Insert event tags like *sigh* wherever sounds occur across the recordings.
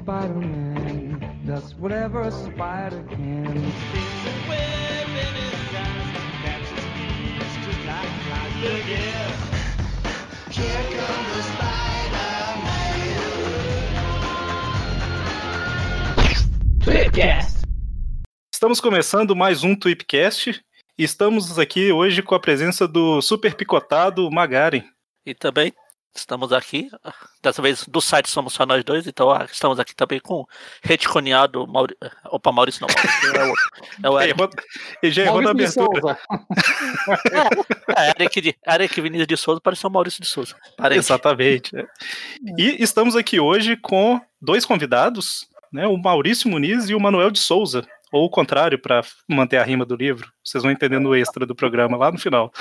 Spider-Man does whatever a spider can. Estamos começando mais um Tweepcast e estamos aqui hoje com a presença do super picotado Magaren. E também estamos aqui, dessa vez do site somos só nós dois, então ah, estamos aqui também com o reticoneado Mauri... Opa, Maurício não, Maurício é o outro. É o *laughs* Eric. E já errou na abertura. Souza. *laughs* É, Eric, de... Eric Vinícius de Souza pareceu o Maurício de Souza. Parente. Exatamente. é. E estamos aqui hoje com dois convidados, né? O Maurício Muniz e o Manuel de Souza. Ou o contrário, para manter a rima do livro. Vocês vão entendendo o extra do programa lá no final.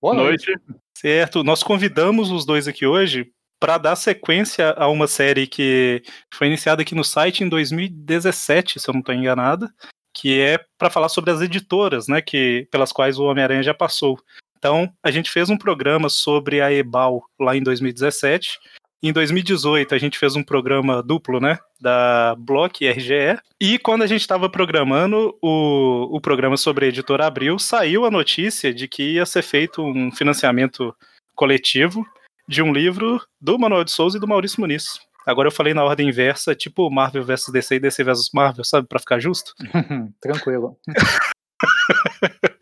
Boa noite. Certo, nós convidamos os dois aqui hoje para dar sequência a uma série que foi iniciada aqui no site em 2017, se eu não estou enganado, que é para falar sobre as editoras, né, que pelas quais o Homem-Aranha já passou. Então, a gente fez um programa sobre a Ebal lá em 2017. Em 2018, a gente fez um programa duplo, né, da Block e RGE. E quando a gente estava programando o, o programa sobre a editora Abril, saiu a notícia de que ia ser feito um financiamento coletivo de um livro do Manuel de Souza e do Maurício Muniz. Agora eu falei na ordem inversa, tipo Marvel vs DC e DC vs Marvel, sabe, Pra ficar justo. *laughs* Tranquilo. *laughs*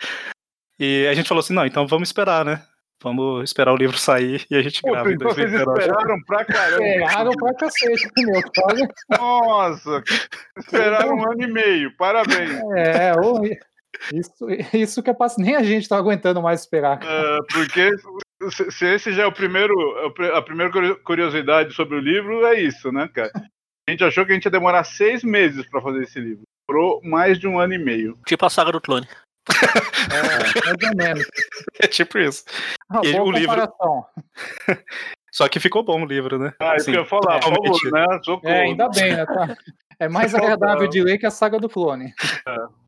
E a gente falou assim, não, então vamos esperar, né? Vamos esperar o livro sair e a gente Pô, grava em então vocês 2019. esperaram pra caramba. Erraram pra cacete, meu. Olha. Nossa, esperaram um ano e meio. Parabéns. É, ô, isso, isso que é passo. Nem a gente tá aguentando mais esperar. Ah, porque se- se esse já é o primeiro, a primeira curio- curiosidade sobre o livro, é isso, né, cara? A gente achou que a gente ia demorar seis meses pra fazer esse livro. Demorou mais de um ano e meio. Tipo a saga do clone. É, mais ou menos. *laughs* É tipo isso. Ah, E boa o livro- comparação. *laughs* Só que ficou bom o livro, né? Ah, isso Assim, que eu ia falar, favor, né? Socorro. É, ainda bem, né? tá? É mais agradável de ler que a saga do clone. *laughs*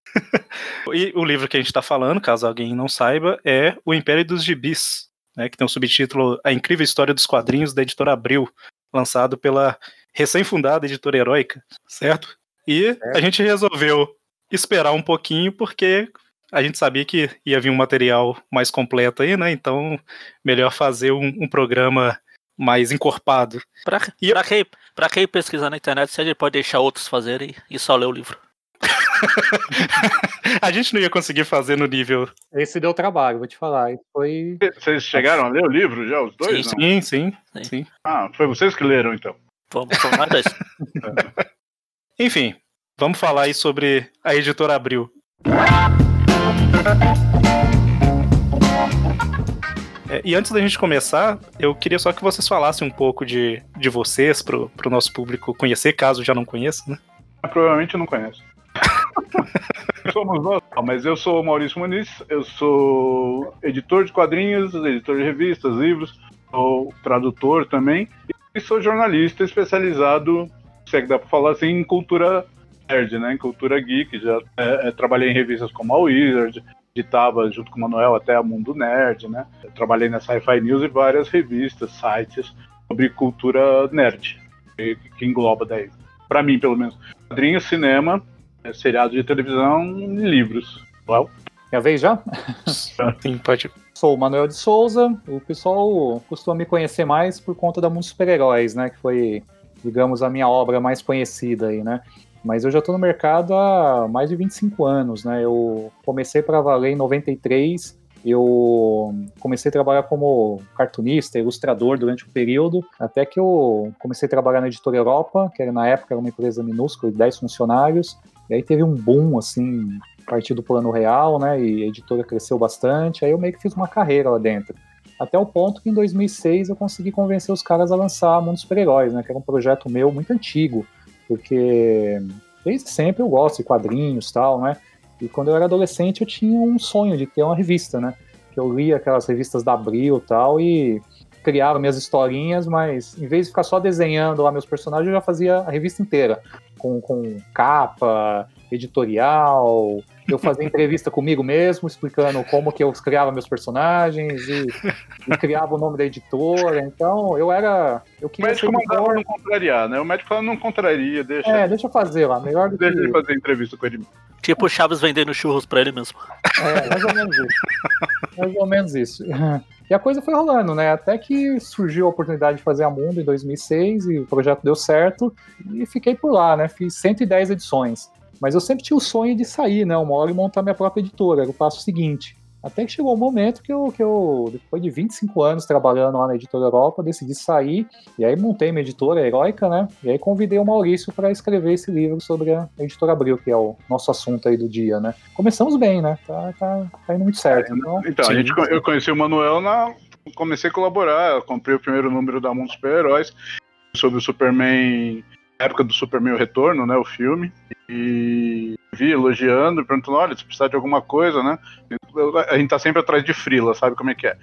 E o livro que a gente está falando, caso alguém não saiba, é O Império dos Gibis, né, que tem o subtítulo A Incrível História dos Quadrinhos da editora Abril, lançado pela recém-fundada editora Heróica, certo? E a gente resolveu esperar um pouquinho porque a gente sabia que ia vir um material mais completo aí, né? Então, melhor fazer um, um programa mais encorpado. Pra, E eu- pra, quem, pra quem pesquisar na internet, se a gente pode deixar outros fazerem e só ler o livro. *laughs* a gente não ia conseguir fazer no nível. Esse deu trabalho, vou te falar. Foi. Vocês chegaram a ler o livro já, os dois? Sim? Sim, sim, Sim. sim. Ah, foi vocês que leram, então. Vamos, nós dois. *laughs* Enfim, vamos falar aí sobre a editora Abril. *laughs* É, e antes da gente começar, eu queria só que vocês falassem um pouco de, de vocês pro, pro nosso público conhecer, caso já não conheça, né? Provavelmente não conhece. *laughs* Somos nós. Ah, Mas eu sou o Maurício Muniz, eu sou editor de quadrinhos, editor de revistas, livros, sou tradutor também e sou jornalista especializado, se é que dá pra falar assim, em cultura nerd, né? Em cultura geek. Já é, é, trabalhei em revistas como a Wizard, editava junto com o Manuel até a Mundo Nerd, né? Eu trabalhei na Sci-Fi News e várias revistas, sites sobre cultura nerd, que, que engloba daí, pra mim pelo menos, quadrinhos, cinema, é, seriado de televisão e livros. Well, É a vez já? *laughs* Sim, pode. Sou o Manuel de Souza. O pessoal costuma me conhecer mais por conta da Mundo Super-Heróis, né? Que foi, digamos, a minha obra mais conhecida aí, né? Mas eu já estou no mercado há mais de 25 anos, né? Eu comecei para valer em 93. Eu comecei a trabalhar como cartunista, ilustrador durante um período, até que eu comecei a trabalhar na Editora Europa, que era, na época era uma empresa minúscula de 10 funcionários. E aí teve um boom, assim, a partir do plano real, né? E a editora cresceu bastante. Aí eu meio que fiz uma carreira lá dentro. Até o ponto que em 2006 eu consegui convencer os caras a lançar Mundo Super-Heróis, né? Que era um projeto meu muito antigo, porque desde sempre eu gosto de quadrinhos tal, né? E quando eu era adolescente eu tinha um sonho de ter uma revista, né? Que eu lia aquelas revistas da Abril tal e criava minhas historinhas, mas em vez de ficar só desenhando lá meus personagens, eu já fazia a revista inteira, com, com capa, editorial, eu fazia entrevista comigo mesmo, explicando como que eu criava meus personagens e, e criava o nome da editora. Então, eu era. Eu O queria médico mandava não contrariar, né? O médico falava não contraria, deixa, É, deixa eu fazer lá, melhor do que. deixa ele fazer entrevista com ele. Tipo o Chaves vendendo churros pra ele mesmo. É, mais ou menos isso. Mais ou menos isso. E a coisa foi rolando, né? Até que surgiu a oportunidade de fazer a Mundo em 2006 e o projeto deu certo e fiquei por lá, né? Fiz 110 edições. Mas eu sempre tinha o sonho de sair, né? Uma hora e montar minha própria editora. Era o passo seguinte. Até que chegou o momento que eu, que eu, depois de 25 anos trabalhando lá na editora Europa, decidi sair. E aí montei minha editora heróica, né? E aí convidei o Maurício para escrever esse livro sobre a editora Abril, que é o nosso assunto aí do dia, né? Começamos bem, né? Tá, tá, tá indo muito certo. Então, Então, a gente, eu conheci o Manuel na. Comecei a colaborar, eu comprei o primeiro número da Mundo Super-Heróis sobre o Superman, época do Superman o Retorno, né? O filme. E vi elogiando, e perguntando: olha, se precisar de alguma coisa, né? A gente tá sempre atrás de frila, sabe como é que é?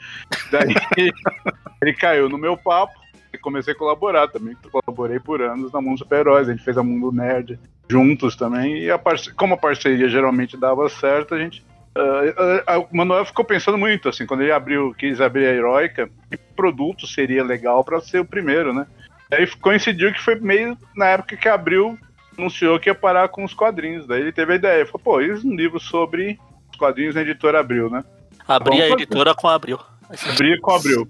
Daí *laughs* ele caiu no meu papo e comecei a colaborar também. Colaborei por anos na Mundo Super-Heróis, a gente fez a Mundo Nerd juntos também. E a como a parceria geralmente dava certo, a gente ah, ah, o Manuel ficou pensando muito, assim, quando ele abriu, quis abrir a Heroica, que produto seria legal para ser o primeiro, né? Aí coincidiu que foi meio na época que abriu, anunciou que ia parar com os quadrinhos. Daí ele teve a ideia, falou, pô, isso um livro sobre os quadrinhos na editora Abril, né? Abri Vamos a fazer. editora com Abril. Abrir com Abril.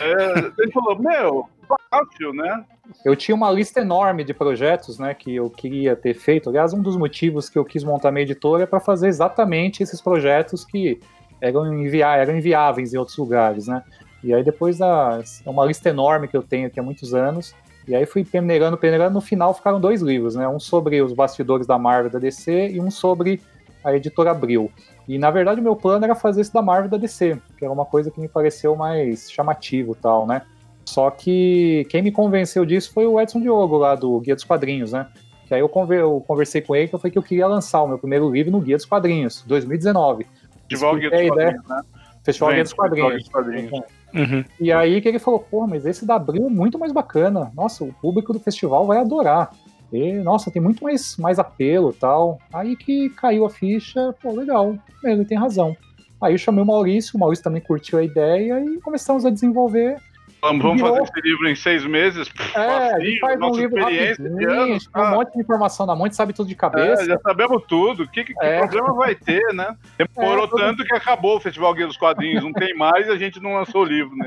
É, ele falou, meu, fácil, né? Eu tinha uma lista enorme de projetos, né, que eu queria ter feito. Aliás, um dos motivos que eu quis montar minha editora é para fazer exatamente esses projetos que eram, envia eram inviáveis em outros lugares, né? E aí depois da é uma lista enorme que eu tenho aqui há muitos anos. E aí fui peneirando, peneirando. No final ficaram dois livros, né? Um sobre os bastidores da Marvel da DC e um sobre a editora Abril. E na verdade o meu plano era fazer esse da Marvel da DC, que era uma coisa que me pareceu mais chamativo, e tal, né? Só que quem me convenceu disso foi o Edson Diogo, lá do Guia dos Quadrinhos, né? Que aí eu, conver- eu conversei com ele que eu falei que eu queria lançar o meu primeiro livro no Guia dos Quadrinhos, 2019. Festival Guia dos a. Quadrinhos, né? Festival Guia dos Festival Guia Quadrinhos. dos Quadrinhos. Uhum. E aí que ele falou, porra, mas esse da Abril é muito mais bacana. Nossa, o público do festival vai adorar. E, nossa, tem muito mais, mais apelo tal. Aí que caiu a ficha, pô, legal, ele tem razão. Aí eu chamei o Maurício, o Maurício também curtiu a ideia e começamos a desenvolver Vamos, vamos fazer esse livro em seis meses. É, a facinho, gente faz um livro rapidinho, anos, um monte de informação na mão, a gente sabe tudo de cabeça. É, já sabemos tudo. Que, que, que É. problema vai ter, né? Demorou É, tanto que acabou o Festival Guia dos Quadrinhos. Não tem mais e a gente não lançou o livro, né?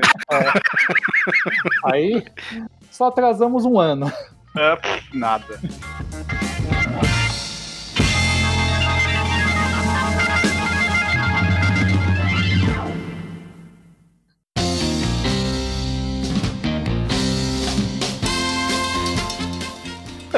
Aí só atrasamos um ano. É, pff, nada.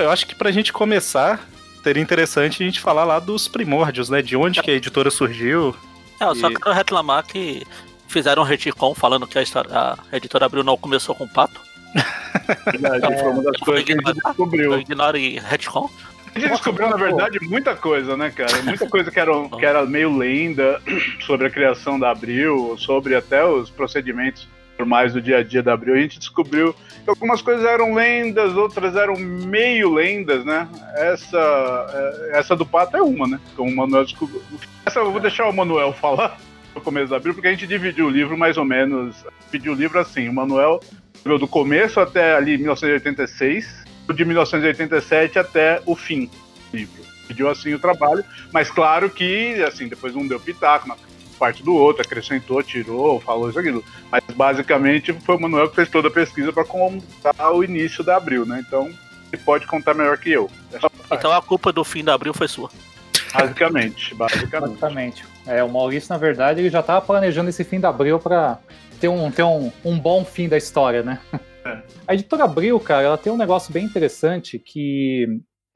Eu acho que pra gente começar, seria interessante a gente falar lá dos primórdios, né? De onde que a editora surgiu. É, eu só E- quero reclamar que fizeram um retcon falando que a, história, a editora Abril não começou com pato. *laughs* Verdade, foi uma das coisas que a gente descobriu. Ignore retcon. A gente descobriu, na verdade, muita coisa, né, cara? Muita coisa que era, que era meio lenda *clears throat* sobre a criação da Abril, sobre até os procedimentos normais do dia a dia da Abril. A gente descobriu que algumas coisas eram lendas, outras eram meio lendas, né? Essa, é, essa do Pato é uma, né? Como o Manuel descobriu. Essa eu vou deixar o Manuel falar *laughs* no começo da Abril, porque a gente dividiu o livro mais ou menos. Dividiu o livro assim: o Manuel do começo até ali 1986 de 1987 até o fim do livro. Pediu assim o trabalho, mas claro que assim depois um deu pitaco na parte do outro, acrescentou, tirou, falou isso aquilo. Mas basicamente foi o Manuel que fez toda a pesquisa para contar o início da Abril, né? Então ele pode contar melhor que eu. Parte, Então a culpa do fim da Abril foi sua. basicamente, *laughs* basicamente. Exatamente. É, o Maurício, na verdade, ele já estava planejando esse fim da Abril para ter, um, ter um, um bom fim da história, né? É. A editora Abril, cara, ela tem um negócio bem interessante que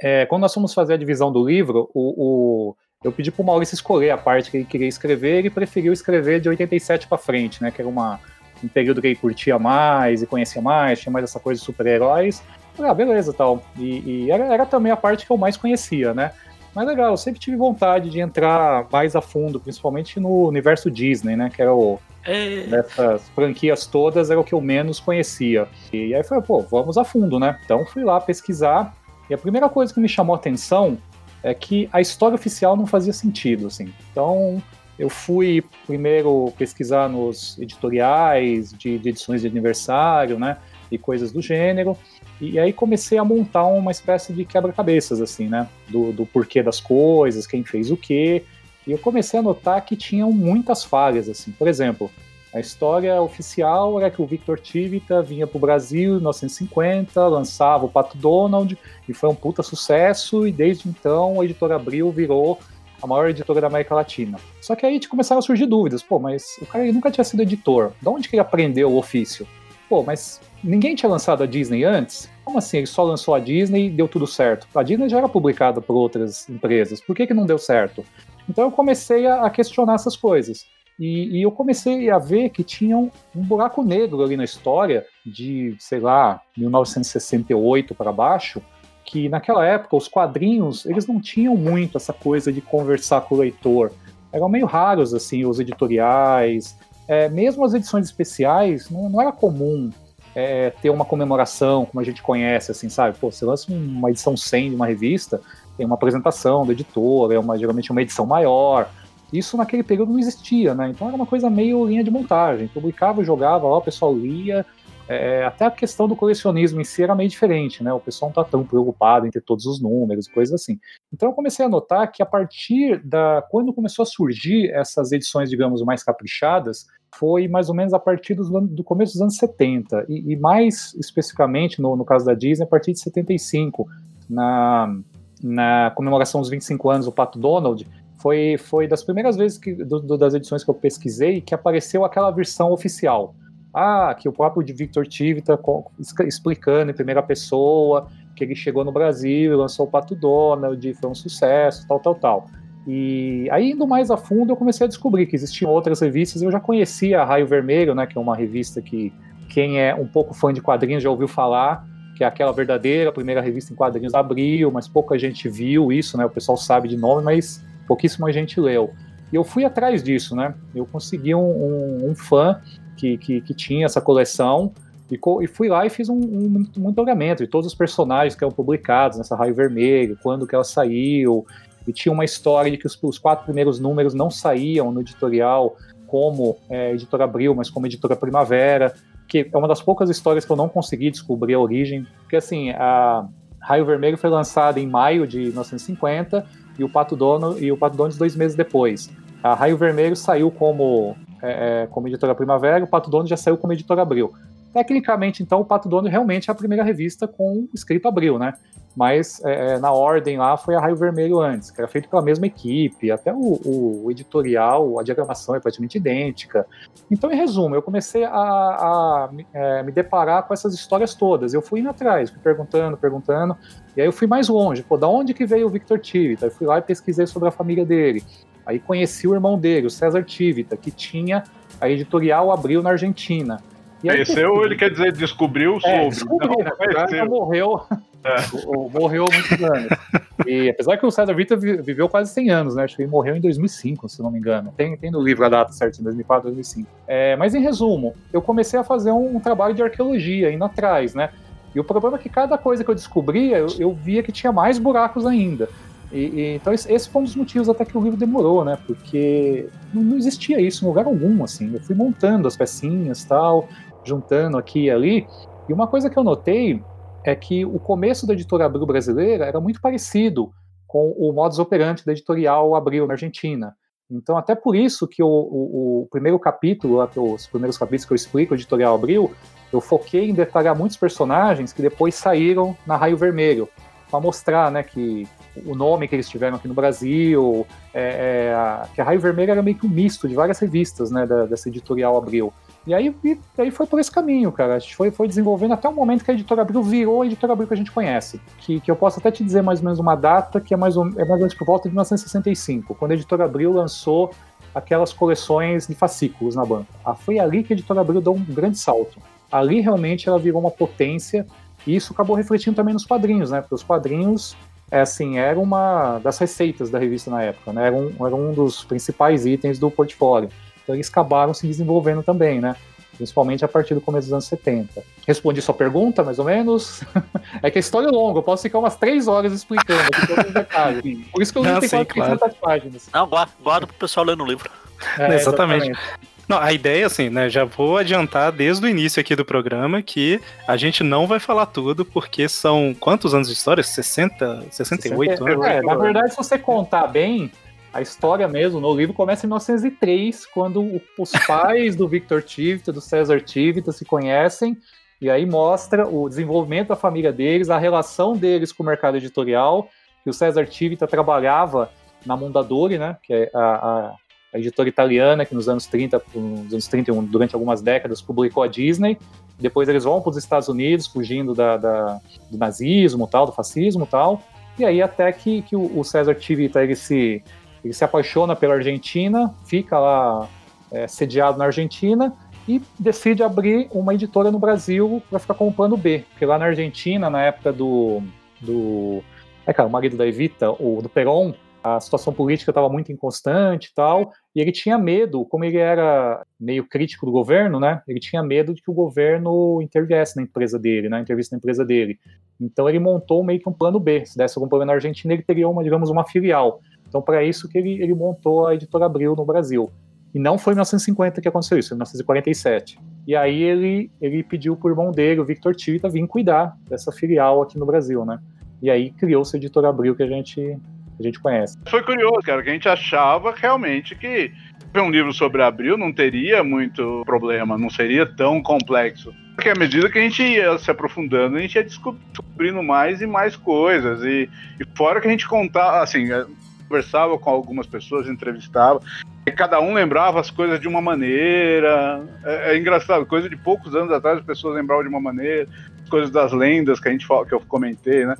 é, quando nós fomos fazer a divisão do livro, o, o- eu pedi pro Maurício escolher a parte que ele queria escrever, ele preferiu escrever de 87 para frente, né? Que era uma, um período que ele curtia mais e conhecia mais, tinha mais essa coisa de super-heróis. Ah, beleza, tal. E, e era, era também a parte que eu mais conhecia, né? Mas legal, eu sempre tive vontade de entrar mais a fundo, principalmente no universo Disney, né? Que era o, É, dessas franquias todas, era o que eu menos conhecia. E aí foi, pô, vamos a fundo, né? Então fui lá pesquisar. E a primeira coisa que me chamou a atenção é que a história oficial não fazia sentido, assim. Então, eu fui primeiro pesquisar nos editoriais de, de edições de aniversário, né, e coisas do gênero, e aí comecei a montar uma espécie de quebra-cabeças, assim, né, do, do porquê das coisas, quem fez o quê, e eu comecei a notar que tinham muitas falhas, assim. Por exemplo, a história oficial era que o Victor Tivita vinha para o Brasil em 1950, lançava o Pato Donald e foi um puta sucesso, e desde então a editora Abril virou a maior editora da América Latina. Só que aí começaram a surgir dúvidas. Pô, mas o cara nunca tinha sido editor. De onde que ele aprendeu o ofício? Pô, mas ninguém tinha lançado a Disney antes? Como assim? Ele só lançou a Disney e deu tudo certo? A Disney já era publicada por outras empresas. Por que, que não deu certo? Então eu comecei a, questionar essas coisas. E, e, eu comecei a ver que tinha um, um, buraco negro ali na história de, sei lá, 1968 para baixo, que naquela época os quadrinhos eles não tinham muito essa coisa de conversar com o leitor. Eram meio raros assim os editoriais, é, mesmo as edições especiais não, não era comum é, ter uma comemoração como a gente conhece, assim, sabe? Pô, você lança uma edição 100 de uma revista, tem uma apresentação do editor, é uma, geralmente uma edição maior. Isso naquele período não existia, né? Então era uma coisa meio linha de montagem. Publicava, jogava lá, o pessoal lia. É, até a questão do colecionismo em si era meio diferente, né? O pessoal não tá tão preocupado em ter todos os números, coisas assim. Então eu comecei a notar que a partir da. Quando começou a surgir essas edições, digamos, mais caprichadas, foi mais ou menos a partir do, do começo dos anos 70. E, e mais especificamente, no, no caso da Disney, a partir de 75. Na, na comemoração dos 25 anos do Pato Donald, foi, foi das primeiras vezes que, do, do, das edições que eu pesquisei que apareceu aquela versão oficial. Ah, que o próprio Victor Tivita explicando em primeira pessoa que ele chegou no Brasil lançou o Pato Donald, foi um sucesso, tal, tal, tal. E aí, indo mais a fundo, eu comecei a descobrir que existiam outras revistas. Eu já conhecia a Raio Vermelho, né, que é uma revista que quem é um pouco fã de quadrinhos já ouviu falar que é aquela verdadeira primeira revista em quadrinhos da Abril, mas pouca gente viu isso, né? O pessoal sabe de nome, mas pouquíssima gente leu. E eu fui atrás disso, né? Eu consegui um, um, um fã que, que, que, tinha essa coleção e, e, fui lá e fiz um, um monitoramento de todos os personagens que eram publicados nessa Raio Vermelho, quando que ela saiu, e tinha uma história de que os, os quatro primeiros números não saíam no editorial como é, editora Abril, mas como editora Primavera que é uma das poucas histórias que eu não consegui descobrir a origem, porque assim, a Raio Vermelho foi lançada em maio de 1950 e o Pato Dono e o Pato Dono dois meses depois. A Raio Vermelho saiu como é, é como editora Primavera, o Pato Dono já saiu como editora Abril. Tecnicamente, então, o Pato Dono realmente é a primeira revista com escrito Abril, né? Mas é, é, na ordem lá foi a Raio Vermelho antes, que era feito pela mesma equipe, até o, o, editorial, a diagramação é praticamente idêntica. Então, em resumo, eu comecei a, a é, me deparar com essas histórias todas. Eu fui indo atrás, fui perguntando, perguntando, e aí eu fui mais longe. Pô, da onde que veio o Victor Tivita? Eu fui lá e pesquisei sobre a família dele. Aí conheci o irmão dele, o César Tivita, que tinha a editorial Abril na Argentina. Conheceu ele quer dizer descobriu é, sobre? Descobri, não, né? morreu é. Morreu há muitos anos. E apesar que o César Vita viveu quase 100 anos, né? Acho que ele morreu em 2005, se não me engano. Tem, tem no livro a data certa, em 2004, 2005. É, mas em resumo, eu comecei a fazer um, um, trabalho de arqueologia indo atrás, né? E o problema é que cada coisa que eu descobria, eu, eu via que tinha mais buracos ainda. E, e, então esse foi um dos motivos até que o livro demorou, né? Porque não, não existia isso em lugar algum, assim. Eu fui montando as pecinhas tal, juntando aqui e ali. E uma coisa que eu notei é que o começo da editora Abril brasileira era muito parecido com o modus operandi da editorial Abril na Argentina. Então, até por isso que o, o, o primeiro capítulo, os primeiros capítulos que eu explico, o editorial Abril, eu foquei em detalhar muitos personagens que depois saíram na Raio Vermelho, para mostrar né, que o nome que eles tiveram aqui no Brasil, é, é, que a Raio Vermelho era meio que um misto de várias revistas né, da, dessa editorial Abril. E aí, e aí foi por esse caminho, cara. A gente foi, foi desenvolvendo até o momento que a editora Abril virou a editora Abril que a gente conhece. Que, que eu posso até te dizer mais ou menos uma data, que é mais ou, é mais ou menos por volta de 1965, quando a editora Abril lançou aquelas coleções de fascículos na banca. Ah, foi ali que a editora Abril deu um grande salto. Ali realmente ela virou uma potência, e isso acabou refletindo também nos quadrinhos, né? Porque os quadrinhos é assim, era uma das receitas da revista na época, né? Era um, era um dos principais itens do portfólio. Então eles acabaram se desenvolvendo também, né? Principalmente a partir do começo dos anos 70. Respondi sua pergunta, mais ou menos? *laughs* É que a história é longa, eu posso ficar umas três horas explicando aqui todos os detalhes. Por isso que eu Não, sim, quase 300 páginas. Não, guarda, guarda pro pessoal ler no livro. É, Exatamente. Não, a ideia, assim, né? Já vou adiantar desde o início aqui do programa que a gente não vai falar tudo, porque são quantos anos de história? 60, 68 anos? É, na verdade, se você contar bem, a história mesmo no livro começa em 1903, quando os *laughs* pais do Victor Tivita, do César Tivita se conhecem, e aí mostra o desenvolvimento da família deles, a relação deles com o mercado editorial, que o César Tivita trabalhava na Mondadori, né, que é a, a- a editora italiana que nos anos 30, nos anos 31, durante algumas décadas, publicou a Disney. Depois eles vão para os Estados Unidos, fugindo da, da- do nazismo, tal, do fascismo, tal. E aí até que, que o, o César Tivita ele se ele se apaixona pela Argentina, fica lá é, sediado na Argentina e decide abrir uma editora no Brasil para ficar com o plano B, porque lá na Argentina, na época do do é, cara, o marido da Evita, o do Perón, a situação política estava muito inconstante e tal, e ele tinha medo, como ele era meio crítico do governo, né? Ele tinha medo de que o governo interviesse na empresa dele, né? Intervisse na empresa dele. Então ele montou meio que um plano B. Se desse algum problema na Argentina, ele teria uma, digamos, uma filial. Então para isso que ele, ele montou a editora Abril no Brasil. E não foi em 1950 que aconteceu isso, em 1947. E aí ele, ele pediu pro irmão dele, o Victor Tita, vir cuidar dessa filial aqui no Brasil, né? E aí criou-se a editora Abril que a gente a gente conhece. Foi curioso, cara, que a gente achava realmente que um livro sobre Abril não teria muito problema, não seria tão complexo. Porque à medida que a gente ia se aprofundando, a gente ia descobrindo mais e mais coisas. E, e fora que a gente contava, assim, conversava com algumas pessoas, entrevistava, e cada um lembrava as coisas de uma maneira. É, é engraçado, coisa de poucos anos atrás as pessoas lembravam de uma maneira, coisas das lendas que a gente fala, que eu comentei, né?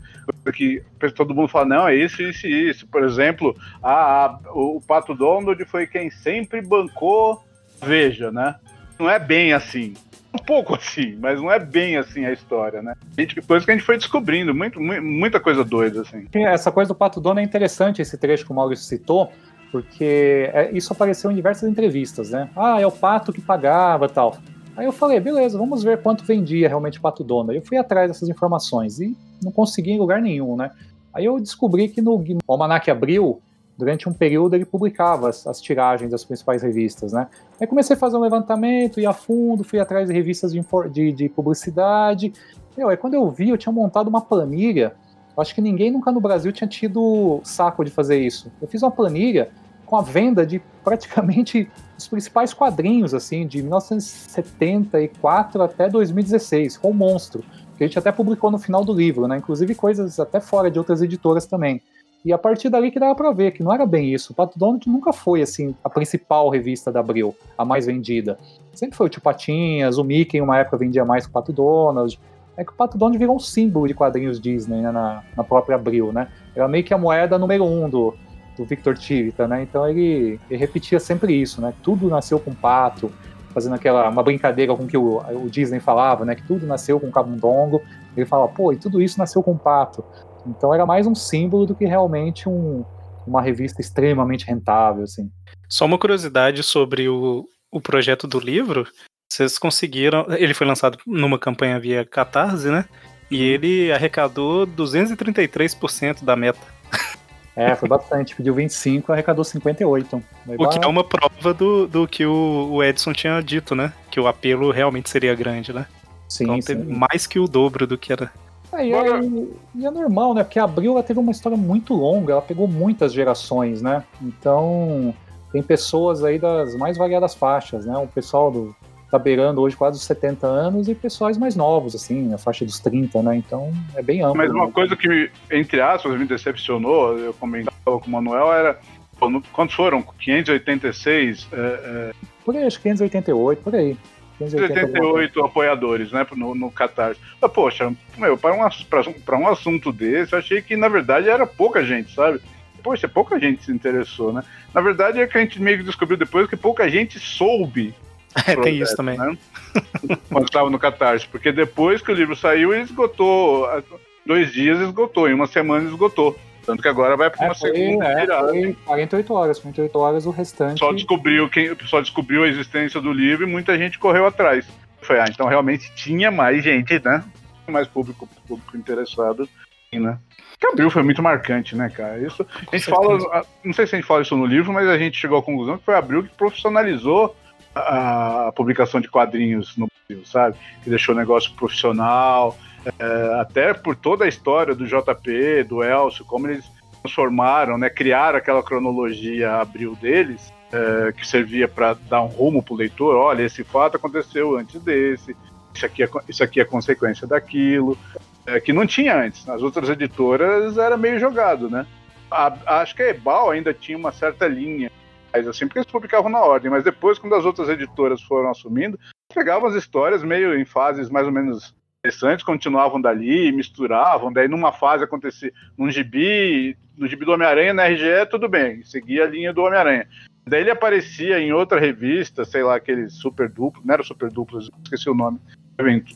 Que todo mundo fala, não, é isso, isso e isso. Por exemplo, a, a- o, o Pato Donald foi quem sempre bancou Veja, né? Não é bem assim. Um pouco assim, mas não é bem assim a história, né? Gente, coisa que a gente foi descobrindo, muito, mu- muita coisa doida, assim. Essa coisa do Pato Dono é interessante, esse trecho que o Maurício citou, porque é- isso apareceu em diversas entrevistas, né? Ah, é o Pato que pagava tal. Aí eu falei, beleza, vamos ver quanto vendia realmente o Pato Dono. Eu fui atrás dessas informações e não consegui em lugar nenhum, né? Aí eu descobri que no, no Almanac Abril, durante um período, ele publicava as, as tiragens das principais revistas, né? Aí comecei a fazer um levantamento, ia a fundo, fui atrás de revistas de, de, de publicidade. Meu, aí quando eu vi, eu tinha montado uma planilha eu acho que ninguém nunca no Brasil tinha tido saco de fazer isso. Eu fiz uma planilha com a venda de praticamente *laughs* os principais quadrinhos, assim, de 1974 até 2016, com o Monstro, que a gente até publicou no final do livro, né? Inclusive coisas até fora de outras editoras também. E a partir dali que dava pra ver que não era bem isso. O Pato Donald nunca foi, assim, a principal revista da Abril, a mais vendida. Sempre foi o Tio Patinhas, o Mickey, em uma época vendia mais que o Pato Donald. É que o Pato Donald virou um símbolo de quadrinhos Disney né, na, na própria Abril, né? Era meio que a moeda número um do, do Victor Tivita, né? Então ele, ele repetia sempre isso, né? Tudo nasceu com pato, fazendo aquela uma brincadeira com que o, o Disney falava, né? Que tudo nasceu com camundongo. Ele falava, pô, e tudo isso nasceu com pato. Então era mais um símbolo do que realmente um, uma revista extremamente rentável, assim. Só uma curiosidade sobre o, o projeto do livro. Vocês conseguiram. Ele foi lançado numa campanha via Catarse, né? E ele arrecadou 233% da meta. É, foi bastante. Pediu 25, arrecadou 58. Foi O que é uma prova do, do que o, o Edson tinha dito, né? Que o apelo realmente seria grande, né? Sim, Então sim. teve mais que o dobro do que era. É, e, é, e é normal, né? Porque a Abril ela teve uma história muito longa, ela pegou muitas gerações, né? Então tem pessoas aí das mais variadas faixas, né? O pessoal do tá beirando hoje quase os 70 anos e pessoais mais novos, assim, na faixa dos 30, né? Então é bem amplo. Mas uma né? coisa que, entre aspas, me decepcionou, eu comentava com o Manuel, era. Quantos foram? 586? É, Por aí, acho que 588, por aí. 580 alguma coisa. 78 apoiadores, né, no, no Catarse. Mas, poxa, meu, para um, pra um assunto desse, eu achei que na verdade era pouca gente, sabe? Poxa, pouca gente se interessou, né? Na verdade é que a gente meio que descobriu depois que pouca gente soube. *laughs* É, tem isso também. né? Quando estava no Catarse, porque depois que o livro saiu, ele esgotou. Dois dias esgotou, em uma semana esgotou. Tanto que agora vai para uma É, foi, segunda é, tirada. foi 48 horas, 48 horas o restante. Só descobriu quem, só descobriu a existência do livro e muita gente correu atrás. Foi, ah, então realmente tinha mais gente, né? mais público, público interessado, né? Porque Abril foi muito marcante, né, cara? Isso, a gente fala, não sei se a gente fala isso no livro, mas a gente chegou à conclusão que foi Abril que profissionalizou a, a publicação de quadrinhos no sabe? Que deixou o negócio profissional, é, até por toda a história do JP, do Elcio, como eles transformaram, né, criaram aquela cronologia Abril deles, é, que servia para dar um rumo para o leitor. Olha, esse fato aconteceu antes desse, isso aqui é, isso aqui é consequência daquilo é, que não tinha antes. Nas outras editoras era meio jogado, né? A, acho que a Ebal ainda tinha uma certa linha, assim, porque eles publicavam na ordem, mas depois, quando as outras editoras foram assumindo, pegavam as histórias meio em fases mais ou menos interessantes, continuavam dali, misturavam, daí numa fase acontecia, num gibi, no gibi do Homem-Aranha, na RGE, tudo bem, seguia a linha do Homem-Aranha. Daí ele aparecia em outra revista, sei lá, aquele super duplo, não era super duplo, esqueci o nome,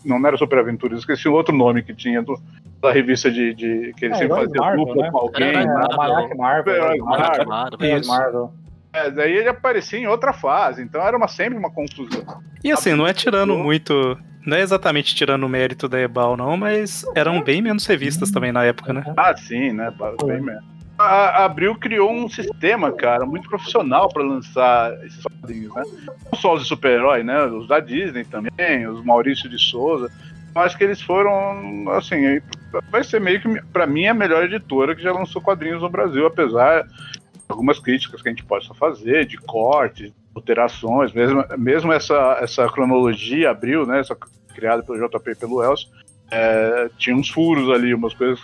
não era Super Aventuras, esqueci o outro nome que tinha do, da revista de, de que ele é, sempre fazia Marvel, dupla né? com alguém. É, Marvel. Marvel. Marvel. Marvel. Marvel. É, daí ele aparecia em outra fase, então era uma, sempre uma confusão. E assim, não é tirando muito. Não é exatamente tirando o mérito da Ebal, não, mas eram bem menos revistas também na época, né? Ah, sim, né? Bem menos a Abril criou um sistema, cara, muito profissional para lançar esses quadrinhos, né? Não só os super-herói, né? Os da Disney também, os Maurício de Souza. Eu acho que eles foram, assim, vai ser meio que, para mim, a melhor editora que já lançou quadrinhos no Brasil, apesar de algumas críticas que a gente possa fazer, de cortes, alterações, mesmo, mesmo essa, essa cronologia Abril, né? Essa, criada pelo JP e pelo Elcio, é, tinha uns furos ali, umas coisas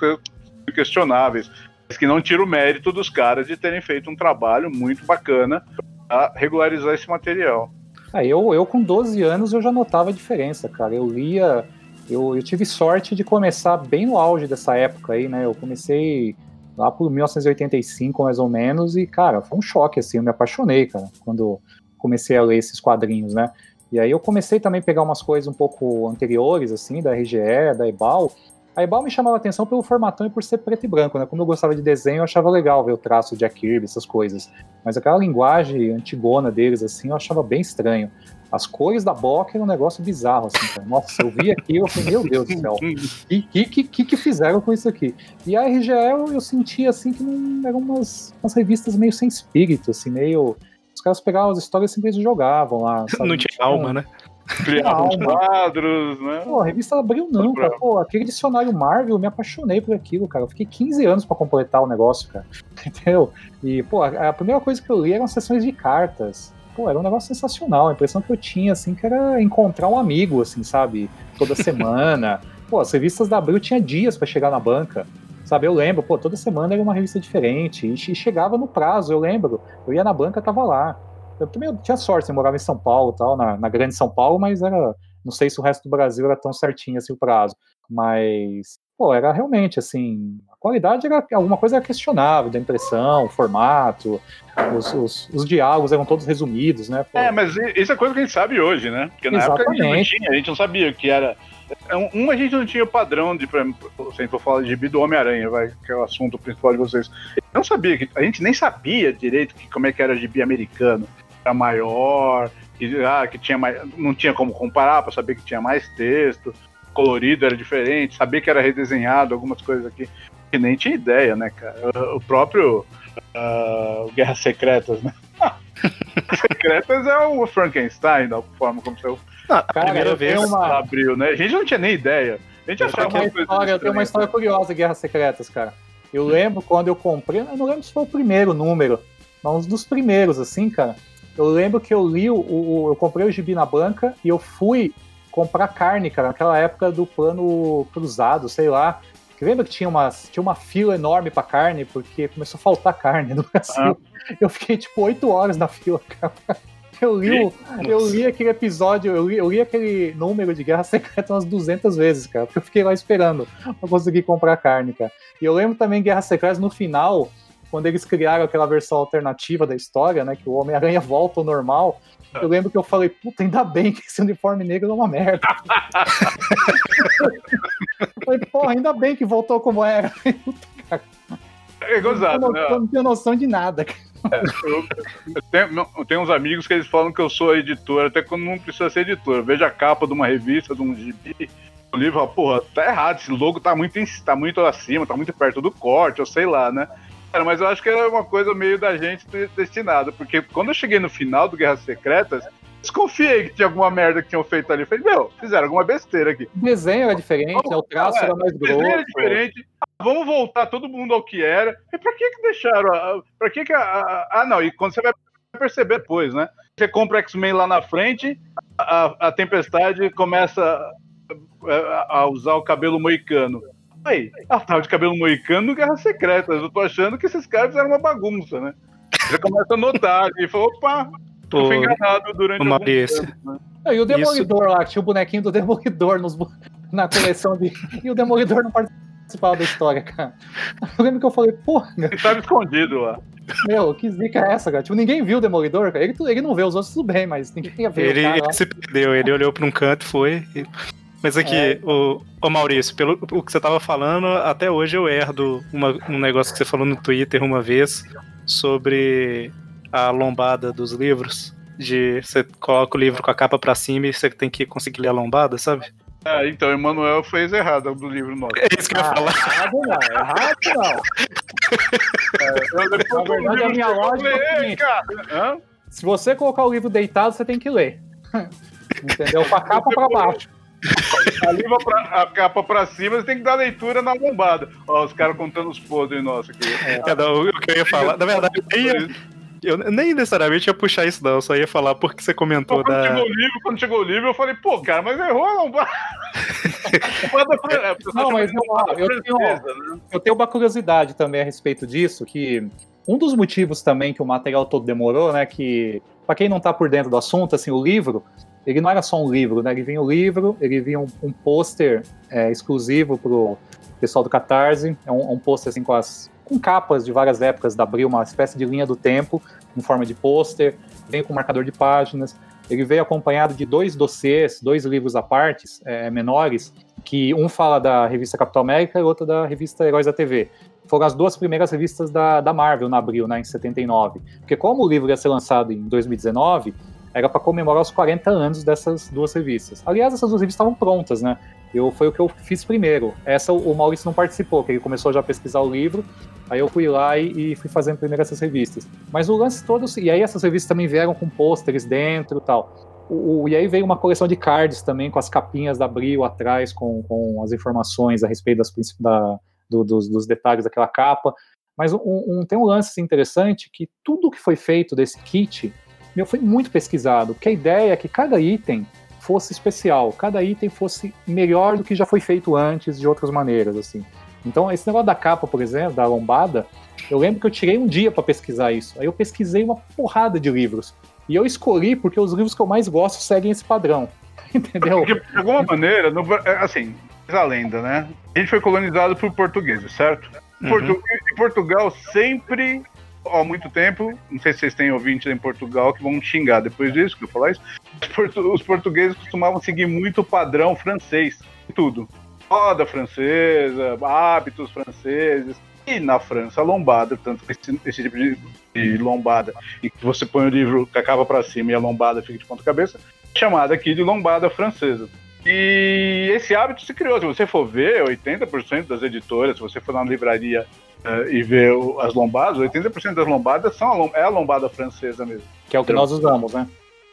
questionáveis mas que não tira o mérito dos caras de terem feito um trabalho muito bacana para regularizar esse material. Ah, eu, eu com 12 anos eu já notava a diferença, cara. Eu lia, eu, eu tive sorte de começar bem no auge dessa época aí, né? Eu comecei lá por 1985 mais ou menos e, cara, foi um choque, assim, eu me apaixonei, cara, quando comecei a ler esses quadrinhos, né? E aí eu comecei também a pegar umas coisas um pouco anteriores, assim, da RGE, da Ebal, a Ebal me chamava atenção pelo formatão e por ser preto e branco, né? Como eu gostava de desenho, eu achava legal ver o traço de Jack Kirby, essas coisas. Mas aquela linguagem antigona deles, assim, eu achava bem estranho. As cores da Boca era um negócio bizarro, assim, cara. Nossa, eu vi aqui, eu falei, meu Deus do céu, o que, que, que, que fizeram com isso aqui? E a RGE eu, eu sentia, assim, que não, eram umas, umas revistas meio sem espírito, assim, meio... Os caras pegavam as histórias e simplesmente jogavam lá, *laughs* sabe? Não tinha alma, né? Criavam quadros, né? Pô, a revista abriu não, cara. Pô, aquele dicionário Marvel, eu me apaixonei por aquilo, cara. Eu fiquei 15 anos para completar o negócio, cara. *laughs* Entendeu? E, pô, a, a, primeira coisa que eu li eram sessões de cartas. Pô, era um negócio sensacional. A impressão que eu tinha, assim, que era encontrar um amigo, assim, sabe? Toda *laughs* semana. pô, as revistas da Abril tinha dias para chegar na banca. Sabe, eu lembro, pô, toda semana era uma revista diferente. E chegava no prazo, eu lembro. Eu ia na banca, tava lá. Eu também tinha sorte, eu morava em São Paulo tal, na, na grande São Paulo, mas era. Não sei se o resto do Brasil era tão certinho assim o prazo. Mas, pô, era realmente assim. Qualidade era alguma coisa questionável, da impressão, o formato, os, os, os, diálogos eram todos resumidos, né? Pô. É, mas isso é coisa que a gente sabe hoje, né? Porque na Exatamente. época a gente não tinha, a gente não sabia o que era. É, um, a gente não tinha o padrão de, por exemplo, se for falar de gibi do Homem-Aranha, vai, que é o assunto principal de vocês. Eu não sabia, que, a gente nem sabia direito que, como é que era gibi americano era maior, que, ah, que tinha mais, não tinha como comparar para saber que tinha mais texto, colorido era diferente, saber que era redesenhado, algumas coisas aqui que nem tinha ideia, né, cara? O próprio uh, Guerras Secretas, né? *laughs* Secretas é o Frankenstein, da forma como você. Ah, cara, primeira vez uma... abriu, né? A gente não tinha nem ideia. A gente achava uma história, Eu tenho uma história curiosa de Guerras Secretas, cara. Eu lembro quando eu comprei, eu não lembro se foi o primeiro número, mas um dos primeiros, assim, cara. Eu lembro que eu li, o, o, eu comprei o gibi na banca e eu fui comprar carne, cara, naquela época do plano cruzado, sei lá. Que lembra que tinha uma, tinha uma fila enorme para carne, porque começou a faltar carne no Brasil. Ah. Eu fiquei tipo oito horas na fila, cara. Eu li, eu li aquele episódio, eu li, eu li aquele número de Guerra Secreta umas 200 vezes, cara, porque eu fiquei lá esperando pra conseguir comprar carne, cara. E eu lembro também Guerra Secreta no final, quando eles criaram aquela versão alternativa da história, né, que o Homem-Aranha volta ao normal, eu lembro que eu falei, puta, ainda bem que esse uniforme negro é uma merda. *laughs* eu falei, porra, ainda bem que voltou como era. é gozado, eu não, né? Eu não tenho noção de nada. É, eu, eu, tenho, eu, tenho, uns amigos que eles falam que eu sou editor, até quando não precisa ser editor. Eu vejo a capa de uma revista, de um gibi, o livro, fala, porra, tá errado, esse logo tá muito, em- tá muito acima, tá muito perto do corte, ou sei lá, né? Cara, mas eu acho que era uma coisa meio da gente de- destinada, porque quando eu cheguei no final do Guerras Secretas, desconfiei que tinha alguma merda que tinham feito ali. Falei, meu, fizeram alguma besteira aqui. O desenho era diferente, né? o traço É, era mais O desenho grosso. era diferente. Ah, vamos voltar todo mundo ao que era. E pra que que deixaram? Pra que que a, a- Ah, não, e quando você vai perceber depois, né? Você compra X-Men lá na frente, a, a Tempestade começa a, a usar o cabelo moicano. Aí, ela tava de cabelo moicano no Guerra Secretas. Eu tô achando que esses caras fizeram uma bagunça, né? Você começa a notar e fala, opa, eu Ô, fui enganado durante Maurício. tempo, né? Ah, E o Demolidor lá, que tinha o bonequinho do Demolidor nos na coleção de. E o Demolidor não participava da história, cara. Eu lembro que eu falei, porra, Ele tava escondido lá. meu, que zica é essa, cara? Tipo, ninguém viu o Demolidor, cara. Ele, ele não vê, os outros tudo bem, mas ninguém ia ver Ele, o cara lá. ele se perdeu, ele olhou pra um canto e foi. e- Mas aqui, É. o, ô Maurício, pelo o que você tava falando, até hoje eu herdo uma- um negócio que você falou no Twitter uma vez sobre a lombada dos livros. De você coloca o livro com a capa pra cima e você tem que conseguir ler a lombada, sabe? Ah, então, Emanuel fez errado do livro nosso. É isso que eu ia Ah, falar. errado não, errado não. *laughs* Eu, depois Na o verdade, a minha eu lógica é o falei, "Ei, seguinte. cara, hã? Se você colocar o livro deitado, você tem que ler. *laughs* Entendeu? Com a capa pra baixo. A, livra pra- a capa pra cima, você tem que dar leitura na lombada. Ó, os caras contando os podres nossos aqui. É, não, o que eu ia falar, na verdade, eu nem, ia- eu nem necessariamente ia puxar isso, não. Eu só ia falar porque você comentou Quando da. chegou o livro, quando chegou o livro, eu falei, pô, cara, mas errou a lombada. É, *laughs* Não, mas eu- lombada eu tenho- né? Eu tenho uma curiosidade também a respeito disso, que um dos motivos também que o material todo demorou, né, que pra quem não tá por dentro do assunto, assim, o livro, ele não era só um livro, né, ele vinha o livro, ele vinha um, um pôster é, exclusivo pro pessoal do Catarse, é um, um pôster assim com as com capas de várias épocas da Abril, uma espécie de linha do tempo, em forma de pôster, vem com marcador de páginas, ele veio acompanhado de dois dossiês, dois livros à parte, é, menores, que um fala da revista Capitão América e outro da revista Heróis da TV. Foram as duas primeiras revistas da, da Marvel na Abril, né, em 79. Porque como o livro ia ser lançado em 2019, era para comemorar os 40 anos dessas duas revistas. Aliás, essas duas revistas estavam prontas, né? Eu, foi o que eu fiz primeiro. Essa o Maurício não participou, que ele começou já a pesquisar o livro, aí eu fui lá e, e fui fazendo primeiro essas revistas. Mas o lance todo, e aí essas revistas também vieram com pôsteres dentro e tal. O, o- e aí veio uma coleção de cards também, com as capinhas da Abril atrás, com, com as informações a respeito das, da, do- dos, dos detalhes daquela capa. Mas um, um- tem um lance assim, interessante que tudo que foi feito desse kit meu, foi muito pesquisado, porque a ideia é que cada item fosse especial, cada item fosse melhor do que já foi feito antes de outras maneiras, assim. Então, esse negócio da capa, por exemplo, da lombada, eu lembro que eu tirei um dia para pesquisar isso. Aí eu pesquisei uma porrada de livros. E eu escolhi porque os livros que eu mais gosto seguem esse padrão. *laughs* Entendeu? Porque, de alguma maneira, no, é, assim, a lenda, né? A gente foi colonizado por portugueses, certo? Uhum. Portu- Portugal sempre, há muito tempo, não sei se vocês têm ouvintes em Portugal que vão xingar depois disso, que eu falar isso, os, portu- os portugueses costumavam seguir muito o padrão francês, tudo. Moda francesa, hábitos franceses, e na França, a lombada, tanto que esse, esse tipo de, de lombada, em que você põe o livro com a capa pra cima e a lombada fica de ponta cabeça, é chamada aqui de lombada francesa. E esse hábito se criou. Se você for ver, 80% das editoras, se você for na livraria eh, e ver o- as lombadas, 80% das lombadas são a, lom- é a lombada francesa mesmo. Que é o que nós usamos, né?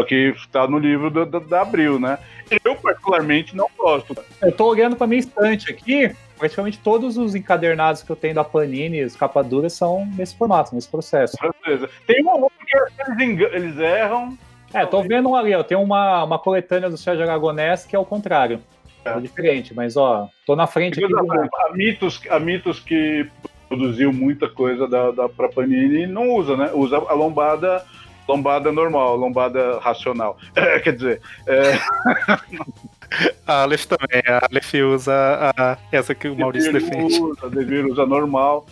Que está no livro da, da, da Abril, né? Eu, particularmente, não gosto. Eu tô olhando pra minha estante aqui, praticamente todos os encadernados que eu tenho da Panini, os capa duras, são nesse formato, nesse processo. Francesa. Tem uma outra que eles, engan- eles erram. É, tô vendo um ali, ó. Tem uma, uma coletânea do Sérgio Aragonés que é o contrário. É diferente, mas ó, tô na frente aqui. do- A mitos, a mitos que produziu muita coisa da, da pra Panini não usa, né? Usa a lombada. Lombada normal, lombada racional. *laughs* quer dizer, é, *laughs* A Aleph também. A Aleph usa a- essa que o Maurício Devir defende. usa, Devir usa normal.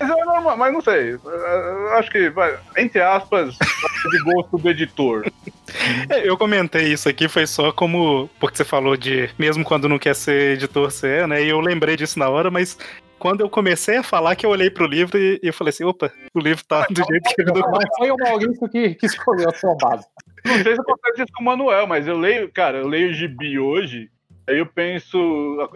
Mas é normal, mas não sei. Eu Acho que, vai, entre aspas, de gosto do editor. *laughs* É, eu comentei isso aqui, foi só como. Porque você falou de. Mesmo quando não quer ser editor, você é, né? E eu lembrei disso na hora, mas quando eu comecei a falar, que eu olhei pro livro e, e eu falei assim: opa, o livro tá do *laughs* jeito que ele não Mas foi o Maurício que, que escolheu a sua base. Não sei se acontece isso com o Manuel, mas eu leio, cara, eu leio gibi hoje Aí eu penso,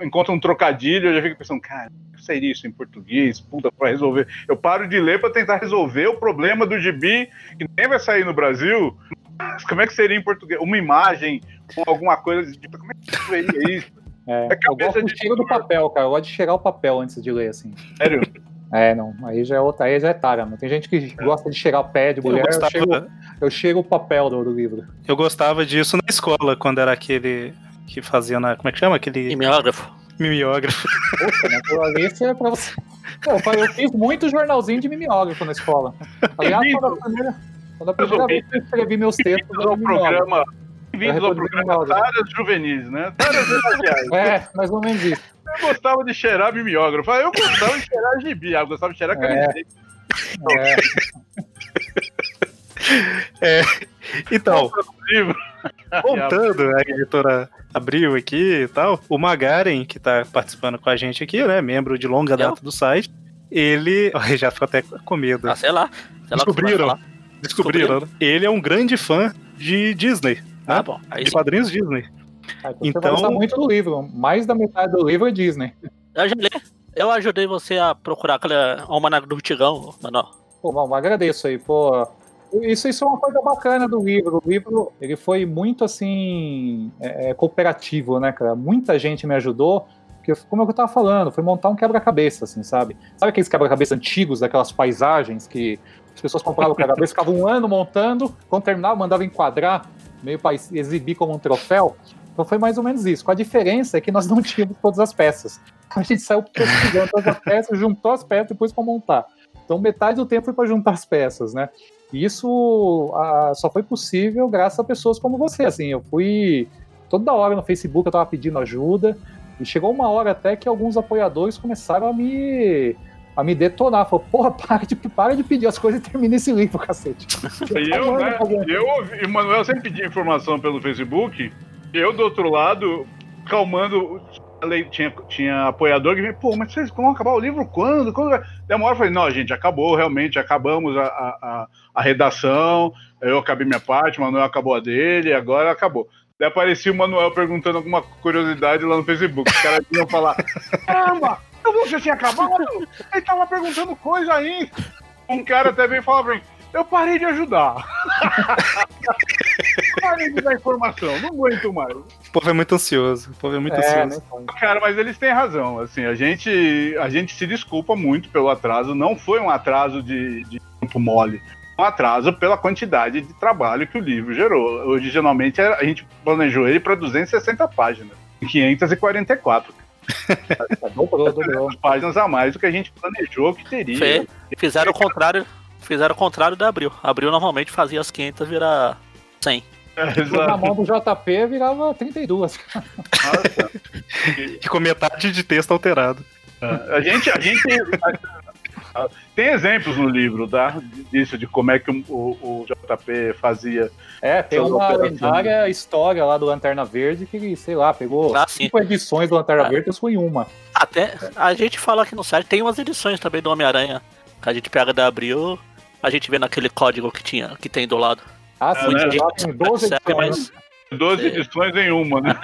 encontro um trocadilho, eu já fico pensando, cara, o que seria isso em português? Puta, pra resolver. Eu paro de ler pra tentar resolver o problema do gibi, que nem vai sair no Brasil. Mas como é que seria em português? Uma imagem com alguma coisa de tipo, como é que seria isso? É, É eu gosto do de cheiro do papel, cara. Eu gosto de cheirar o papel antes de ler, assim. Sério? É, não. Aí já é outra, aí já é tara, mano. Tem gente que gosta de cheirar o pé de mulher, eu, gostava- cheiro, eu cheiro o papel do, do livro. Eu gostava disso na escola, quando era aquele que fazia na. Como é que chama? Aquele Mimeógrafo. mimeógrafo. Poxa, né? Aquilo ali isso é pra você. Pô, eu eu fiz muito jornalzinho de mimeógrafo na escola. Aliás, quando a primeira, quando a primeira vez que eu escrevi meus textos, era ao mimeógrafo. Bem-vindos ao programa. Taras Juvenis, né? Taras Estagiárias. *laughs* É, mais ou menos isso. Eu gostava de cheirar mimeógrafo. Eu gostava de cheirar gibi, eu gostava de cheirar É. caneta. É, Então, livro. *laughs* voltando a editora abriu aqui e tal, o Magaren, que tá participando com a gente aqui, né? Membro de longa data do site, ele. *laughs* Ai, já ficou até com medo. Ah, sei lá. Sei lá Descobriram. Descobriram, né? Ele é um grande fã de Disney, Ah, né? bom. Aí De sim. quadrinhos Disney. Você Então- vai gostar muito do livro. Mais da metade do livro é Disney. Eu já li. Eu ajudei você a procurar aquela almanac do Rutigão, mano. Pô, bom, agradeço aí, pô. Isso, isso é uma coisa bacana do livro. O livro ele foi muito assim é, é, cooperativo, né, cara? Muita gente me ajudou. Porque, como eu tava falando, foi montar um quebra-cabeça, assim, sabe? Sabe aqueles quebra-cabeça antigos, daquelas paisagens que as pessoas compravam o quebra-cabeça, ficavam um ano montando, quando terminava, mandava enquadrar, meio para exibir como um troféu. Então foi mais ou menos isso. Com a diferença é que nós não tínhamos todas as peças. A gente saiu pesquisando todas as peças, juntou as peças depois para montar. Então metade do tempo foi para juntar as peças, né? E isso ah, só foi possível graças a pessoas como você. Assim, eu fui toda hora no Facebook, eu tava pedindo ajuda. E chegou uma hora até que alguns apoiadores começaram a me a me detonar. Falou, porra, para de, para de pedir as coisas e termina esse livro, cacete. E eu, né? Eu, ouvi- o Manuel sempre pedia informação pelo Facebook. Eu, do outro lado, calmando. Tinha, tinha apoiador que vinha, pô, mas vocês vão acabar o livro quando? quando vai?" Daí uma hora eu falei, não, gente, acabou, realmente, acabamos a, a, a- a redação, eu acabei minha parte, o Manuel acabou a dele, agora acabou. Daí aparecia o Manuel perguntando alguma curiosidade lá no Facebook. Os caras iam falar, caramba, eu já tinha acabado, ele tava perguntando coisa ainda. Um cara até veio falar pra mim, eu parei de ajudar. *laughs* parei de dar informação, não aguento mais. O povo é muito ansioso. O povo é muito É, ansioso. né? Cara, mas eles têm razão. Assim, a gente, a gente se desculpa muito pelo atraso. Não foi um atraso de, de tempo mole. Um atraso pela quantidade de trabalho que o livro gerou. Originalmente a gente planejou ele para 260 páginas. 544 Dobrou, dobrou. páginas a mais do que a gente planejou que teria. Fê, fizeram o contrário. Fizeram o contrário da Abril. Abril normalmente fazia as 500 virar 100. É, Na mão do JP virava 32. Nossa. *laughs* E com metade de texto alterado. A gente, a gente tem exemplos no livro, tá? Disso, de como é que o, o- o JP fazia. É, tem uma operações. lendária história lá do Lanterna Verde que, sei lá, pegou Ah, sim. cinco edições do Lanterna Ah. Verde e foi em uma. Até a gente fala aqui no site, tem umas edições também do Homem-Aranha. Que a gente pega da Abril, a gente vê naquele código que tinha, que tem do lado. Ah, sim, né? lá tem 12 Percebe, edições. mas 12 Sim. edições em uma, né?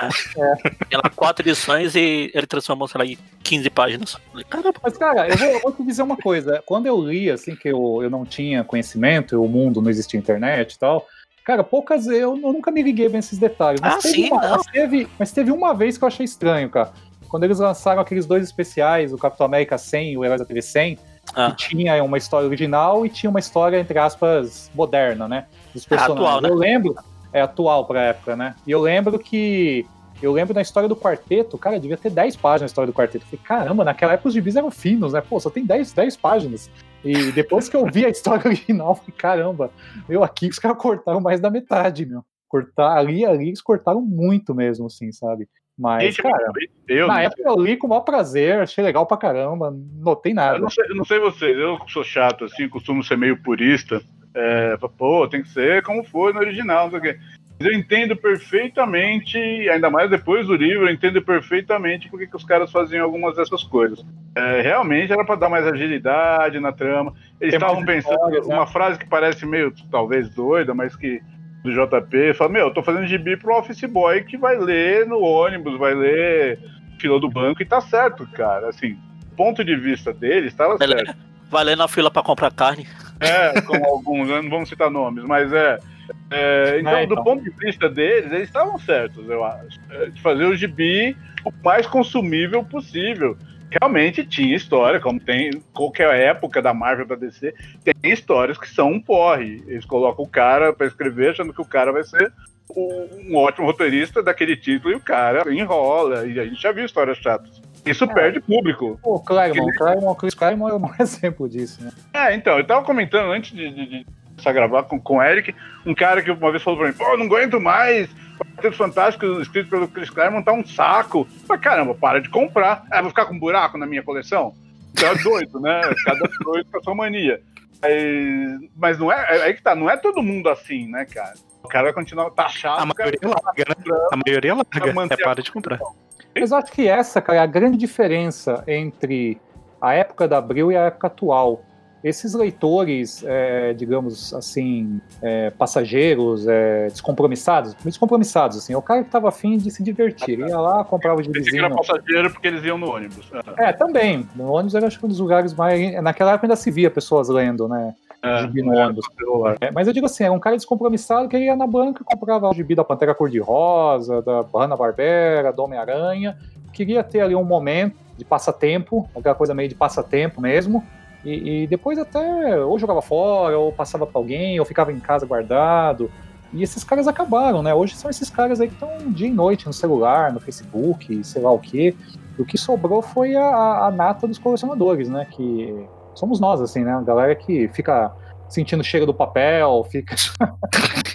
tem lá quatro edições e ele transformou, sei lá, em 15 páginas. Caramba, Mas, cara, eu vou, eu vou te dizer uma coisa. Quando eu li, assim, que eu, eu não tinha conhecimento, o mundo não existia internet e tal, cara, poucas eu, eu nunca me liguei bem nesses detalhes. Mas, Ah, teve sim, uma, mas, teve, mas teve uma vez que eu achei estranho, cara. Quando eles lançaram aqueles dois especiais, o Capitão América 100 e o Heróis da TV 100, Ah. que tinha uma história original e tinha uma história, entre aspas, moderna, né? Dos personagens. atual, né? Eu lembro, é atual pra época, né? E eu lembro que. Eu lembro da história do quarteto, cara, devia ter 10 páginas a história do quarteto. Eu falei, caramba, naquela época os gibis eram finos, né? Pô, só tem 10, 10 páginas. E depois que eu vi a história *laughs* original, eu falei, caramba, meu, aqui os caras cortaram mais da metade, meu. Cortar ali, ali, eles cortaram muito mesmo, assim, sabe? Mas, Gente, cara, eu, na época eu li com o maior prazer, achei legal pra caramba, não notei nada. eu não, sei, eu não sei vocês, eu sou chato, assim, costumo ser meio purista. É, pô, tem que ser como foi no original, não sei o quê. Mas eu entendo perfeitamente, ainda mais depois do livro, eu entendo perfeitamente porque que os caras faziam algumas dessas coisas. É, realmente era para dar mais agilidade na trama. Eles estavam pensando histórias, né? uma frase que parece meio, talvez, doida, mas que do JP, fala, meu, eu tô fazendo gibi pro office boy que vai ler no ônibus, vai ler fila do banco e tá certo, cara. Assim, ponto de vista deles, estava certo. Vai ler na fila pra comprar carne. É, como alguns, não vamos citar nomes, mas é. é então, É, então. do ponto de vista deles, eles estavam certos, eu acho. É, De fazer o gibi o mais consumível possível. Realmente tinha história, como tem em qualquer época da Marvel da DC, tem histórias que são um porre. Eles colocam o cara pra escrever achando que o cara vai ser um ótimo roteirista daquele título e o cara enrola. E a gente já viu histórias chatas. Isso É. perde público. O Claremont, o Claremont, o Chris Claremont é um *laughs* exemplo disso, né? É, então, eu tava comentando antes de, de, de começar a gravar com, com o Eric, um cara que uma vez falou pra mim, pô, não aguento mais, Quarteto Fantástico escrito pelo Chris Claremont tá um saco. Falei, caramba, para de comprar. Ah, vou ficar com um buraco na minha coleção? É doido, né? Cada doido com a sua mania. Mas, mas não é, é aí que tá, não é todo mundo assim, né, cara? O cara vai continuar taxado. A maioria larga, né? A maioria larga. É para de comprar. Mas eu acho que essa, cara, é a grande diferença entre a época da Abril e a época atual. Esses leitores, é, digamos assim, é, passageiros, é, descompromissados, descompromissados, assim, é o cara que estava afim de se divertir. Ia lá, comprava o gibizinho. era passageiro porque eles iam no ônibus. É, também. No ônibus era acho que um dos lugares mais. Naquela época ainda se via pessoas lendo, né? É, gibi no ônibus. celular. É, mas eu digo assim, era um cara descompromissado que ia na banca e comprava o gibi da Pantera Cor-de-Rosa, da Hanna-Barbera, do Homem-Aranha. Queria ter ali um momento de passatempo, aquela coisa meio de passatempo mesmo. E, e depois até ou jogava fora, ou passava pra alguém, ou ficava em casa guardado. E esses caras acabaram, né? Hoje são esses caras aí que estão dia e noite no celular, no Facebook, sei lá o quê. O que sobrou foi a- a nata dos colecionadores, né? Que somos nós, assim, né? A galera que fica sentindo o cheiro do papel, fica.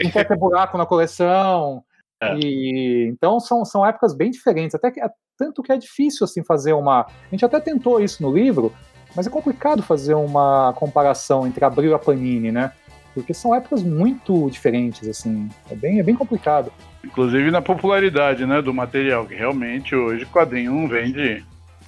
não quer ter buraco na coleção. É. E então são, são épocas bem diferentes. Até que, tanto que é difícil assim fazer uma. A gente até tentou isso no livro, mas é complicado fazer uma comparação entre Abril e a Panini, né? Porque são épocas muito diferentes, assim. É bem, é bem complicado. Inclusive na popularidade né, do material, que realmente hoje quadrinho não vende,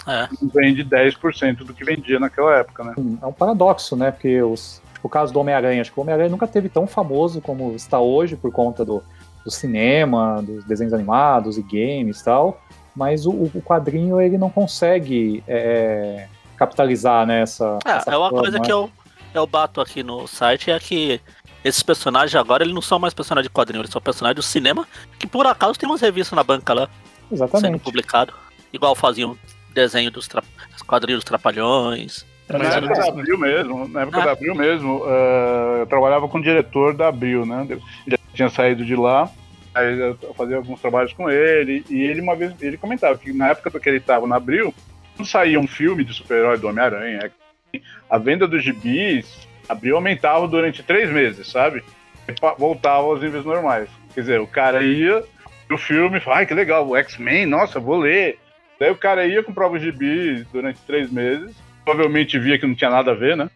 É. vende 10% do que vendia naquela época, né? É um paradoxo, né? Porque os, o caso do Homem-Aranha, acho que o Homem-Aranha nunca teve tão famoso como está hoje por conta do, do cinema, dos desenhos animados e games e tal. Mas o, o quadrinho ele não consegue é, capitalizar nessa. essa É, é uma fama, coisa né? que eu, eu bato aqui no site, é que esses personagens agora, eles não são mais personagens de quadrinho, eles são personagens do cinema, que por acaso tem umas revistas na banca lá, sendo Exatamente. publicado. Igual faziam desenho dos tra... quadrinhos dos Trapalhões. Na Mas época era- da Abril mesmo, na época Ah. da Abril mesmo, eh, eu trabalhava com o diretor da Abril, né? Ele já tinha saído de lá, aí eu fazia alguns trabalhos com ele, e ele uma vez ele comentava que na época que ele estava na Abril, quando saía um filme de super-herói do Homem-Aranha, a venda dos gibis, Abril aumentava durante três meses, sabe? E voltava aos níveis normais. Quer dizer, o cara ia no filme, fala, ai que legal, o X-Men, nossa, vou ler. Daí o cara ia, comprava os gibis durante três meses, provavelmente via que não tinha nada a ver, né?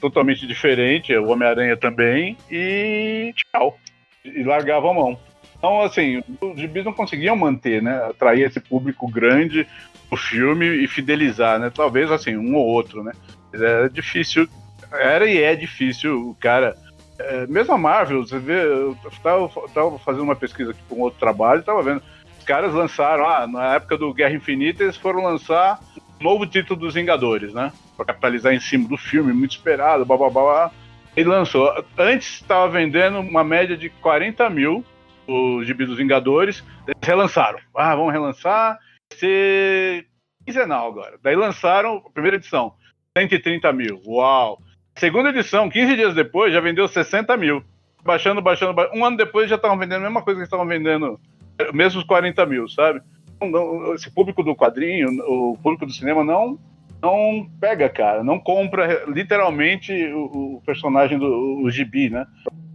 Totalmente diferente, o Homem-Aranha também, e tchau. E largava a mão. Então, assim, os gibis não conseguiam manter, né? Atrair esse público grande do filme e fidelizar, né? Talvez, assim, um ou outro, né? Mas Era difícil, era e é difícil o cara. é, mesmo a Marvel, você vê, eu tava, tava fazendo uma pesquisa aqui com outro trabalho, tava vendo. Os caras lançaram, ah, na época do Guerra Infinita, eles foram lançar um novo título dos Vingadores, né? Pra capitalizar em cima do filme, muito esperado, blá blá blá. Ele lançou. Antes estava vendendo uma média de 40 mil o gibi dos Vingadores. Eles relançaram. Ah, vamos relançar. Vai ser quinzenal agora. Daí lançaram a primeira edição. 130 mil. Uau! Segunda edição, 15 dias depois, já vendeu 60 mil. Baixando, baixando, baixando. Um ano depois já estavam vendendo a mesma coisa que estavam vendendo, mesmo os 40 mil, sabe? Não- não- esse público do quadrinho, o público do cinema não não pega, cara. Não compra literalmente o, o personagem do o gibi, né?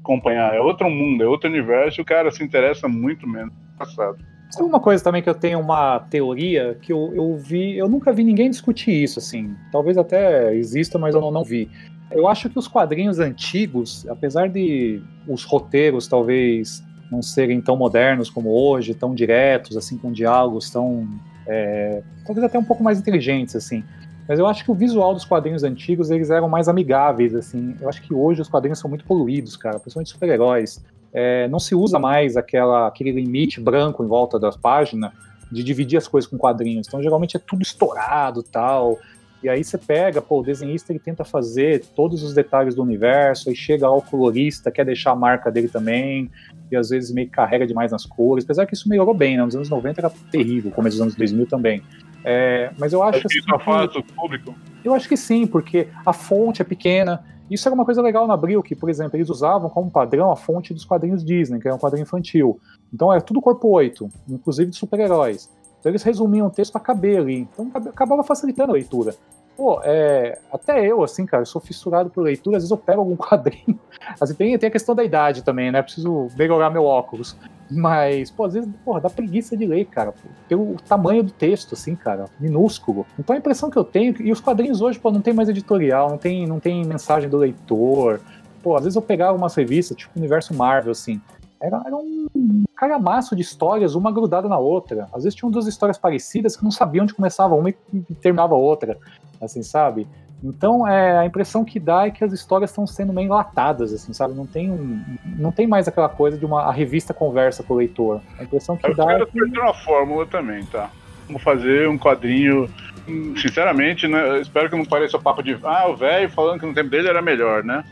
Acompanhar. É outro mundo, é outro universo o cara se interessa muito menos. Engraçado. Sabe uma coisa também que eu tenho uma teoria que eu, eu vi, eu nunca vi ninguém discutir isso, assim. Talvez até exista, mas eu não, não vi. Eu acho que os quadrinhos antigos, apesar de os roteiros talvez não serem tão modernos como hoje, tão diretos, assim, com diálogos tão. é, talvez até um pouco mais inteligentes, assim. Mas eu acho que o visual dos quadrinhos antigos, eles eram mais amigáveis, assim. Eu acho que hoje os quadrinhos são muito poluídos, cara, principalmente super-heróis. é, não se usa mais aquela, aquele limite branco em volta das páginas de dividir as coisas com quadrinhos. Então, geralmente é tudo estourado tal. E aí você pega, pô, o desenhista ele tenta fazer todos os detalhes do universo, aí chega ao colorista, quer deixar a marca dele também, e às vezes meio que carrega demais nas cores, apesar que isso melhorou bem, né? Nos anos 90 era terrível, começo dos anos 2000 também. É, mas eu acho Isso assim, afasta o público. eu acho que sim, porque a fonte é pequena. Isso era uma coisa legal na Abril, que, por exemplo, eles usavam como padrão a fonte dos quadrinhos Disney, que era um quadrinho infantil. Então era tudo corpo 8, inclusive de super-heróis. Então eles resumiam o texto para caber ali. Então acab- acabava facilitando a leitura. Pô, é, até eu, assim, cara, eu sou fissurado por leitura, às vezes eu pego algum *laughs* quadrinho. Assim, tem, tem a questão da idade também, né? Preciso melhorar meu óculos. Mas, pô, às vezes, porra, dá preguiça de ler, cara. Pelo tamanho do texto, assim, cara, minúsculo. Então a impressão que eu tenho, e os quadrinhos hoje, pô, não tem mais editorial, não tem, não tem mensagem do leitor. Pô, às vezes eu pegava umas revistas, tipo Universo Marvel, assim. Era, era um calhamaço de histórias, uma grudada na outra. Às vezes tinham duas histórias parecidas que não sabiam onde começava uma e terminava a outra, assim, sabe? Então, é, a impressão que dá é que as histórias estão sendo meio enlatadas, assim, sabe? Não tem, um- não tem mais aquela coisa de uma a revista conversa com o leitor. A impressão que Eu dá é quero que perder uma fórmula também, tá? Vamos fazer um quadrinho. hum, Sinceramente, né? Espero que não pareça papo de. Ah, o velho falando que no tempo dele era melhor, né?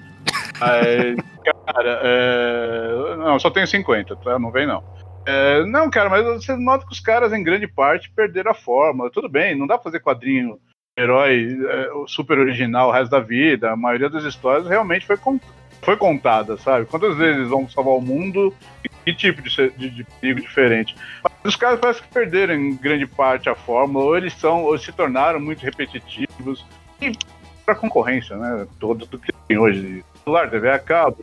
Aí, *laughs* cara, é... não, só tenho 50, tá? Não vem não. É, não, cara, mas você nota que os caras, em grande parte, perderam a fórmula. Tudo bem, não dá pra fazer quadrinho herói é, super original o resto da vida. A maioria das histórias realmente foi, con- foi contada, sabe? Quantas vezes vão salvar o mundo e que tipo de, de, de perigo diferente? Mas os caras parecem que perderam em grande parte a fórmula, ou eles são, ou se tornaram muito repetitivos. E pra concorrência, né? Todo do que tem hoje. Celular, TV a cabo.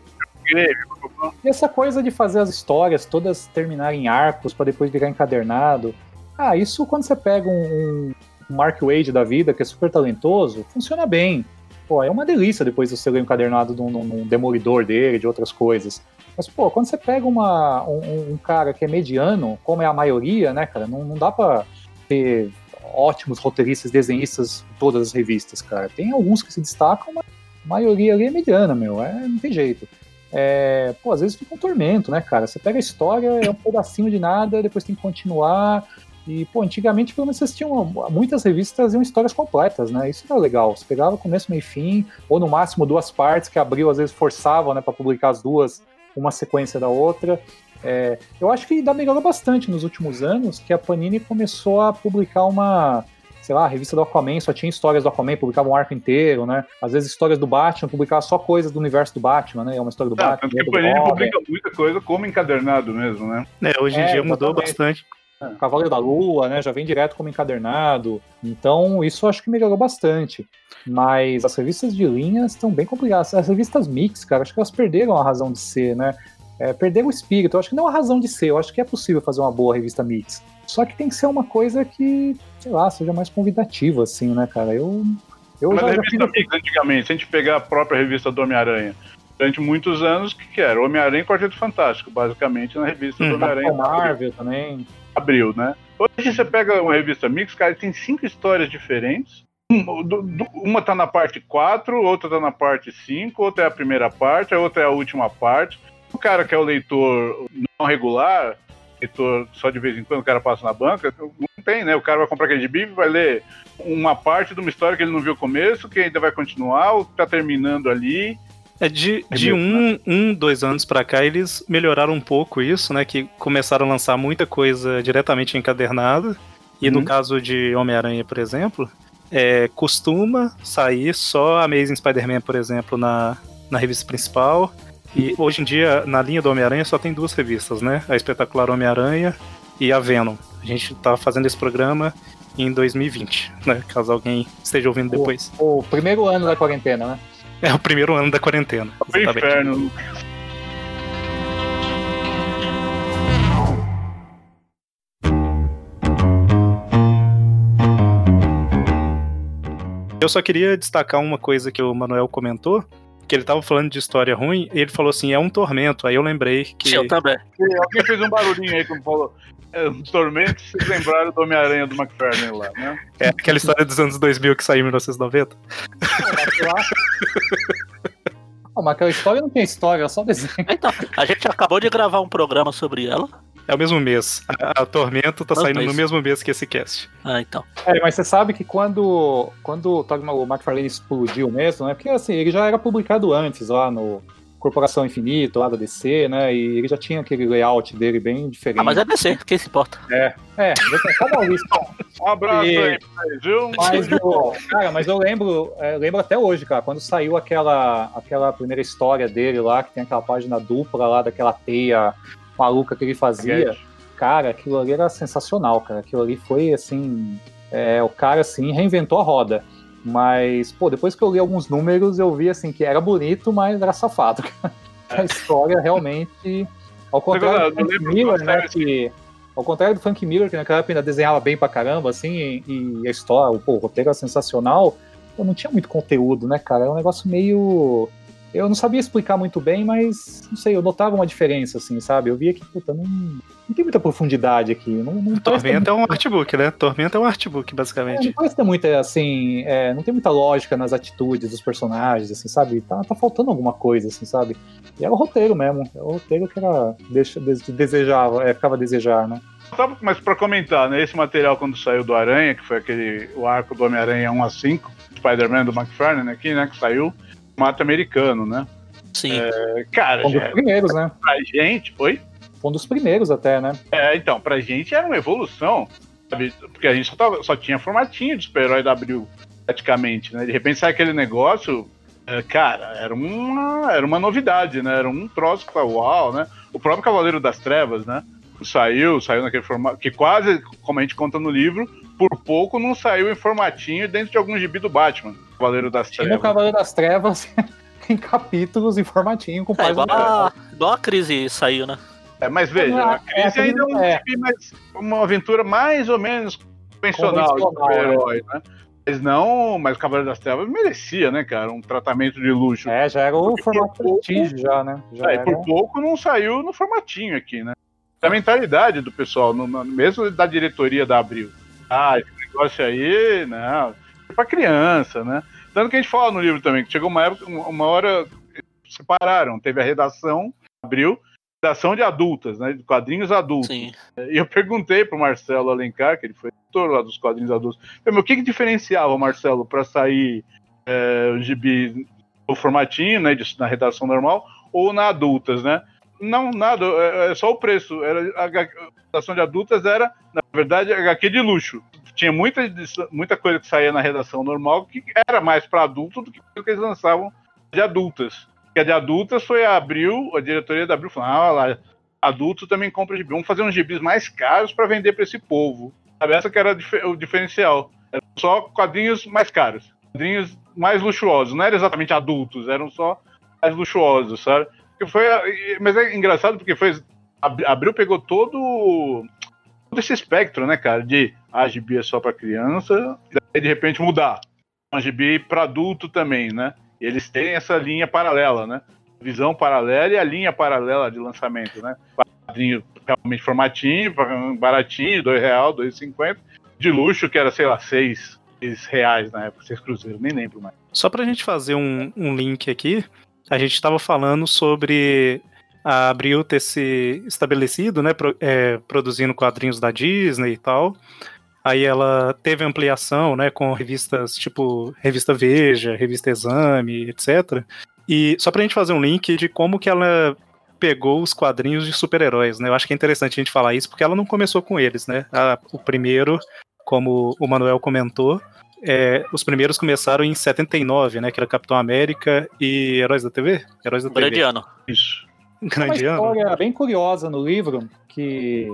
E essa coisa de fazer as histórias todas terminarem em arcos para depois virar encadernado. Ah, isso quando você pega um Mark Wade da vida, que é super talentoso, funciona bem. Pô, é uma delícia depois você ler o encadernado de um, demolidor dele, de outras coisas. Mas, pô, quando você pega uma, um, um cara que é mediano, como é a maioria, né, cara, não, não dá pra ter ótimos roteiristas, desenhistas em todas as revistas, cara. Tem alguns que se destacam, mas a maioria ali é mediana, meu. É, não tem jeito. É, pô, às vezes fica um tormento, né, cara? Você pega a história, é um pedacinho de nada, depois tem que continuar. E, pô, antigamente, pelo menos, vocês tinham. Muitas revistas traziam histórias completas, né? Isso era legal. Você pegava começo, meio e fim, ou no máximo duas partes, que abriu, às vezes forçavam, né, pra publicar as duas, uma sequência da outra. É, eu acho que ainda melhorou bastante nos últimos anos, que a Panini começou a publicar uma. Sei lá, a revista do Aquaman só tinha histórias do Aquaman, publicava um arco inteiro, né? Às vezes histórias do Batman, publicava só coisas do universo do Batman, né? É uma história do Ah, Batman. tanto que do Panini publica muita coisa como encadernado mesmo, né? É, hoje em É, dia mudou exatamente. bastante. Cavaleiro da Lua, né? Já vem direto como encadernado. Então, isso acho que melhorou bastante. Mas as revistas de linha estão bem complicadas. As revistas mix, cara, acho que elas perderam a razão de ser, né? É, perderam o espírito. Eu acho que não a razão de ser. Eu acho que é possível fazer uma boa revista mix. Só que tem que ser uma coisa que, sei lá, seja mais convidativa, assim, né, cara? Eu. Eu Mas já, a já revista fiz- Mix, antigamente, se a gente pegar a própria revista do Homem-Aranha, durante muitos anos, o que, que era? Homem-Aranha e Quarteto Fantástico, basicamente, na revista do Hum. Homem-Aranha Marvel também. Né? Hoje você pega uma revista Mix, cara, tem cinco histórias diferentes. Um- Uma tá na parte 4, outra tá na parte 5, outra é a primeira parte, a outra é a última parte. O cara que é o leitor não regular, leitor só de vez em quando o cara passa na banca, não tem, né? O cara vai comprar aquele gibi vai ler uma parte de uma história que ele não viu o começo, que ainda vai continuar, ou tá terminando ali. É de, É de um, um, dois anos pra cá, eles melhoraram um pouco isso, né? Que começaram a lançar muita coisa diretamente encadernada. E no Uhum. caso de Homem-Aranha, por exemplo, é, costuma sair só Amazing Spider-Man, por exemplo, na, na revista principal. E hoje em dia, na linha do Homem-Aranha, só tem duas revistas, né? A Espetacular Homem-Aranha e a Venom. A gente tá fazendo esse programa em 2020, né? Caso alguém esteja ouvindo depois. O primeiro ano da quarentena, né? É o primeiro ano da quarentena. Exatamente. inferno. Eu só queria destacar uma coisa que o Manuel comentou, que ele tava falando de história ruim, e ele falou assim, é um tormento. Aí eu lembrei que. Eu também. E Alguém fez um barulhinho aí quando falou. É, um tormento, vocês lembraram do Homem-Aranha do McFarlane lá, né? É aquela história dos anos 2000 que saiu em 1990. Eu acho- Pô, mas aquela história não tem história, é só desenho. Então, a gente acabou de gravar um programa sobre ela. É o mesmo mês. A, a Tormento tá Nossa, saindo no mas- mesmo mês que esse cast. Ah, então. É, mas você sabe que quando, quando o Todd McFarlane explodiu mesmo, né? Porque assim, ele já era publicado antes lá no Corporação Infinito, lá da DC, né? E ele já tinha aquele layout dele bem diferente. Ah, mas é DC, quem se importa? É, tem cada lista. Um abraço E- aí viu? Mas, o- cara, mas eu lembro, é, lembro até hoje, cara, quando saiu aquela, aquela primeira história dele lá, que tem aquela página dupla lá daquela teia maluca que ele fazia. Cara, aquilo ali era sensacional, cara. Aquilo ali foi assim. é, o cara assim reinventou a roda. Mas, pô, depois que eu li alguns números, eu vi assim que era bonito, mas era safado. *laughs* A história realmente. Ao contrário do Frank Miller, né? Que, ao contrário do Frank Miller, que naquela época ainda desenhava bem pra caramba, assim, e, e a história, pô, o roteiro era sensacional, pô, não tinha muito conteúdo, né, cara? Era um negócio meio. Eu não sabia explicar muito bem, mas não sei, eu notava uma diferença, assim, sabe? Eu via que, puta, não, não tem muita profundidade aqui. Não, não Tormenta é um artbook, né? Tormenta é um artbook, é, basicamente. não parece ter muita, assim, é, não tem muita lógica nas atitudes dos personagens, assim, sabe? Tá, tá faltando alguma coisa, assim, sabe? E era o roteiro mesmo, é o roteiro que era, deixa, desejava, é, ficava a desejar, né? Só- Mas pra comentar, né? Esse material quando saiu do Aranha, que foi aquele o arco do Homem-Aranha 1 a 5, Spider-Man do McFarlane aqui, né? Que saiu, formato americano, né? Sim. É, Cara, Um dos já, primeiros, né? pra gente. Oi? Um dos primeiros até, né? É, então, pra gente era uma evolução, sabe? Porque a gente só, tava- só tinha formatinho de super-herói da Abril, praticamente, né? De repente sai aquele negócio, é, cara, era uma, era uma novidade, né? Era um troço que uau, né? O próprio Cavaleiro das Trevas, né? Saiu, saiu naquele formato, que quase, como a gente conta no livro, por pouco não saiu em formatinho dentro de algum gibi do Batman, Cavaleiro das Tinha o Trevas. Cavaleiro das Trevas *laughs* em capítulos em formatinho com É, páginas. igual, a, igual a crise saiu, né? É, mas veja, a é, crise é, ainda é um é. gibi mais, uma aventura mais ou menos convencional de Convencional, super-herói, né? Mas não, mas o Cavaleiro das Trevas merecia, né, cara? Um tratamento de luxo. É, já era o Porque formato prestígio já, né? Já Aí, era... por pouco não saiu no formatinho aqui, né? A mentalidade do pessoal, no- no- mesmo da diretoria da Abril. Ah, esse negócio aí, não, é pra criança, né? Tanto que a gente fala no livro também, que chegou uma época, uma hora separaram, teve a redação, Abril, redação de adultas, né? De quadrinhos adultos. Sim. E eu perguntei pro Marcelo Alencar, que ele foi editor lá dos quadrinhos adultos, o que, que diferenciava, Marcelo, para sair é, o gibi no formatinho, né, de- na redação normal, ou na adultas, né? Não, nada, é, é só o preço. Era, a, redação de adultas era, na verdade, HQ de luxo. Tinha muita, muita coisa que saía na redação normal que era mais para adulto do que o que eles lançavam de adultas. Porque a de adultas foi a Abril, a diretoria da Abril falou, ah, lá, adulto também compra gibi. Vamos fazer uns gibis mais caros para vender para esse povo. Sabe? Essa que era o diferencial. Eram só quadrinhos mais caros. Quadrinhos mais luxuosos. Não eram exatamente adultos, eram só mais luxuosos, sabe? Foi, a- mas é engraçado porque foi. Ab- Abril pegou todo, todo esse espectro, né, cara? De ah, gibi é só para criança, e de repente mudar. Gibi para adulto também, né? Eles têm essa linha paralela, né? Visão paralela e a linha paralela de lançamento, né? Quadrinho realmente formatinho, baratinho, dois real, dois cinquenta, de luxo que era sei lá seis, reais na época, seis cruzeiros, nem lembro mais. Só pra gente fazer um, um link aqui, a gente estava falando sobre a Abril ter se estabelecido, né, pro- é, produzindo quadrinhos da Disney e tal. Aí ela teve ampliação, né, com revistas tipo Revista Veja, Revista Exame, etc. E só pra gente fazer um link de como que ela pegou os quadrinhos de super-heróis, né? Eu acho que é interessante a gente falar isso porque ela não começou com eles, né? A- o primeiro, como o Manuel comentou, é, os primeiros começaram em 79, né? Que era Capitão América e Heróis da TV? Heróis da TV. Grande ano. Isso. Uma Grande ano. história bem curiosa no livro que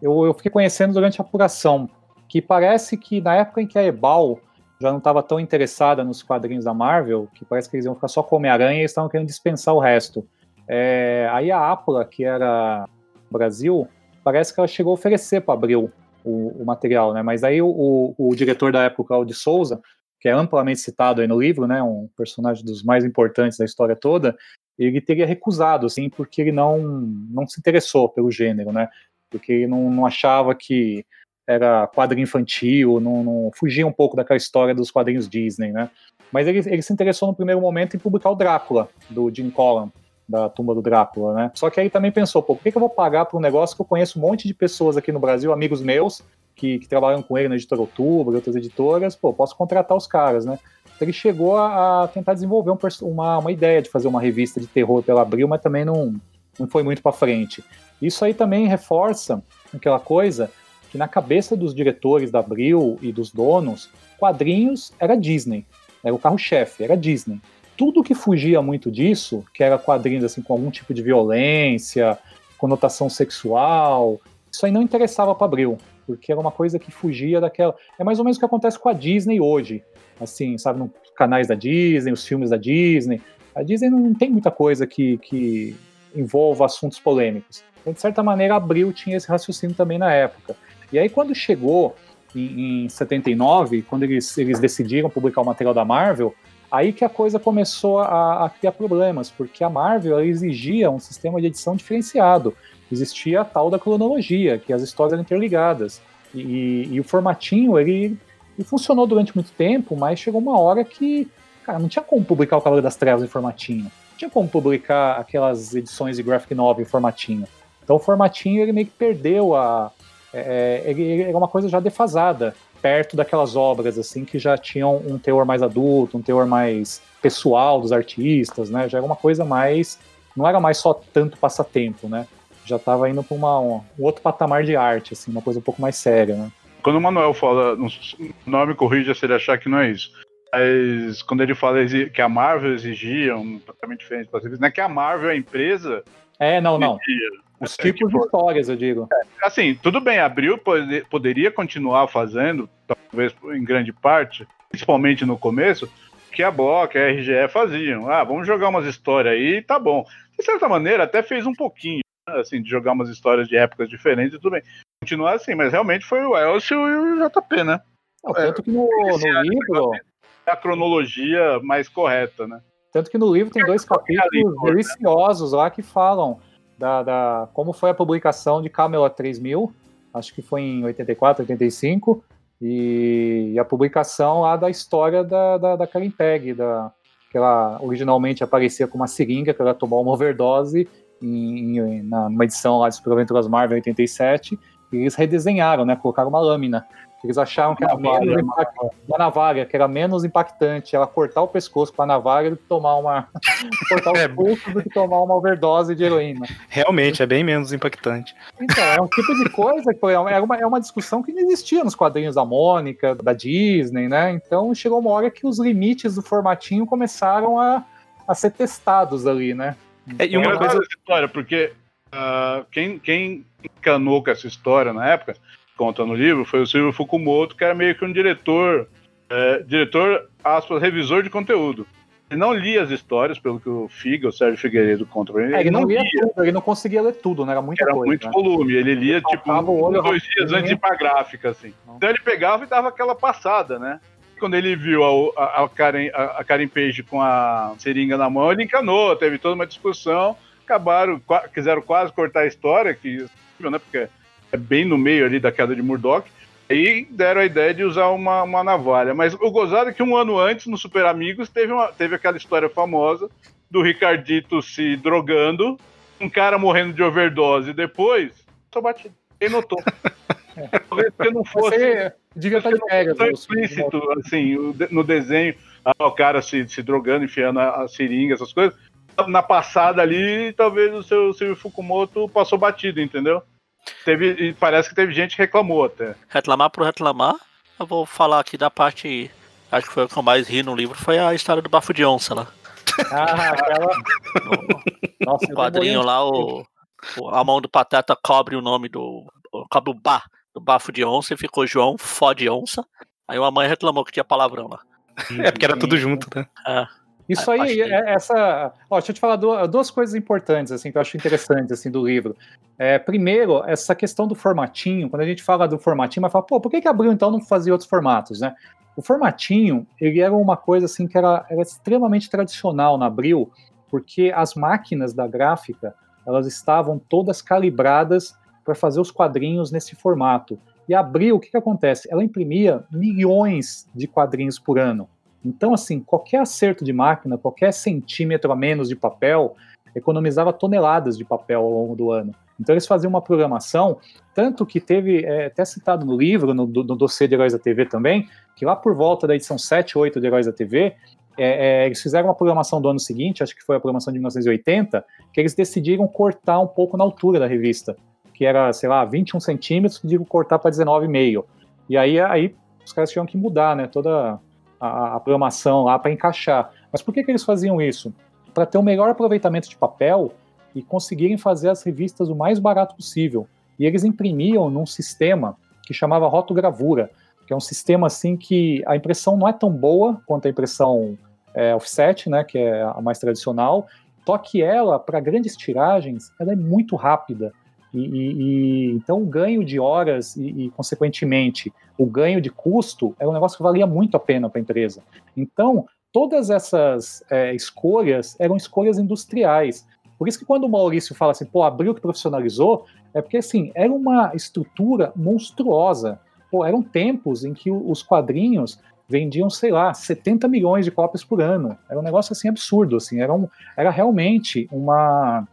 eu, eu fiquei conhecendo durante a apuração, que parece que na época em que a Ebal já não estava tão interessada nos quadrinhos da Marvel, que parece que eles iam ficar só com Homem-Aranha e eles estavam querendo dispensar o resto. É, aí a Apla, que era Brasil, parece que ela chegou a oferecer para Abril o, o material, né? Mas aí o, o, diretor da época, Claudio Souza, que é amplamente citado aí no livro, né? Um personagem dos mais importantes da história toda, ele teria recusado, assim, porque ele não, não se interessou pelo gênero, né? Porque ele não, não achava que era quadrinho infantil, não, não fugia um pouco daquela história dos quadrinhos Disney, né? Mas ele, ele se interessou no primeiro momento em publicar o Drácula, do Jim Collin, da tumba do Drácula, né? Só que aí também pensou, pô, por que, que eu vou pagar por um negócio que eu conheço um monte de pessoas aqui no Brasil, amigos meus, que, que trabalham com ele na editora Outubro e outras editoras, pô, posso contratar os caras, né? Então ele chegou a, a tentar desenvolver um, uma, uma ideia de fazer uma revista de terror pela Abril, mas também não, não foi muito para frente. Isso aí também reforça aquela coisa que na cabeça dos diretores da Abril e dos donos, quadrinhos era Disney, era o carro-chefe, era Disney. Tudo que fugia muito disso, que era quadrinhos assim com algum tipo de violência, conotação sexual, isso aí não interessava para Abril, porque era uma coisa que fugia daquela. É mais ou menos o que acontece com a Disney hoje, assim, sabe, nos canais da Disney, os filmes da Disney. A Disney não tem muita coisa que, que envolva assuntos polêmicos. Então, de certa maneira, Abril tinha esse raciocínio também na época. E aí, quando chegou em, em 79, quando eles, eles decidiram publicar o material da Marvel, aí que a coisa começou a, a criar problemas, porque a Marvel exigia um sistema de edição diferenciado. Existia a tal da cronologia, que as histórias eram interligadas. E, e o formatinho, ele, ele, funcionou durante muito tempo, mas chegou uma hora que, cara, não tinha como publicar o Cavaleiro das Trevas em formatinho. Não tinha como publicar aquelas edições de graphic novel em formatinho. Então o formatinho, ele meio que perdeu a, é, é, ele é uma coisa já defasada, perto daquelas obras assim que já tinham um teor mais adulto, um teor mais pessoal dos artistas, né? Já era uma coisa mais, não era mais só tanto passatempo, né? Já estava indo para um, outro patamar de arte, assim, uma coisa um pouco mais séria, né? Quando o Manuel fala, não me corrija se ele achar que não é isso. Mas quando ele fala que a Marvel exigia um tratamento diferente para não é que a Marvel, a empresa. É, não, não. Os tipos tipo, de histórias, eu digo. É, assim, tudo bem, Abril pode, poderia continuar fazendo, talvez em grande parte, principalmente no começo, que a Block, a RGE faziam. Ah, vamos jogar umas histórias aí, tá bom. De certa maneira, até fez um pouquinho, né, assim, de jogar umas histórias de épocas diferentes e tudo bem. Continuar assim, mas realmente foi o Elcio e o JP, né? Não, tanto que no, no livro. É a cronologia mais correta, né? Tanto que no livro tem dois capítulos né? deliciosos lá que falam da, da, como foi a publicação de Camelot 3000, acho que foi em 84, 85, e, e a publicação lá da história da, da, da Karen Pegg, da, que ela originalmente aparecia com uma seringa, que ela tomou uma overdose em, em, na, numa edição lá de Super Aventuras Marvel 87, e eles redesenharam, né, colocaram uma lâmina eles acharam que era menos impactante, navalha, que era menos impactante ela cortar o pescoço com a navalha do que tomar uma. *laughs* cortar o é. pulso do que tomar uma overdose de heroína. Realmente, é bem menos impactante. Então, é um tipo de coisa que foi, é, uma, é uma discussão que não existia nos quadrinhos da Mônica, da Disney, né? Então chegou uma hora que os limites do formatinho começaram a, a ser testados ali, né? É, e uma coisa. história, porque uh, quem, quem encanou com essa história na época conta no livro foi o Silvio Fukumoto, que era meio que um diretor, é, diretor, aspas, revisor de conteúdo. Ele não lia as histórias, pelo que o Figa, o Sérgio Figueiredo conta pra ele. É, ele, não, lia, tudo, ele não conseguia ler tudo, né? Era muita era coisa. muito né? volume, ele lia ele tipo um, dois dias antes de ir pra gráfica, assim. Não. Então ele pegava e dava aquela passada, né? Quando ele viu a, a, a, Karen, a, a Karen Page com a seringa na mão, ele encanou, teve toda uma discussão, acabaram, quiseram quase cortar a história, que, né? Porque é bem no meio ali da queda de Murdoch. E deram a ideia de usar uma, uma navalha. Mas o gozado é que um ano antes, no Super Amigos, teve, uma, teve aquela história famosa do Ricardito se drogando, um cara morrendo de overdose. Depois, só batido. Quem notou? *laughs* Talvez se não fosse. Você devia estar de férias. Tão explícito, assim, no desenho, ah, o cara se, se drogando, enfiando a, a seringa, essas coisas. Na passada ali, talvez o seu Silvio Fukumoto passou batido, entendeu? Teve, parece que teve gente que reclamou até. Reclamar por reclamar, eu vou falar aqui da parte. Acho que foi o que eu mais ri no livro, foi a história do bafo de onça lá. Ah, aquela. *laughs* Nossa, o quadrinho lá, o, a mão do Pateta cobre o nome do. cobre o bar do bafo de onça e ficou João Fode Onça. Aí uma mãe reclamou que tinha palavrão lá. É, porque era tudo junto, né? É. Isso aí, é, essa. Ó, deixa eu te falar duas coisas importantes, assim, que eu acho interessantes, assim, do livro. É, primeiro, essa questão do formatinho, quando a gente fala do formatinho, mas fala, pô, por que, que abriu então não fazia outros formatos, né? O formatinho, ele era uma coisa, assim, que era, era extremamente tradicional na Abril, porque as máquinas da gráfica, elas estavam todas calibradas para fazer os quadrinhos nesse formato. E a Abril, o que, que acontece? Ela imprimia milhões de quadrinhos por ano. Então, assim, qualquer acerto de máquina, qualquer centímetro a menos de papel, economizava toneladas de papel ao longo do ano. Então eles faziam uma programação, tanto que teve, é, até citado no livro, no, no dossiê de Heróis da TV também, que lá por volta da edição 7, 8 de Heróis da TV, é, é, eles fizeram uma programação do ano seguinte, acho que foi a programação de 1980, que eles decidiram cortar um pouco na altura da revista, que era, sei lá, 21 centímetros, pediram cortar para 19,5. E aí, aí os caras tinham que mudar, né, toda a, a programação lá para encaixar. Mas por que, que eles faziam isso? Para ter o um melhor aproveitamento de papel e conseguirem fazer as revistas o mais barato possível. E eles imprimiam num sistema que chamava rotogravura, que é um sistema assim que a impressão não é tão boa quanto a impressão é, offset, né, que é a mais tradicional, só que ela, para grandes tiragens, ela é muito rápida. E, e, e, então o ganho de horas e, e, consequentemente, o ganho de custo é um negócio que valia muito a pena para a empresa. Então, todas essas é, escolhas eram escolhas industriais. Por isso que quando o Maurício fala assim, pô, abriu que profissionalizou, é porque assim, era uma estrutura monstruosa. Pô, eram tempos em que os quadrinhos vendiam, sei lá, 70 milhões de cópias por ano. Era um negócio assim absurdo, assim, era, um, era realmente uma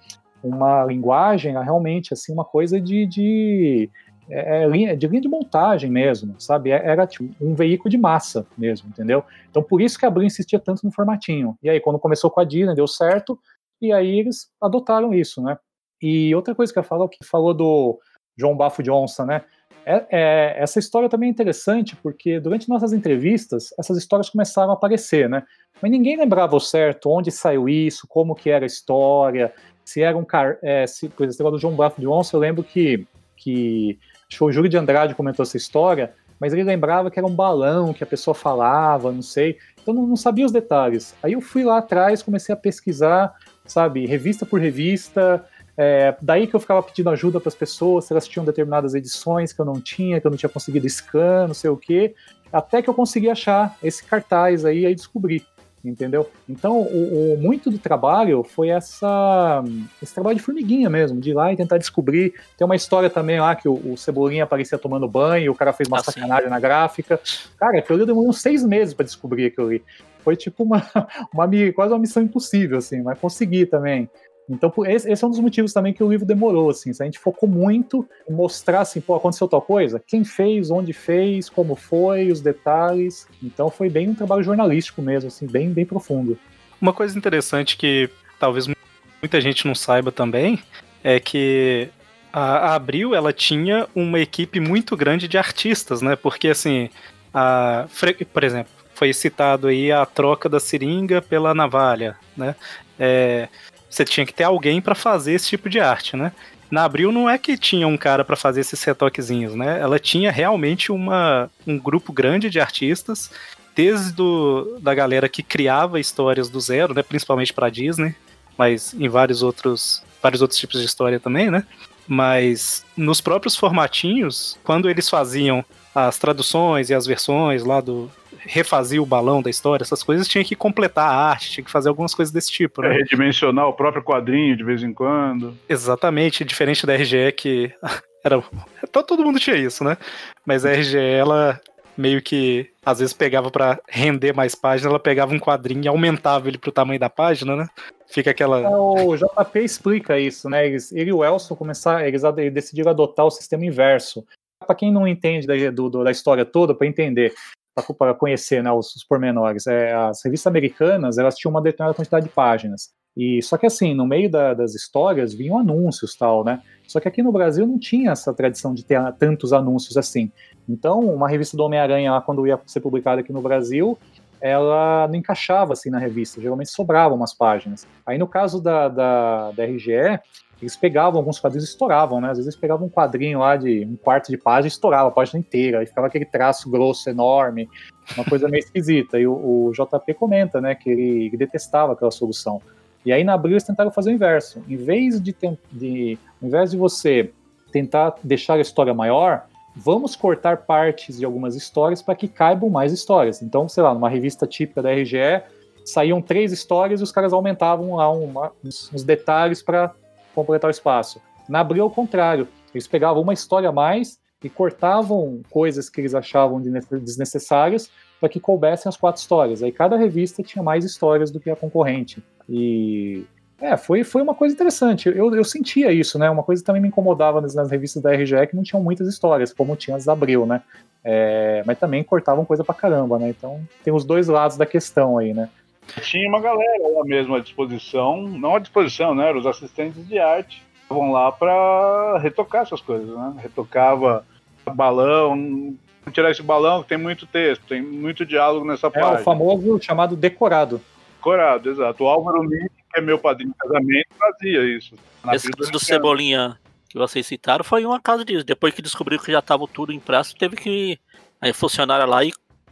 uma linguagem, era realmente assim uma coisa de, de é, é de linha de montagem mesmo, sabe? É, era tipo, um veículo de massa mesmo, entendeu? Então por isso que a Abril insistia tanto no formatinho. E aí quando começou com a Disney deu certo, e aí eles adotaram isso, né? E outra coisa que eu falo, que falou do João Bafo de Onça, né? É, é, essa história também é interessante porque durante nossas entrevistas essas histórias começaram a aparecer, né? Mas ninguém lembrava o certo onde saiu isso, como que era a história, se era um car... É, se, por exemplo, do João Bafo de Onça, eu lembro que, que acho que o Júlio de Andrade comentou essa história, mas ele lembrava que era um balão que a pessoa falava, não sei. Então não, não sabia os detalhes. Aí eu fui lá atrás, comecei a pesquisar, sabe, revista por revista, é, daí que eu ficava pedindo ajuda para as pessoas, se elas tinham determinadas edições que eu não tinha, que eu não tinha conseguido scan, não sei o quê, até que eu consegui achar esse cartaz aí e descobri, entendeu? Então, o, o, muito do trabalho foi essa, esse trabalho de formiguinha mesmo, de ir lá e tentar descobrir. Tem uma história também lá que o, o Cebolinha aparecia tomando banho, o cara fez uma ah, sacanagem sim. na gráfica. Cara, aquilo ali demorou uns seis meses para descobrir aquilo ali. Foi tipo uma, *laughs* uma, quase uma missão impossível, assim, mas consegui também. Então, esse, é um dos motivos também que o livro demorou, assim. A gente focou muito em mostrar, assim, pô, aconteceu tal coisa? Quem fez, onde fez, como foi, os detalhes. Então, foi bem um trabalho jornalístico mesmo, assim, bem, bem profundo. Uma coisa interessante que talvez muita gente não saiba também é que a, Abril, ela tinha uma equipe muito grande de artistas, né? Porque, assim, a, por exemplo, foi citado aí a troca da seringa pela navalha, né? É, você tinha que ter alguém para fazer esse tipo de arte, né? Na Abril não é que tinha um cara para fazer esses retoquezinhos, né? Ela tinha realmente uma, um grupo grande de artistas, desde do, da galera que criava histórias do zero, né? Principalmente para Disney, mas em vários outros, vários outros tipos de história também, né? Mas nos próprios formatinhos, quando eles faziam as traduções e as versões lá do, refazia o balão da história, essas coisas, tinha que completar a arte, tinha que fazer algumas coisas desse tipo, né? É, redimensionar o próprio quadrinho de vez em quando. Exatamente, diferente da RGE que *laughs* era. Todo mundo tinha isso, né? Mas a RGE, ela meio que às vezes pegava para render mais páginas, ela pegava um quadrinho e aumentava ele pro tamanho da página, né? Fica aquela. É, o JP explica isso, né? Eles, ele e o Elson começaram, eles decidiram adotar o sistema inverso. Para quem não entende da, do, da história toda, para entender, para conhecer né, os, os pormenores. É, as revistas americanas elas tinham uma determinada quantidade de páginas. E só que assim, no meio da, das histórias vinham anúncios tal, né? Só que aqui no Brasil não tinha essa tradição de ter tantos anúncios assim. Então, uma revista do Homem-Aranha quando ia ser publicada aqui no Brasil, ela não encaixava assim na revista, geralmente sobravam umas páginas. Aí no caso da, da, da RGE, eles pegavam alguns quadrinhos e estouravam, né? Às vezes eles pegavam um quadrinho lá de um quarto de página e estourava a página inteira, e ficava aquele traço grosso, enorme, uma coisa meio *laughs* esquisita. E o, o JP comenta, né, que ele, ele, detestava aquela solução. E aí na Abril eles tentaram fazer o inverso. Em vez de, de, em vez de você tentar deixar a história maior, vamos cortar partes de algumas histórias para que caibam mais histórias. Então, sei lá, numa revista típica da RGE, saíam três histórias e os caras aumentavam lá uma, uns, uns detalhes para completar o espaço. Na Abril, ao contrário, eles pegavam uma história a mais e cortavam coisas que eles achavam desnecessárias para que coubessem as quatro histórias. Aí cada revista tinha mais histórias do que a concorrente. E é, foi, foi uma coisa interessante. Eu, eu sentia isso, né? Uma coisa que também me incomodava nas, nas revistas da RGE que não tinham muitas histórias, como tinha as da Abril, né? É, mas também cortavam coisa pra caramba, né? Então tem os dois lados da questão aí, né? Tinha uma galera lá mesmo à disposição, não à disposição, né? Os assistentes de arte estavam lá para retocar essas coisas, né? Retocava balão, tirar esse balão que tem muito texto, tem muito diálogo nessa é, parte. É o famoso chamado decorado. Decorado, exato. O Álvaro Lins, que é meu padrinho de casamento, fazia isso. Esse do, do Cebolinha que vocês citaram foi uma casa disso. Depois que descobriu que já estava tudo impresso, teve que aí funcionário lá e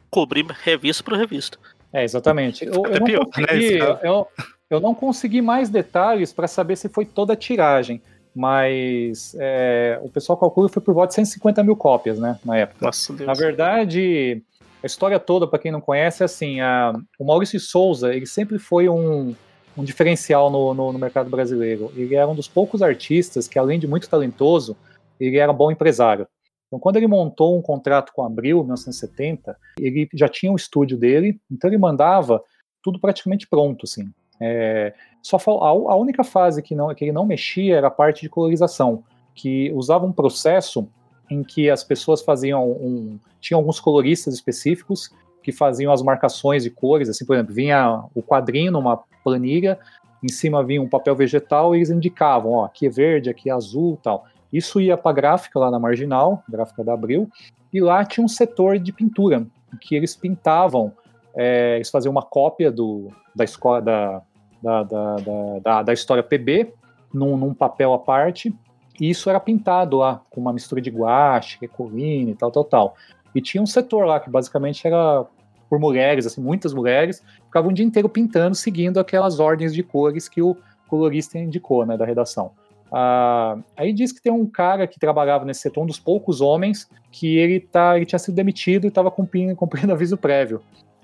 cobrir revista por revista. É, exatamente. Eu, eu, não, pior, né, consegui, né, eu, eu não consegui mais detalhes para saber se foi toda a tiragem mas é, o pessoal calcula que foi por volta de 150 mil cópias, né, na época. Nossa Deus. Na verdade, a história toda, para quem não conhece, é assim, a, o Maurício Souza, ele sempre foi um, um diferencial no, no, no, mercado brasileiro. Ele era um dos poucos artistas que, além de muito talentoso, ele era bom empresário. Então, quando ele montou um contrato com a Abril, em 1970, ele já tinha o um estúdio dele, então ele mandava tudo praticamente pronto, assim. É, só a, a, única fase que, não, que ele não mexia era a parte de colorização, que usava um processo em que as pessoas faziam um, tinham alguns coloristas específicos que faziam as marcações de cores, assim, por exemplo, vinha o quadrinho numa planilha, em cima vinha um papel vegetal e eles indicavam, ó, aqui é verde, aqui é azul, tal. Isso ia para a gráfica lá na marginal, gráfica da Abril, e lá tinha um setor de pintura, que eles pintavam, é, eles faziam uma cópia do, da escola da, da, da, da, da história PB num, num, papel à parte, e isso era pintado lá com uma mistura de guache, recolina e tal, tal, tal. E tinha um setor lá que basicamente era por mulheres, assim, muitas mulheres, ficavam o dia inteiro pintando, seguindo aquelas ordens de cores que o colorista indicou, né, da redação. Ah, aí diz que tem um cara que trabalhava nesse setor, um dos poucos homens, que ele, tá, ele tinha sido demitido e estava cumprindo, *laughs* cumprindo aviso prévio.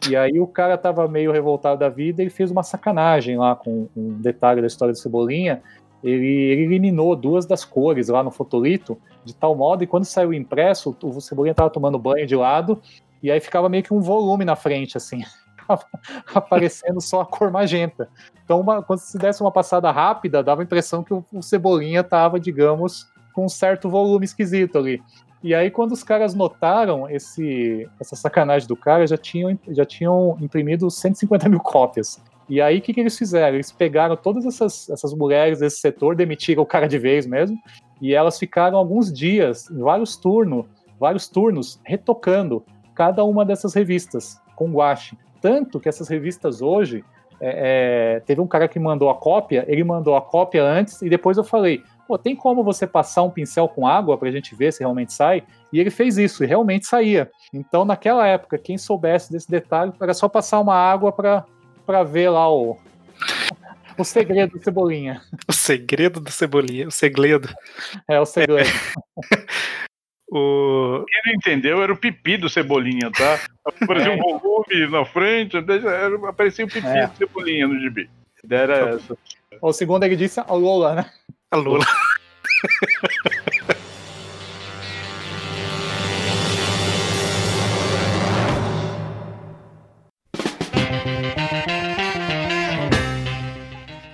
E aí o cara tava meio revoltado da vida e fez uma sacanagem lá com um detalhe da história do Cebolinha. Ele, ele, eliminou duas das cores lá no fotolito, de tal modo, e quando saiu impresso, o Cebolinha tava tomando banho de lado, e aí ficava meio que um volume na frente, assim, *laughs* *laughs* aparecendo só a cor magenta. Então, uma, quando se desse uma passada rápida, dava a impressão que o, o Cebolinha tava, digamos, com um certo volume esquisito ali. E aí, quando os caras notaram esse, essa sacanagem do cara, já tinham, já tinham imprimido 150 mil cópias. E aí, o que, que eles fizeram? Eles pegaram todas essas, essas mulheres desse setor, demitiram o cara de vez mesmo, e elas ficaram alguns dias, vários turnos, vários turnos, retocando cada uma dessas revistas com guache. Tanto que essas revistas hoje, é, é, teve um cara que mandou a cópia, ele mandou a cópia antes, e depois eu falei, pô, tem como você passar um pincel com água para a gente ver se realmente sai? E ele fez isso, e realmente saía. Então, naquela época, quem soubesse desse detalhe, era só passar uma água para ver lá o, *laughs* o segredo do Cebolinha. O segredo do Cebolinha, o segredo. É, o segredo. É. *laughs* O... Quem não entendeu era o pipi do Cebolinha, tá? Aparecia *laughs* é. um volume na frente, aparecia o pipi é. do Cebolinha no gibi. Era essa. O segundo ele disse a Lola, né? A Lula. *laughs*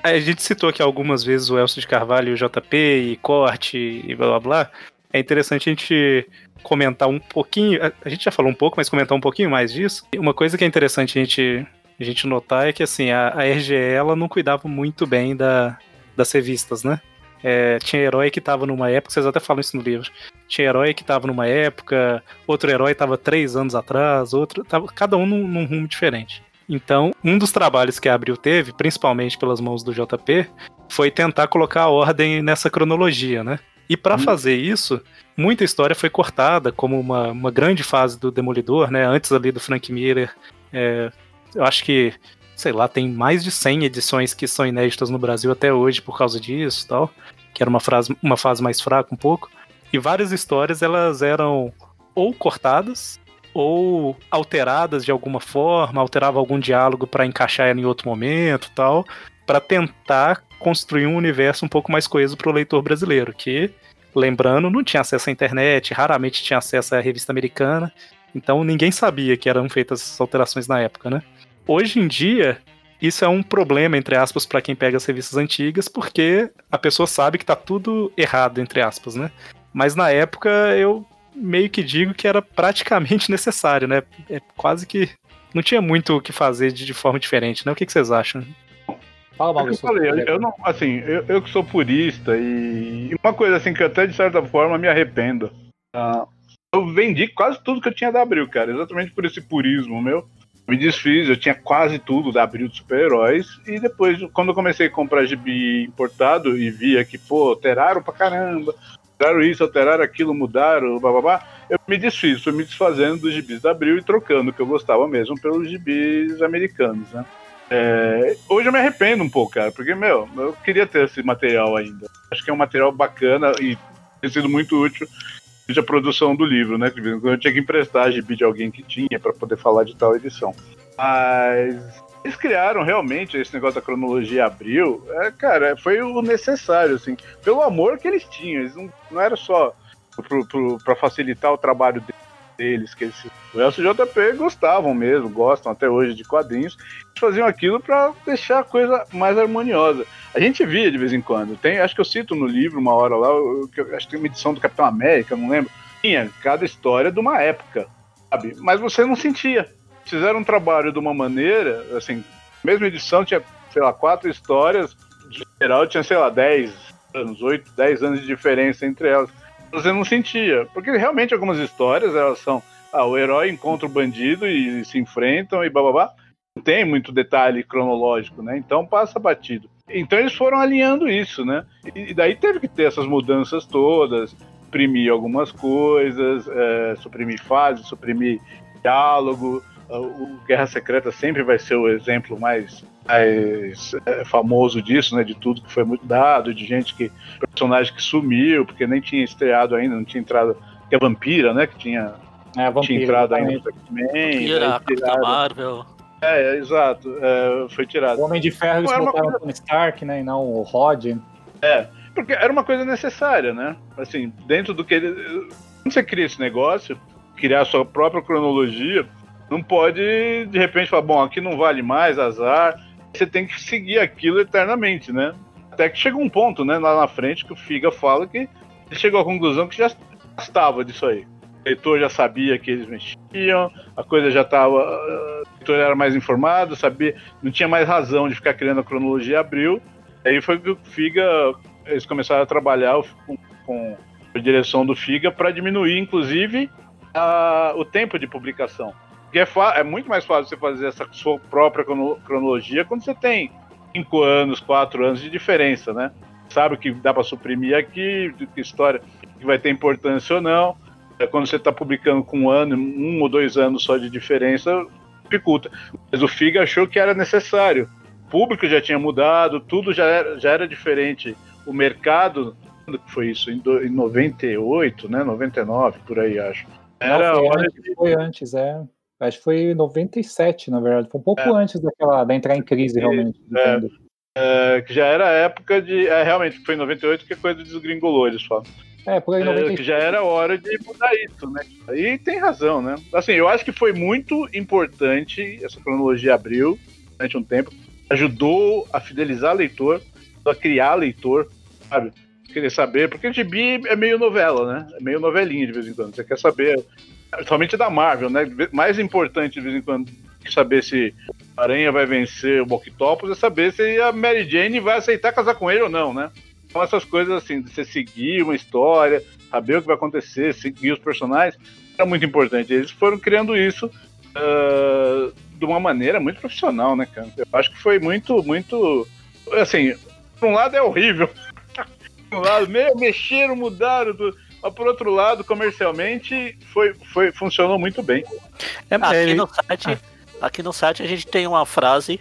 A gente citou aqui algumas vezes o Elcio de Carvalho, o JP e corte e blá blá blá. É interessante a gente comentar um pouquinho. A gente já falou um pouco, mas comentar um pouquinho mais disso. Uma coisa que é interessante a gente, a gente notar é que assim, a, a RGE ela não cuidava muito bem da, das revistas, né? É, tinha herói que tava numa época, vocês até falam isso no livro. Tinha herói que tava numa época, outro herói tava três anos atrás, outro. Tava, cada um num, num rumo diferente. Então, um dos trabalhos que a Abril teve, principalmente pelas mãos do JP, foi tentar colocar a ordem nessa cronologia, né? E para hum. fazer isso, muita história foi cortada, como uma, uma grande fase do Demolidor, né? Antes ali do Frank Miller. É, eu acho que sei lá, tem mais de 100 edições que são inéditas no Brasil até hoje por causa disso tal, que era uma, frase, uma fase mais fraca um pouco. E várias histórias elas eram ou cortadas ou alteradas de alguma forma, alterava algum diálogo para encaixar em outro momento tal, para tentar construir um universo um pouco mais coeso para o leitor brasileiro, que lembrando, não tinha acesso à internet, raramente tinha acesso à revista americana, então ninguém sabia que eram feitas essas alterações na época, né? Hoje em dia, isso é um problema, entre aspas, para quem pega as revistas antigas, porque a pessoa sabe que tá tudo errado, entre aspas, né? Mas na época eu meio que digo que era praticamente *laughs* necessário, né? É quase que não tinha muito o que fazer de, forma diferente, né? O que vocês acham? Fala, Paulo. É eu falei, eu, eu, não, assim, eu, eu, que sou purista e, uma coisa assim que até de certa forma me arrependo. Uh, eu vendi quase tudo que eu tinha da Abril, cara, exatamente por esse purismo meu. Me desfiz, eu tinha quase tudo da Abril de super-heróis e depois, quando eu comecei a comprar gibi importado e via que, pô, alteraram pra caramba, alteraram isso, alteraram aquilo, mudaram, babá, eu me desfiz, fui me desfazendo dos gibis da Abril e trocando o que eu gostava mesmo pelos gibis americanos, né? É, hoje eu me arrependo um pouco, cara, porque, meu, eu queria ter esse material ainda. Acho que é um material bacana e tem sido muito útil a produção do livro, né? Eu tinha que emprestar gibi de alguém que tinha para poder falar de tal edição. Mas eles criaram realmente esse negócio da cronologia abril, é, cara, foi o necessário, assim, pelo amor que eles tinham. Eles não, não era só para facilitar o trabalho deles, que eles, o Elcio e JP gostavam mesmo, gostam até hoje de quadrinhos, faziam aquilo para deixar a coisa mais harmoniosa. A gente via de vez em quando, tem, acho que eu cito no livro uma hora lá, eu, eu, acho que tem uma edição do Capitão América, não lembro, tinha cada história de uma época, sabe? Mas você não sentia. Fizeram um trabalho de uma maneira, assim, mesma edição tinha, sei lá, quatro histórias, de geral tinha, sei lá, dez anos, oito, dez anos de diferença entre elas você não sentia. Porque realmente algumas histórias, elas são. Ah, o herói encontra o bandido e se enfrentam e bababá. Não tem muito detalhe cronológico, né? Então passa batido. Então eles foram alinhando isso, né? E daí teve que ter essas mudanças todas, suprimir algumas coisas, é, suprimir fases, suprimir diálogo. O Guerra Secreta sempre vai ser o exemplo mais mais é, famoso disso, né? De tudo que foi muito dado, de gente que. personagem que sumiu, porque nem tinha estreado ainda, não tinha entrado. Que é Vampira, né? Que tinha, é, vampira, tinha entrado ainda no X-Men. Vampira, Capitã Marvel. É, é exato. É, foi tirado. O Homem de Ferro eles botaram coisa... Tony Stark, né? E não o Rod. É, porque era uma coisa necessária, né? Assim, dentro do que ele. Quando você cria esse negócio, criar a sua própria cronologia, não pode, de repente, falar, bom, aqui não vale mais, azar você tem que seguir aquilo eternamente, né? Até que chega um ponto, né, lá na frente, que o Figa fala que ele chegou à conclusão que já estava disso aí. O leitor já sabia que eles mexiam, a coisa já estava. O leitor era mais informado, sabia, não tinha mais razão de ficar criando a cronologia abril. Aí foi que o Figa. Eles começaram a trabalhar com, com a direção do Figa para diminuir, inclusive, a, o tempo de publicação. Porque é, é, muito mais fácil você fazer essa sua própria cronologia quando você tem cinco anos, quatro anos de diferença, né? Sabe que dá para suprimir aqui, que história que vai ter importância ou não. É, quando você está publicando com um ano, um ou dois anos só de diferença, dificulta. Mas o FIG achou que era necessário. O público já tinha mudado, tudo já era, já era diferente. O mercado, quando foi isso? Em, do, em 98, né? 99, por aí, acho. Era Não, foi, antes, foi antes, é. Acho que foi 97, na verdade. Foi um pouco é. antes daquela, da entrar em crise, realmente. É, é, que já era a época de. É, realmente, foi em 98 que a coisa desgringolou, eles falam. É, por aí 97. É, que já era hora de mudar isso, né? E tem razão, né? Assim, eu acho que foi muito importante essa cronologia abriu durante um tempo. Ajudou a fidelizar leitor, a criar leitor, sabe? Querer saber, porque o gibi é meio novela, né? É meio novelinha de vez em quando. Você quer saber Somente da Marvel, né? Mais importante de vez em quando que saber se a Aranha vai vencer o Octopus é saber se a Mary Jane vai aceitar casar com ele ou não, né? Então essas coisas assim, de você seguir uma história, saber o que vai acontecer, seguir os personagens, é muito importante. Eles foram criando isso uh, de uma maneira muito profissional, né, cara? Eu acho que foi muito, muito. Assim, por um lado é horrível. *laughs* por um lado, meio mexeram, mudaram. Do mas por outro lado, comercialmente, foi, foi, funcionou muito bem. É, aqui, ele... no site, aqui no site a gente tem uma frase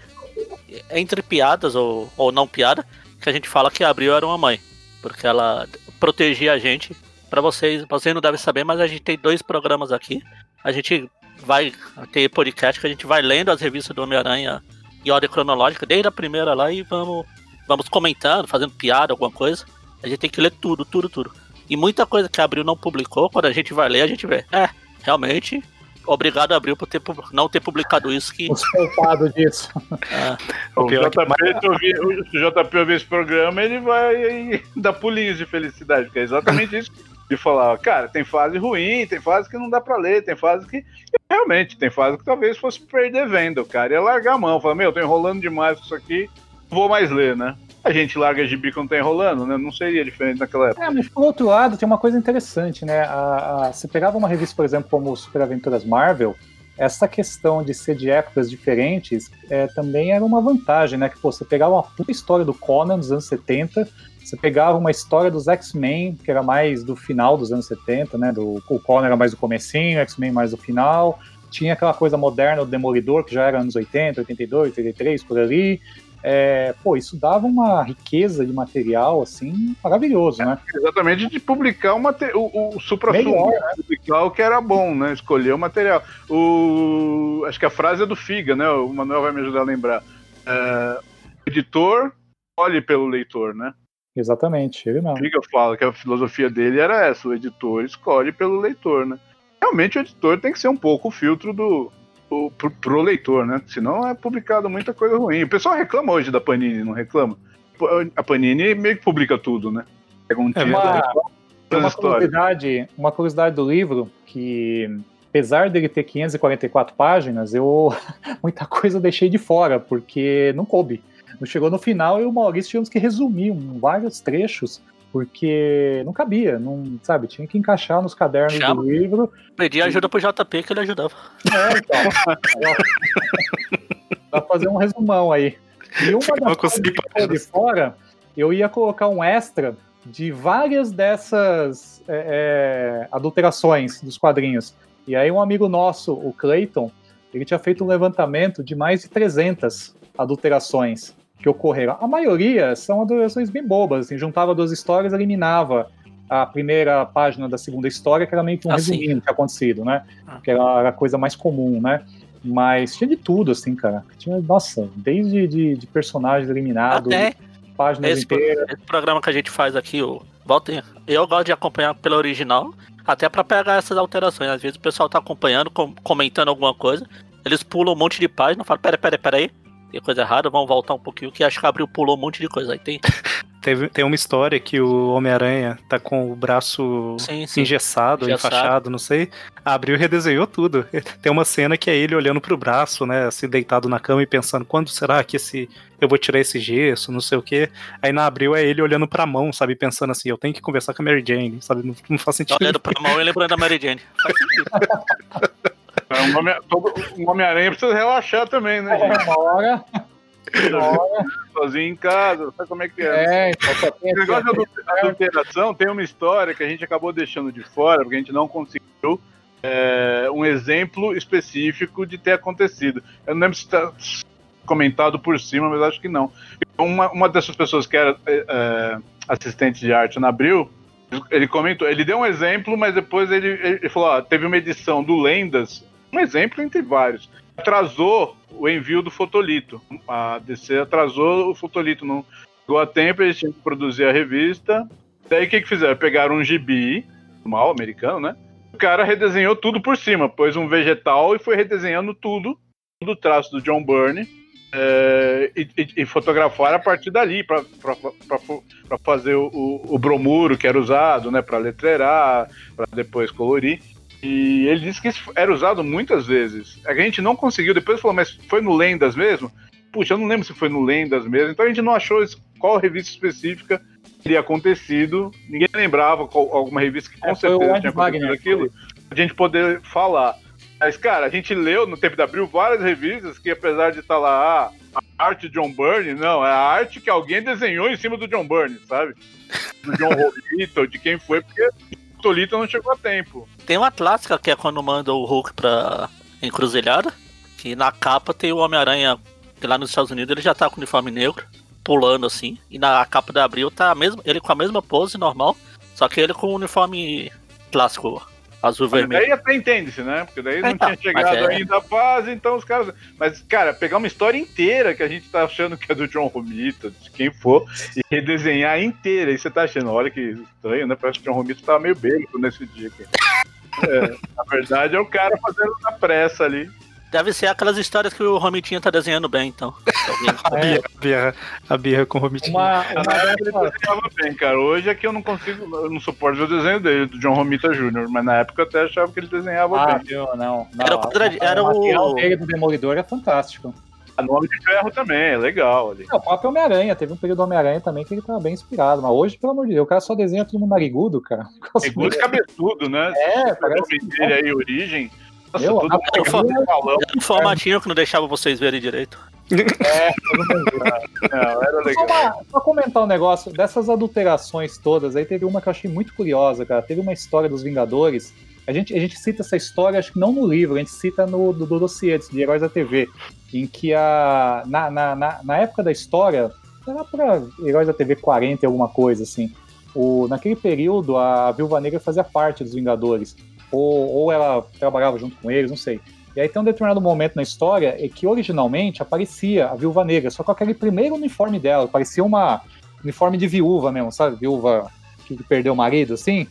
entre piadas ou, ou não piada, que a gente fala que a Abril era uma mãe. Porque ela protegia a gente. Para vocês, vocês não devem saber, mas a gente tem dois programas aqui. A gente vai ter podcast que a gente vai lendo as revistas do Homem-Aranha em ordem cronológica, desde a primeira lá, e vamos, vamos comentando, fazendo piada, alguma coisa. A gente tem que ler tudo, tudo, tudo. E muita coisa que a Abril não publicou, quando a gente vai ler, a gente vê. É, realmente, obrigado, Abril, por ter, não ter publicado isso. Que... Os culpados disso. *laughs* É. O, JP, ouvir, o JP ouvir esse programa, ele vai *laughs* dar pulinhos de felicidade, porque é exatamente isso. De falar, cara, tem fase ruim, tem fase que não dá pra ler, tem fase que. Realmente, tem fase que talvez fosse perder venda. Cara ia largar a mão, falar, meu, tô enrolando demais com isso aqui, vou mais ler, né? A gente larga gibi quando tá enrolando, né? Não seria diferente naquela época. É, mas por outro lado, tem uma coisa interessante, né? A, a, você pegava uma revista, por exemplo, como Super Aventuras Marvel, essa questão de ser de épocas diferentes é, também era uma vantagem, né? Que pô, você pegava uma puta história do Conan dos anos 70, você pegava uma história dos X-Men, que era mais do final dos anos 70, né? Do, o Conan era mais do comecinho, o X-Men mais do final. Tinha aquela coisa moderna do Demolidor, que já era anos 80, 82, 83, por ali é, pô, isso dava uma riqueza de material, assim, maravilhoso, né? É, exatamente, de publicar o, o, o supra né? publicar o que era bom, né? Escolher o material. O, acho que a frase é do Figa, né? O Manuel vai me ajudar a lembrar. É, editor olhe pelo leitor, né? Exatamente, ele não. Figa fala que a filosofia dele era essa, o editor escolhe pelo leitor, né? Realmente o editor tem que ser um pouco o filtro do, pro, pro, pro, leitor, né? Senão é publicado muita coisa ruim. O pessoal reclama hoje da Panini, não reclama? A Panini meio que publica tudo, né? Pega um é uma, uma curiosidade, uma curiosidade do livro que apesar dele ter 544 páginas, eu *laughs* muita coisa eu deixei de fora porque não coube. Não chegou no final e o Maurício tivemos que resumir um, vários trechos porque não cabia, não, sabe, tinha que encaixar nos cadernos Chama. do livro. Pedi ajuda pro JP que ele ajudava. É, então. *laughs* Dá pra fazer um resumão aí. E uma das coisas que de fora, eu ia colocar um extra de várias dessas é, é, adulterações dos quadrinhos. E aí um amigo nosso, o Clayton, ele tinha feito um levantamento de mais de 300 adulterações que ocorreram. A maioria são adorações bem bobas, assim, juntava duas histórias, eliminava a primeira página da segunda história, que era meio que um assim. resuminho do que tinha acontecido, né? Ah. Que era a coisa mais comum, né? Mas tinha de tudo, assim, cara. Tinha, nossa, desde de, de personagens eliminados, Até páginas esse inteiras. Esse programa que a gente faz aqui, o voltem, eu gosto de acompanhar pela original, até para pegar essas alterações. Às vezes o pessoal tá acompanhando, com, comentando alguma coisa, eles pulam um monte de página, falam, pera, pera, pera aí, tem coisa errada, vamos voltar um pouquinho, que acho que abriu, pulou um monte de coisa. Aí tem. *laughs* Teve, tem uma história que o Homem-Aranha tá com o braço sim, sim. engessado, Engessado. enfaixado, não sei. Abriu e redesenhou tudo. *laughs* Tem uma cena que é ele olhando pro braço, né? Assim, deitado na cama e pensando, quando será que esse. Eu vou tirar esse gesso, não sei o quê. Aí na abril é ele olhando pra mão, sabe? Pensando assim, eu tenho que conversar com a Mary Jane, sabe? Não, não faz sentido. Olhando pra mão e lembrando da Mary Jane. *laughs* Faz sentido. É, um Homem-Aranha Homem precisa relaxar também, né? Gente? Uma hora. Sozinho em casa, sabe como é que é? É, então só tem negócio de adulteração tem uma história que a gente acabou deixando de fora, porque a gente não conseguiu é, um exemplo específico de ter acontecido. Eu não lembro se está comentado por cima, mas acho que não. Uma, uma dessas pessoas que era é, é assistente de arte na Abril, ele comentou, ele deu um exemplo, mas depois ele, ele falou: ó, teve uma edição do Lendas, um exemplo entre vários, atrasou o envio do fotolito. A DC atrasou o fotolito, não chegou a tempo, eles tinham que produzir a revista. Daí o que, que fizeram? Pegaram um gibi, mal americano, né? O cara redesenhou tudo por cima, pôs um vegetal e foi redesenhando tudo, do traço do John Byrne. É, e, e, e, fotografar a partir dali para fazer o, o, o, bromuro que era usado, né, para letreirar, para depois colorir. E ele disse que isso era usado muitas vezes. A gente não conseguiu, depois falou, mas foi no Lendas mesmo? Puxa, eu não lembro se foi no Lendas mesmo. Então a gente não achou qual revista específica teria acontecido. Ninguém lembrava qual, alguma revista que com é, certeza tinha acontecido Wagner, aquilo. A gente poder falar. Mas, cara, a gente leu no tempo da Abril várias revistas que, apesar de estar tá lá, ah, a arte de John Byrne, não, é a arte que alguém desenhou em cima do John Byrne, sabe? Do John *laughs* Romito, de quem foi, porque Tolito não chegou a tempo. Tem uma clássica que é quando manda o Hulk pra encruzilhada, que na capa tem o Homem-Aranha, que lá nos Estados Unidos ele já tá com o uniforme negro, pulando assim, e na capa da Abril tá mesmo, ele com a mesma pose normal, só que ele com o uniforme clássico Azul vermelho. Daí até entende-se, né? Porque daí não então, tinha chegado é... ainda a fase, então os caras. Mas, cara, pegar uma história inteira que a gente tá achando que é do John Romita, de quem for, e redesenhar inteira. E você tá achando, olha que estranho, né? Parece que o John Romita tava meio bêbado nesse dia aqui. *laughs* É, na verdade é o cara fazendo na pressa ali. Deve ser aquelas histórias que o Romitinha tá desenhando bem, então. *laughs* a, birra, a, birra, a birra com o Romitinha. Uma, uma ele desenhava bem, cara. Hoje é que eu não consigo, eu não suporto o desenho dele, do John Romita Jr., mas na época eu até achava que ele desenhava ah, bem. Viu, não, não. Era o, quadra... era o... o do Demolidor é fantástico. A Nome de Ferro também, é legal ali. É, o próprio Homem-Aranha, teve um período do Homem-Aranha também que ele tava bem inspirado, mas hoje, pelo amor de Deus, o cara só desenha todo mundo narigudo, cara. *laughs* Narigudo e cabeçudo, né? É, parece. O nome dele aí, Origem. Nossa, eu, tudo era, um formatinho que não deixava vocês verem direito. É, *laughs* não, era legal. Só, uma, só comentar um negócio, dessas adulterações todas, aí teve uma que eu achei muito curiosa, cara. Teve uma história dos Vingadores. A gente, a gente cita essa história, acho que não no livro, a gente cita no do, do dossiê de Heróis da TV, em que a, na, na, na, na época da história, era para Heróis da TV 40 e alguma coisa, assim. O, naquele período, a Viúva Negra fazia parte dos Vingadores ou, ou ela trabalhava junto com eles, não sei. E aí tem um determinado momento na história em que originalmente aparecia a viúva negra, só com aquele primeiro uniforme dela, parecia uma uniforme de viúva mesmo, sabe? Viúva que perdeu o marido, assim.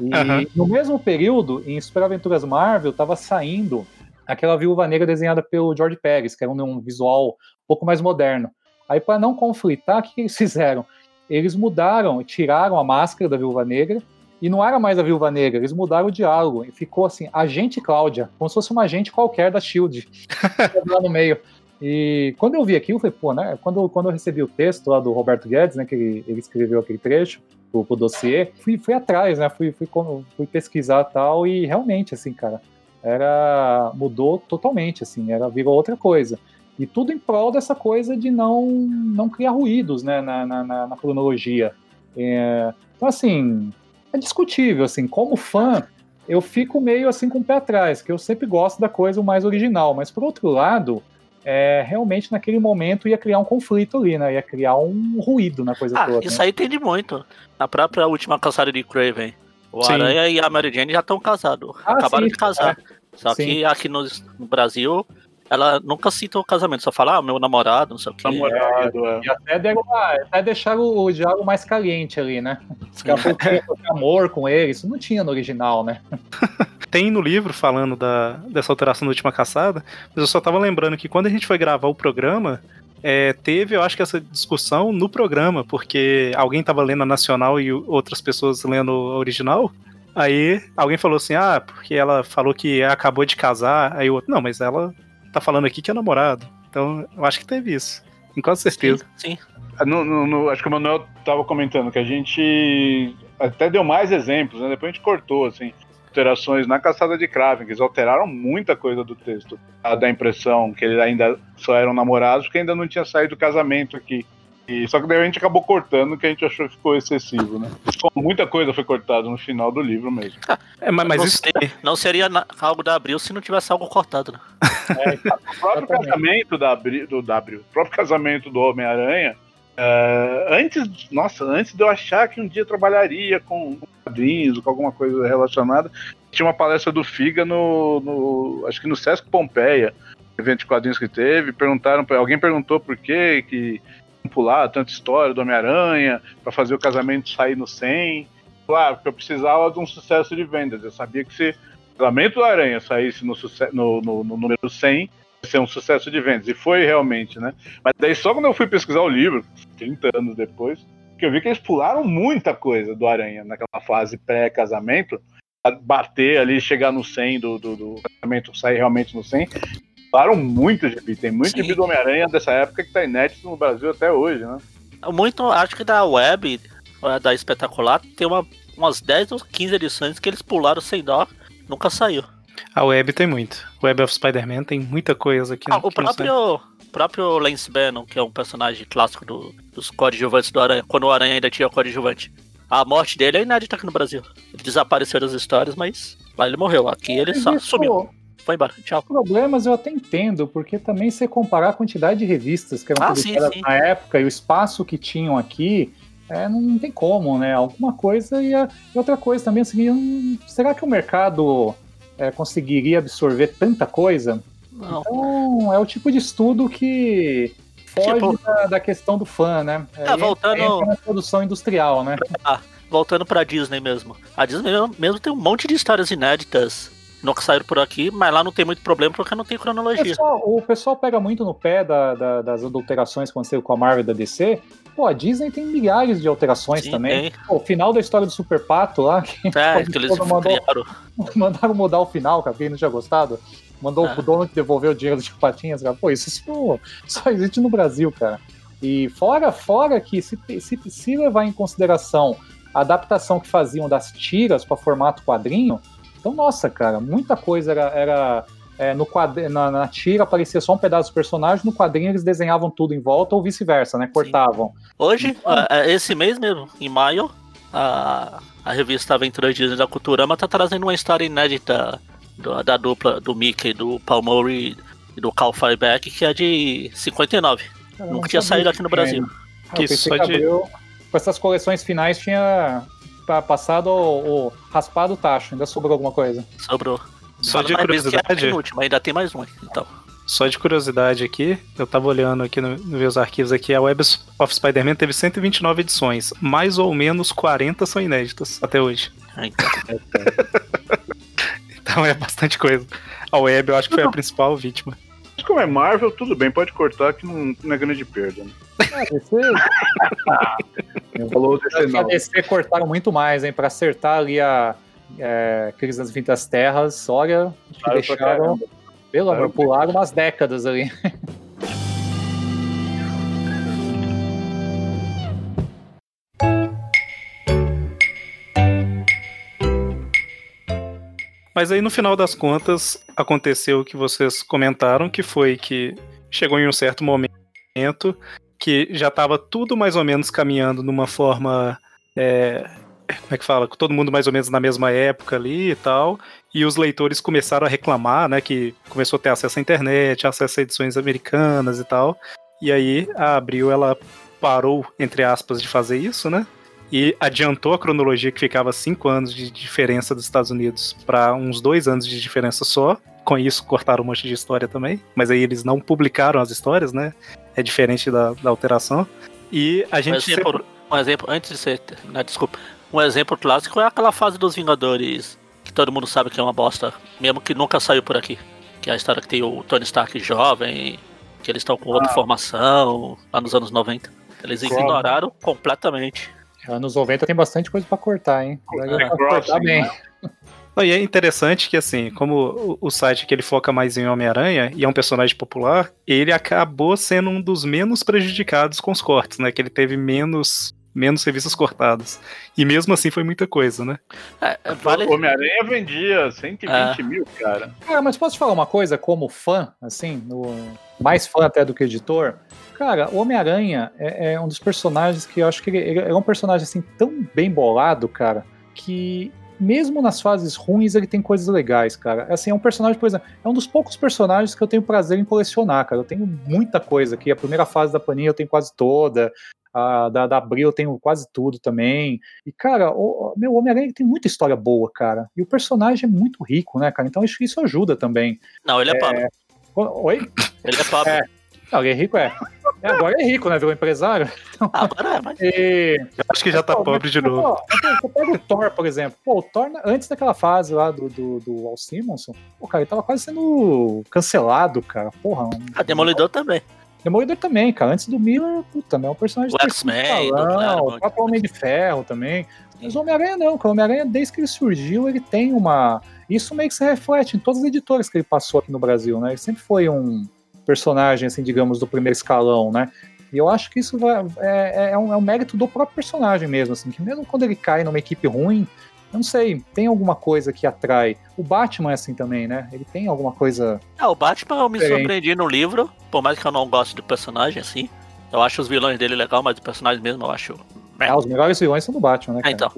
E *laughs* uhum. no mesmo período, em Super Aventuras Marvel, estava saindo aquela viúva negra desenhada pelo George Pérez, que era um, um visual um pouco mais moderno. Aí, para não conflitar, o que, que eles fizeram? Eles mudaram, tiraram a máscara da viúva negra e não era mais a Viúva Negra, eles mudaram o diálogo e ficou assim, agente Cláudia, como se fosse uma agente qualquer da Shield, *laughs* lá no meio. E quando eu vi aquilo, eu falei, pô, né? Quando, quando eu recebi o texto lá do Roberto Guedes, né, que ele, ele escreveu aquele trecho pro, pro dossiê, fui, fui atrás, né? Fui, fui, fui pesquisar tal, e realmente, assim, cara, era. mudou totalmente, assim, era, virou outra coisa. E tudo em prol dessa coisa de não, não criar ruídos né, na, na, na cronologia. É, então, assim, é discutível, assim, como fã, eu fico meio assim com o pé atrás, que eu sempre gosto da coisa mais original, mas por outro lado, é, realmente naquele momento ia criar um conflito ali, né? Ia criar um ruído na coisa ah, toda. Isso né? aí tem de muito. Na própria última caçada de Craven, o sim. Aranha e a Mary Jane já estão casados. Ah, acabaram sim, de casar. É. Só sim. que aqui no, no Brasil ela nunca cita o casamento, só fala, ah, meu namorado, não sei o que. Namorado, é. E até, deram uma, até deixaram o diálogo mais caliente ali, né? Daqui amor com ele, isso não tinha no original, né? *laughs* Tem no livro falando da, dessa alteração da última caçada, mas eu só tava lembrando que quando a gente foi gravar o programa, é, teve, eu acho que essa discussão no programa, porque alguém tava lendo a nacional e outras pessoas lendo a original. Aí alguém falou assim: ah, porque ela falou que acabou de casar. Aí o outro, não, mas ela tá falando aqui que é namorado. Então, eu acho que teve isso. Com quase certeza. Sim. sim. Ah, no, no, no, acho que o Manuel tava comentando que a gente até deu mais exemplos, né? Depois a gente cortou, assim, alterações na caçada de Kraven, que eles alteraram muita coisa do texto. Da impressão que eles ainda só eram namorados, porque ainda não tinha saído do casamento aqui. E, só que daí a gente acabou cortando, que a gente achou que ficou excessivo, né? Muita coisa foi cortada no final do livro mesmo. É, mas, mas não, isso seria, não seria algo da Abril se não tivesse algo cortado, né? É, o próprio casamento da Abril, do, da Abril, o próprio casamento do Homem-Aranha, uh, antes, nossa, antes de eu achar que um dia trabalharia com quadrinhos, com alguma coisa relacionada, tinha uma palestra do Figa no, no acho que no Sesc Pompeia, evento de quadrinhos que teve, perguntaram, alguém perguntou por que que pular tanta história do Homem-Aranha, para fazer o casamento sair no 100. Claro, porque eu precisava de um sucesso de vendas. Eu sabia que se o casamento do Aranha saísse no, no, no, no número 100, ia ser um sucesso de vendas. E foi realmente, né? Mas daí só quando eu fui pesquisar o livro, 30 anos depois, que eu vi que eles pularam muita coisa do Aranha naquela fase pré-casamento, bater ali, chegar no 100 do, do, do casamento, sair realmente no 100, Falaram muito gibi, tem muito Sim. gibi do Homem-Aranha dessa época que tá inédito no Brasil até hoje, né? Muito, acho que da web, é, da espetacular, tem uma, umas 10 ou 15 edições que eles pularam sem dó, nunca saiu. A web tem muito. Web of Spider-Man tem muita coisa aqui. Ah, o próprio, próprio Lance Bannon, que é um personagem clássico do, dos coadjuvantes do Aranha, quando o Aranha ainda tinha coadjuvante. A morte dele é inédita aqui no Brasil. Ele desapareceu das histórias, mas lá ele morreu. Aqui ele só sumiu foi embora. Tchau. Problemas eu até entendo, porque também se comparar a quantidade de revistas que eram ah, publicadas sim, sim. na época e o espaço que tinham aqui, é, não tem como, né? Alguma coisa e, a, e outra coisa também, assim, será que o mercado é, conseguiria absorver tanta coisa? Não. Então, é o tipo de estudo que foge Tipo- da, da questão do fã, né? É, voltando- na produção industrial, né? Voltando pra Disney mesmo. A Disney mesmo tem um monte de histórias inéditas. Nunca saíram por aqui, mas lá não tem muito problema porque não tem O cronologia. pessoal, o pessoal pega muito no pé da- da- das adulterações que aconteceram com a Marvel e da DC. Pô, a Disney tem milhares de alterações Sim, também. Pô, o final da história do Super Pato lá, que É, *laughs* que eles mandou- criaram. *laughs* mandaram mudar o final, cara, quem não tinha gostado. Mandou É. o dono que devolveu o dinheiro de patinhas, cara. Pô, isso só, só existe no Brasil, cara. E fora, fora que se, se, se levar em consideração a adaptação que faziam das tiras para formato quadrinho, então, nossa, cara, muita coisa era. era é, no na, na tira aparecia só um pedaço do personagem, no quadrinho eles desenhavam tudo em volta ou vice-versa, né? Cortavam. Hoje, é, é, esse mês mesmo, em maio, a, a revista Aventuras Disney da Culturama tá trazendo uma história inédita do- da dupla do Mickey, do Paul Murray e do Cal Fryback, que é de 59. Cara, eu Nunca tinha saído aqui no Brasil. Ah, Que só que de- abriu, com essas coleções finais tinha passado o, o raspado o tacho, ainda sobrou alguma coisa. Sobrou. Só de é a curiosidade, penúltima, ainda tem mais um. Então, só de curiosidade aqui, eu tava olhando aqui no, nos meus arquivos aqui, a Web of Spider-Man teve 129 edições, mais ou menos 40 são inéditas até hoje. então. *laughs* Então é bastante coisa. A Web eu acho que foi a principal vítima. Mas como é Marvel, tudo bem, pode cortar que não, não é grande perda. Né? Ah, DC, Falou DC a. DC cortaram muito mais, hein, pra acertar ali a é, Crise das Infinitas Terras, olha, acho que Claro deixaram, pelo amor, pularam umas décadas ali. *laughs* Mas aí no final das contas aconteceu o que vocês comentaram, que foi que chegou em um certo momento que já estava tudo mais ou menos caminhando numa forma. é, como é que fala? Todo mundo mais ou menos na mesma época ali e tal. E os leitores começaram a reclamar, né? Que começou a ter acesso à internet, acesso a edições americanas e tal. E aí a Abril ela parou, entre aspas, de fazer isso, né? E adiantou a cronologia que ficava cinco anos de diferença dos Estados Unidos para uns dois anos de diferença só. Com isso, cortaram um monte de história também. Mas aí eles não publicaram as histórias, né? É diferente da, da alteração. E a Um gente. exemplo, sempre- um exemplo, antes de ser. Né, desculpa. Um exemplo clássico é aquela fase dos Vingadores, que todo mundo sabe que é uma bosta, mesmo que nunca saiu por aqui. Que é a história que tem o Tony Stark jovem, que eles estão com outra formação, lá nos anos 90. Eles ignoraram completamente. Anos 90 tem bastante coisa pra cortar, hein? Vai É, cortar bem. né? E é interessante que, assim, como o, site que ele foca mais em Homem-Aranha e é um personagem popular, ele acabou sendo um dos menos prejudicados com os cortes, né? Que ele teve menos, menos revistas cortadas. E mesmo assim foi muita coisa, né? É, é, vale. O Homem-Aranha vendia 120 mil, cara. Cara, mas posso te falar uma coisa como fã, assim, no- mais fã até do que editor? Cara, o Homem-Aranha é, é um dos personagens que eu acho que ele, ele é um personagem assim tão bem bolado, cara, que mesmo nas fases ruins ele tem coisas legais, cara. Assim, é um personagem, por exemplo, é um dos poucos personagens que eu tenho prazer em colecionar, cara. Eu tenho muita coisa aqui. A primeira fase da Panini eu tenho quase toda. A da, da Abril eu tenho quase tudo também. E, cara, o, meu Homem-Aranha tem muita história boa, cara. E o personagem é muito rico, né, cara? Então acho que isso ajuda também. Não, ele é pobre. O- Oi? Ele é pobre. É. Não, é rico, é. É, agora é rico, né? Virou empresário. Ah, Agora é, mas. E, Eu acho que já tá Pô, pobre de novo. Você pega o Thor, por exemplo. Pô, o Thor, antes daquela fase lá do, do, do Al Simonson, pô, cara, ele tava quase sendo cancelado, cara. Porra. Um... A Demolidor também. Demolidor também, cara. Antes do Miller, puta, né? Um personagem O de X-Men. O próprio Homem de Ferro também. Mas o Homem-Aranha não, cara. O Homem-Aranha, desde que ele surgiu, ele tem uma. Isso meio que se reflete em todas as editoras que ele passou aqui no Brasil, né? Ele sempre foi um personagem, assim, digamos, do primeiro escalão, né? E eu acho que isso vai- é, é um, é um mérito do próprio personagem mesmo, assim, que mesmo quando ele cai numa equipe ruim, eu não sei, tem alguma coisa que atrai. O Batman é assim também, né? Ele tem alguma coisa. Ah, o Batman eu me Diferente. surpreendi no livro, por mais que eu não goste do personagem, assim. Eu acho os vilões dele legal, mas o personagem mesmo eu acho. Ah, os melhores vilões são do Batman, né? É, Cara? então.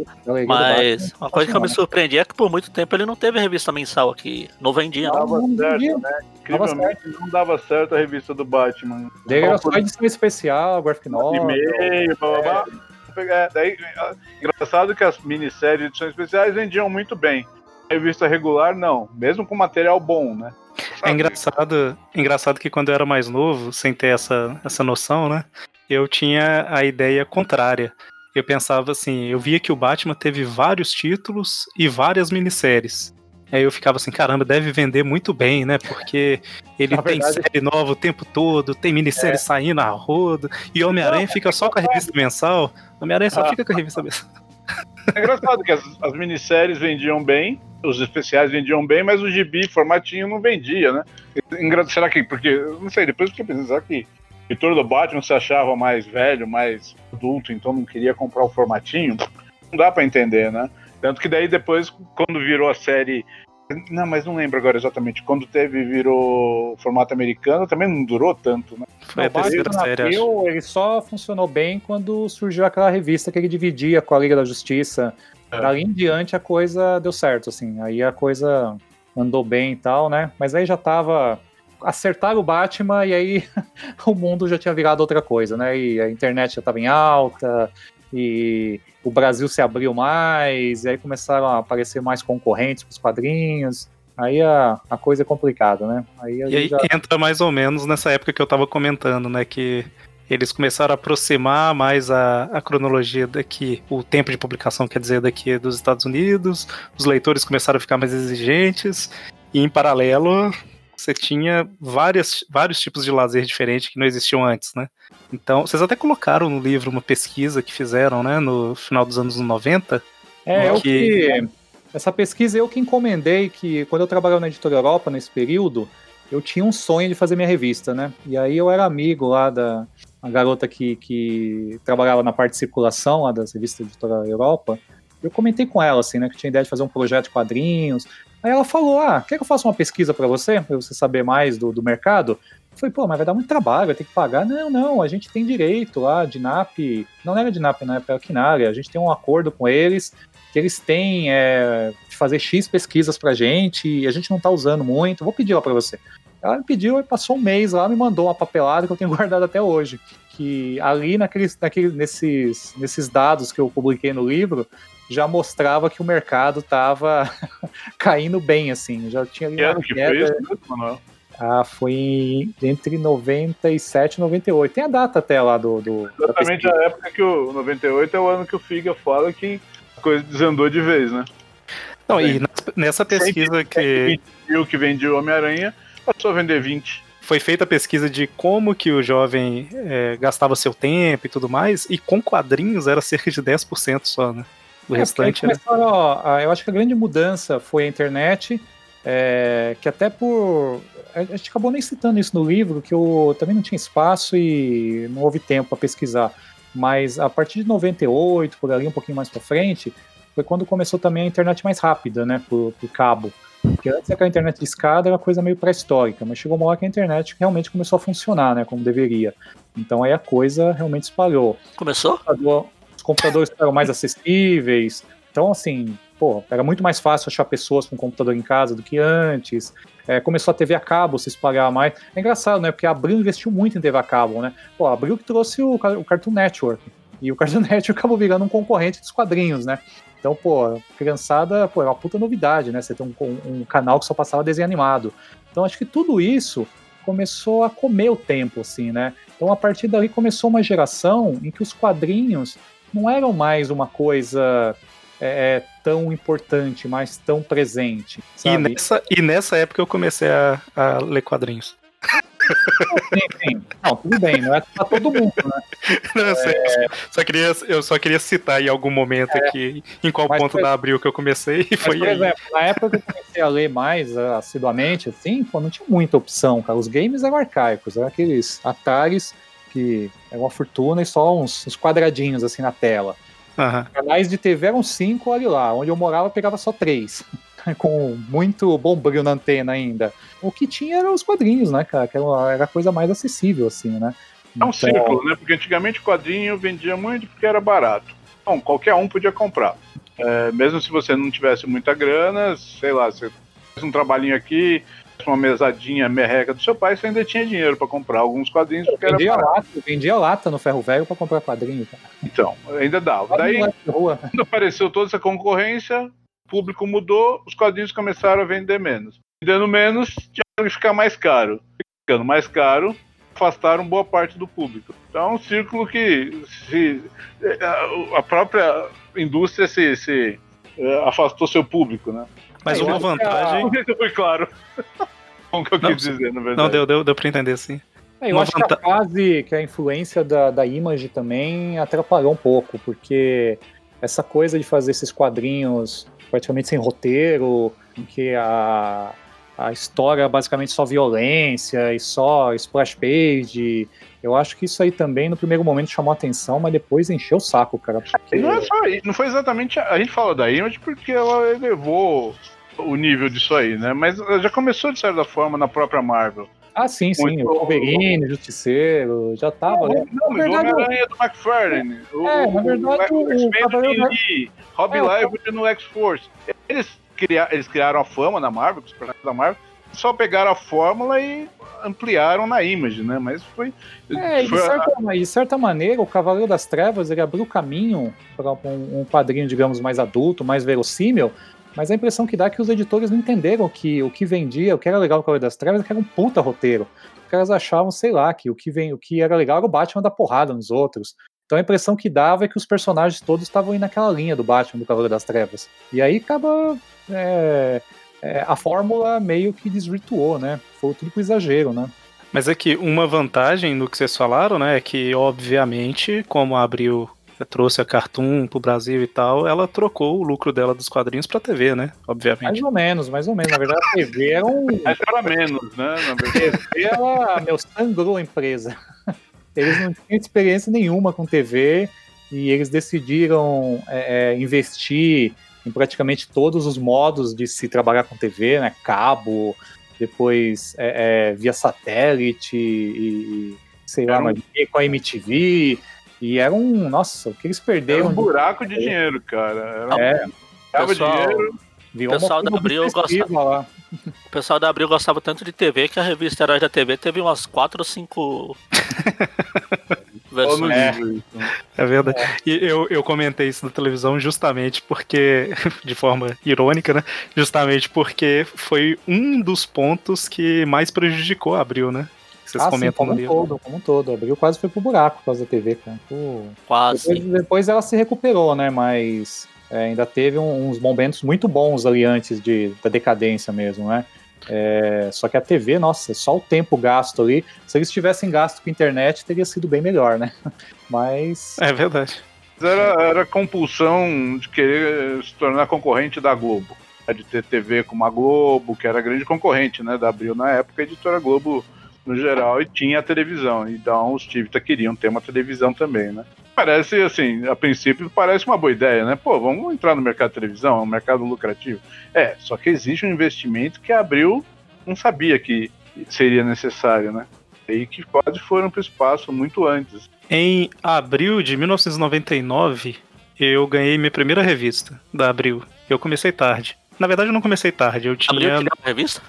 Mas Batman, uma coisa que eu me surpreendi é que por muito tempo ele não teve revista mensal aqui. Não vendia. Não, Dava não certo, vendia. né? Incrivelmente não dava certo a revista do Batman. Dele era só edição especial, graphic novel. E-mail, blá, blá, blá. Pegar. É, daí, é, engraçado que as minisséries de edições especiais vendiam muito bem. A revista regular, não. Mesmo com material bom, né? É engraçado, engraçado que quando eu era mais novo, sem ter essa, essa noção, né? Eu tinha a ideia contrária. Eu pensava assim, eu via que o Batman teve vários títulos e várias minisséries. Aí eu ficava assim, caramba, deve vender muito bem, né? Porque ele Na tem verdade, série nova o tempo todo, tem minissérie é. saindo a rodo, e Homem-Aranha fica só com a revista mensal. Homem-Aranha só ah. fica com a revista mensal. *laughs* É engraçado que as, as minisséries vendiam bem, os especiais vendiam bem, mas o gibi formatinho não vendia, né? Será que, porque, não sei, depois eu fiquei pensando, será que o editor do Batman se achava mais velho, mais adulto, então não queria comprar o formatinho? Não dá para entender, né? Tanto que daí depois, quando virou a série. Não, mas não lembro agora exatamente. Quando teve, virou formato americano, também não durou tanto, né? Foi a terceira série, acho. Ele só funcionou bem quando surgiu aquela revista que ele dividia com a Liga da Justiça. É. Dali em diante a coisa deu certo, assim. Aí a coisa andou bem e tal, né? Mas aí já tava acertaram o Batman e aí *laughs* o mundo já tinha virado outra coisa, né? E a internet já estava em alta, e o Brasil se abriu mais, e aí começaram a aparecer mais concorrentes para os quadrinhos. Aí a, a coisa é complicada, né? Aí e aí já... entra mais ou menos nessa época que eu estava comentando, né? Que eles começaram a aproximar mais a, a, cronologia daqui, o tempo de publicação, quer dizer, daqui dos Estados Unidos, os leitores começaram a ficar mais exigentes, e em paralelo você tinha várias, vários tipos de lazer diferentes que não existiam antes, né? Então, vocês até colocaram no livro uma pesquisa que fizeram, né, no final dos anos 90. É, eu que... Essa pesquisa eu que encomendei, que quando eu trabalhava na Editora Europa, nesse período, eu tinha um sonho de fazer minha revista, né? E aí eu era amigo lá da a garota que, que trabalhava na parte de circulação lá das revistas da Editora Europa. Eu comentei com ela, assim, né, que tinha ideia de fazer um projeto de quadrinhos, Aí ela falou: Ah, quer que eu faça uma pesquisa para você, para você saber mais do, do mercado? Eu falei, pô, mas vai dar muito trabalho, vai ter que pagar. Não, não, a gente tem direito lá, DINAP, não era DINAP na época, era Quinari, a gente tem um acordo com eles, que eles têm é, de fazer X pesquisas pra gente, e a gente não tá usando muito, vou pedir lá pra você. Ela me pediu, e passou um mês lá, me mandou uma papelada que eu tenho *laughs* guardado até hoje. Que ali naqueles, naqueles, nesses, nesses dados que eu publiquei no livro, já mostrava que o mercado estava *laughs* caindo bem, assim. Já tinha que ano que foi isso mesmo, Ah, foi entre 97 e 98. Tem a data até lá do. do Exatamente a época que o 98 é o ano que o Figa fala que a coisa desandou de vez, né? Não, e nessa pesquisa que. o que vendia o Homem-Aranha passou a vender 20 foi feita a pesquisa de como que o jovem é, gastava seu tempo e tudo mais, e com quadrinhos era cerca de 10% só, né? O é, restante. Começaram, ó, eu acho que a grande mudança foi a internet, é, que até por. A gente acabou nem citando isso no livro, que eu também não tinha espaço e não houve tempo para pesquisar. Mas a partir de 98, por ali um pouquinho mais para frente, foi quando começou também a internet mais rápida, né, por, por cabo. Porque antes aquela internet de escada era uma coisa meio pré-histórica, mas chegou uma hora que a internet realmente começou a funcionar, né, como deveria. Então aí a coisa realmente espalhou. Começou? Os computadores ficaram mais acessíveis. Então, assim, pô, era muito mais fácil achar pessoas com computador em casa do que antes. É, começou a TV a cabo se espalhar mais. É engraçado, né? Porque a Abril investiu muito em TV a cabo, né? Pô, a Abril que trouxe o, o Cartoon Network. E o Cartoon *laughs* Network acabou virando um concorrente dos quadrinhos, né? Então, pô, criançada, pô, é uma puta novidade, né? Você tem um, um, canal que só passava desenho animado. Então, acho que tudo isso começou a comer o tempo, assim, né? Então, a partir daí começou uma geração em que os quadrinhos não eram mais uma coisa é, é, tão importante, mais tão presente. E nessa, e nessa época eu comecei a, a ler quadrinhos. Sim, sim. Não, tudo bem, não é pra todo mundo, né? *laughs* Não, eu, é... só queria, eu só queria citar em algum momento é, aqui em qual ponto da abril que eu comecei e foi por aí. exemplo, na época que eu comecei a ler mais uh, assiduamente, assim, pô, não tinha muita opção, cara. Os games eram arcaicos, eram aqueles Ataris que é uma fortuna e só uns, uns quadradinhos assim na tela. Uhum. Canais de TV eram cinco, olha lá. Onde eu morava, eu pegava só três. *laughs* Com muito bom brilho na antena ainda. O que tinha eram os quadrinhos, né, cara? Que era a coisa mais acessível, assim, né? É um então... círculo, né? Porque antigamente o quadrinho vendia muito porque era barato. Bom, qualquer um podia comprar. É, mesmo se você não tivesse muita grana, sei lá, você faz um trabalhinho aqui, uma mesadinha merreca do seu pai, você ainda tinha dinheiro para comprar alguns quadrinhos. Eu vendia, lata, vendia lata no ferro velho para comprar quadrinho. Cara. Então, ainda dava. Daí, quando apareceu toda essa concorrência, o público mudou, os quadrinhos começaram a vender menos. Vendendo menos, tinha que ficar mais caro. Ficando mais caro, afastaram boa parte do público. Então é um círculo que se, a própria indústria se, se é, afastou seu público, né? Mas uma vantagem. Não sei se foi claro. *laughs* Como que eu não, quis dizer, na verdade. Não, deu, deu, deu pra entender, sim. É, eu uma acho vanta... que a fase, que a influência da, da Image também atrapalhou um pouco, porque essa coisa de fazer esses quadrinhos praticamente sem roteiro, em que a, a história é basicamente só violência e só splash page. Eu acho que isso aí também no primeiro momento chamou atenção, mas depois encheu o saco, cara. Porque... Não, é só, não foi exatamente. A, a gente fala da Image porque ela elevou o nível disso aí, né? Mas já começou de certa forma na própria Marvel. Ah, sim, sim. Muito... O Wolverine, o Justiceiro, já tava, né? Não, mas verdade, o Homem-Aranha do McFarlane. É, o, na verdade, o, o, o Rob é, Liefeld no X-Force. Eles eles criaram a fama na Marvel, os personagens da Marvel, só pegaram a fórmula e ampliaram na Image, né? Mas foi. É, foi de, certa, a... de certa maneira, o Cavaleiro das Trevas ele abriu caminho para um, um quadrinho, digamos, mais adulto, mais verossímil. Mas a impressão que dá é que os editores não entenderam que o que vendia, o que era legal no Cavaleiro das Trevas, é que era um puta roteiro. Os caras achavam, sei lá, que o que, vem, o que era legal era o Batman dar porrada nos outros. Então a impressão que dava é que os personagens todos estavam indo naquela linha do Batman, do Cavaleiro das Trevas. E aí acaba é, é, a fórmula meio que desvirtuou, né? Foi tudo pro exagero, né? Mas é que uma vantagem no que vocês falaram, né, é que, obviamente, como a Abril trouxe a Cartoon pro Brasil e tal, ela trocou o lucro dela dos quadrinhos pra TV, né? Obviamente. Mais ou menos, mais ou menos. Na verdade, a TV era um. Mas para menos, né? Na verdade. A TV, ela, meu, sangrou a empresa. Eles não tinham experiência nenhuma com TV e eles decidiram é, é investir em praticamente todos os modos de se trabalhar com TV, né? Cabo, depois é, é, via satélite e, sei era lá, um... com a MTV. E era um. Nossa, o que eles perderam. Era um buraco de dinheiro, cara. Era é. Um... Pessoal, dinheiro. O pessoal da Abril gostava. *laughs* O pessoal da Abril gostava tanto de TV que a revista Herói da TV teve umas 4 ou 5 *laughs* versões. É, é verdade. É. E eu, eu comentei isso na televisão justamente porque, *laughs* de forma irônica, né? Justamente porque foi um dos pontos que mais prejudicou a Abril, né? Vocês ah, comentam sim, como um todo, como um todo. Abril quase foi pro buraco por causa da TV, cara. Pô, quase. Depois, depois, ela se recuperou, né? Mas é, ainda teve uns momentos muito bons ali antes de, da decadência mesmo, né? É, só que a TV, nossa, só o tempo gasto ali. Se eles tivessem gasto com internet, teria sido bem melhor, né? *laughs* Mas. É verdade. Era, era compulsão de querer se tornar concorrente da Globo. De ter TV como a Globo, que era grande concorrente, né? Da Abril na época, a editora Globo no geral, e tinha a televisão. Então os Tivita queriam ter uma televisão também, né? Parece, assim, a princípio parece uma boa ideia, né? Pô, vamos entrar no mercado de televisão, é um mercado lucrativo. É, só que existe um investimento que abriu, não sabia que seria necessário, né? E que quase foram para o espaço muito antes. Em abril de 1999, eu ganhei minha primeira revista da Abril. Eu comecei tarde. Na verdade, eu não comecei tarde. Eu tinha. Abril uma revista?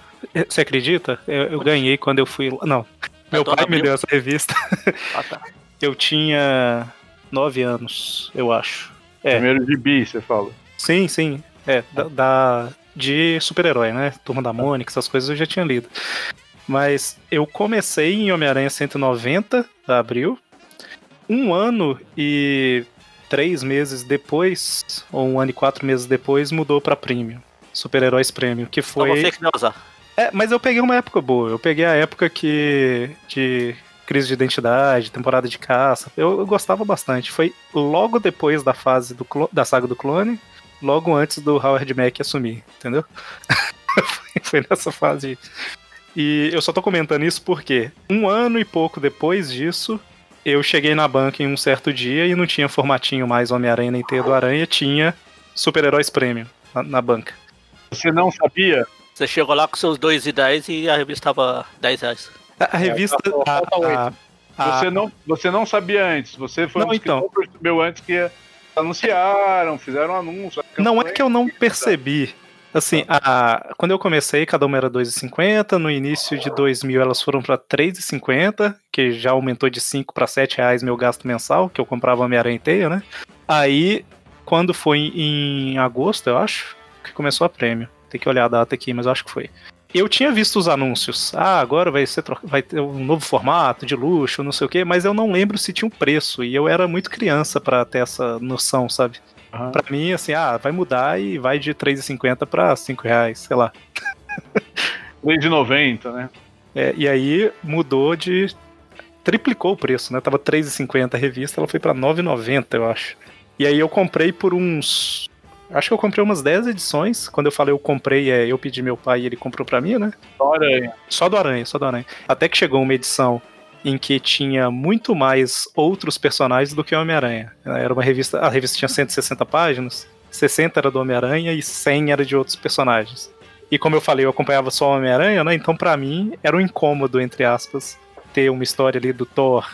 Você acredita? Eu, eu ganhei quando eu fui. Não. Meu pai me deu essa revista. Ah, tá. *laughs* Eu tinha nove anos, eu acho. É. Primeiro de bi, você fala. Sim, sim. É, da, da de super-herói, né? Turma da Mônica, essas coisas eu já tinha lido. Mas eu comecei em Homem-Aranha 190, da Abril. Um ano e três meses depois, ou um ano e quatro meses depois, mudou pra Premium. Super-Heróis Premium, que foi. Então você que não usar. É, mas eu peguei uma época boa. Eu peguei a época que. de crise de identidade, temporada de caça. Eu, eu gostava bastante. Foi logo depois da fase do da saga do clone, logo antes do Howard Mack assumir, entendeu? *laughs* foi nessa fase. E eu só tô comentando isso porque um ano e pouco depois disso, eu cheguei na banca em um certo dia e não tinha formatinho mais Homem-Aranha nem Teia do Aranha, tinha Super-Heróis Premium na, na, banca. Você não sabia? Você chegou lá com seus 2,10 e a revista estava 10 reais. A, revista. A, a, você, não, você não sabia antes, você foi não, um então. que percebeu antes que anunciaram, fizeram um anúncio. Não é que eu não percebi. Assim, a, quando eu comecei, cada uma era 2,50. No início de 2000, elas foram para 3,50, que já aumentou de 5 para 7 reais meu gasto mensal, que eu comprava Homem-Aranha inteira, né? Aí, quando foi em agosto, eu acho, que começou a prêmio. Tem que olhar a data aqui, mas eu acho que foi. Eu tinha visto os anúncios. Ah, agora vai, ser, vai ter um novo formato de luxo, não sei o quê, mas eu não lembro se tinha um preço. E eu era muito criança para ter essa noção, sabe? Uhum. Pra mim, assim, ah, vai mudar e vai de 3,50 pra 5 reais, sei lá. *laughs* 3,90, né? É, e aí mudou de. Triplicou o preço, né? Tava 3,50 a revista, ela foi pra 9,90, eu acho. E aí eu comprei por uns. Acho que eu comprei umas 10 edições. Quando eu falei eu comprei, é, eu pedi meu pai e ele comprou pra mim, né? Só Aranha. Só do Aranha, só do Aranha. Até que chegou uma edição em que tinha muito mais outros personagens do que o Homem-Aranha. Era uma revista, a revista tinha 160 páginas, 60 era do Homem-Aranha e 100 era de outros personagens. E como eu falei, eu acompanhava só o Homem-Aranha, né? Então para mim era um incômodo entre aspas ter uma história ali do Thor,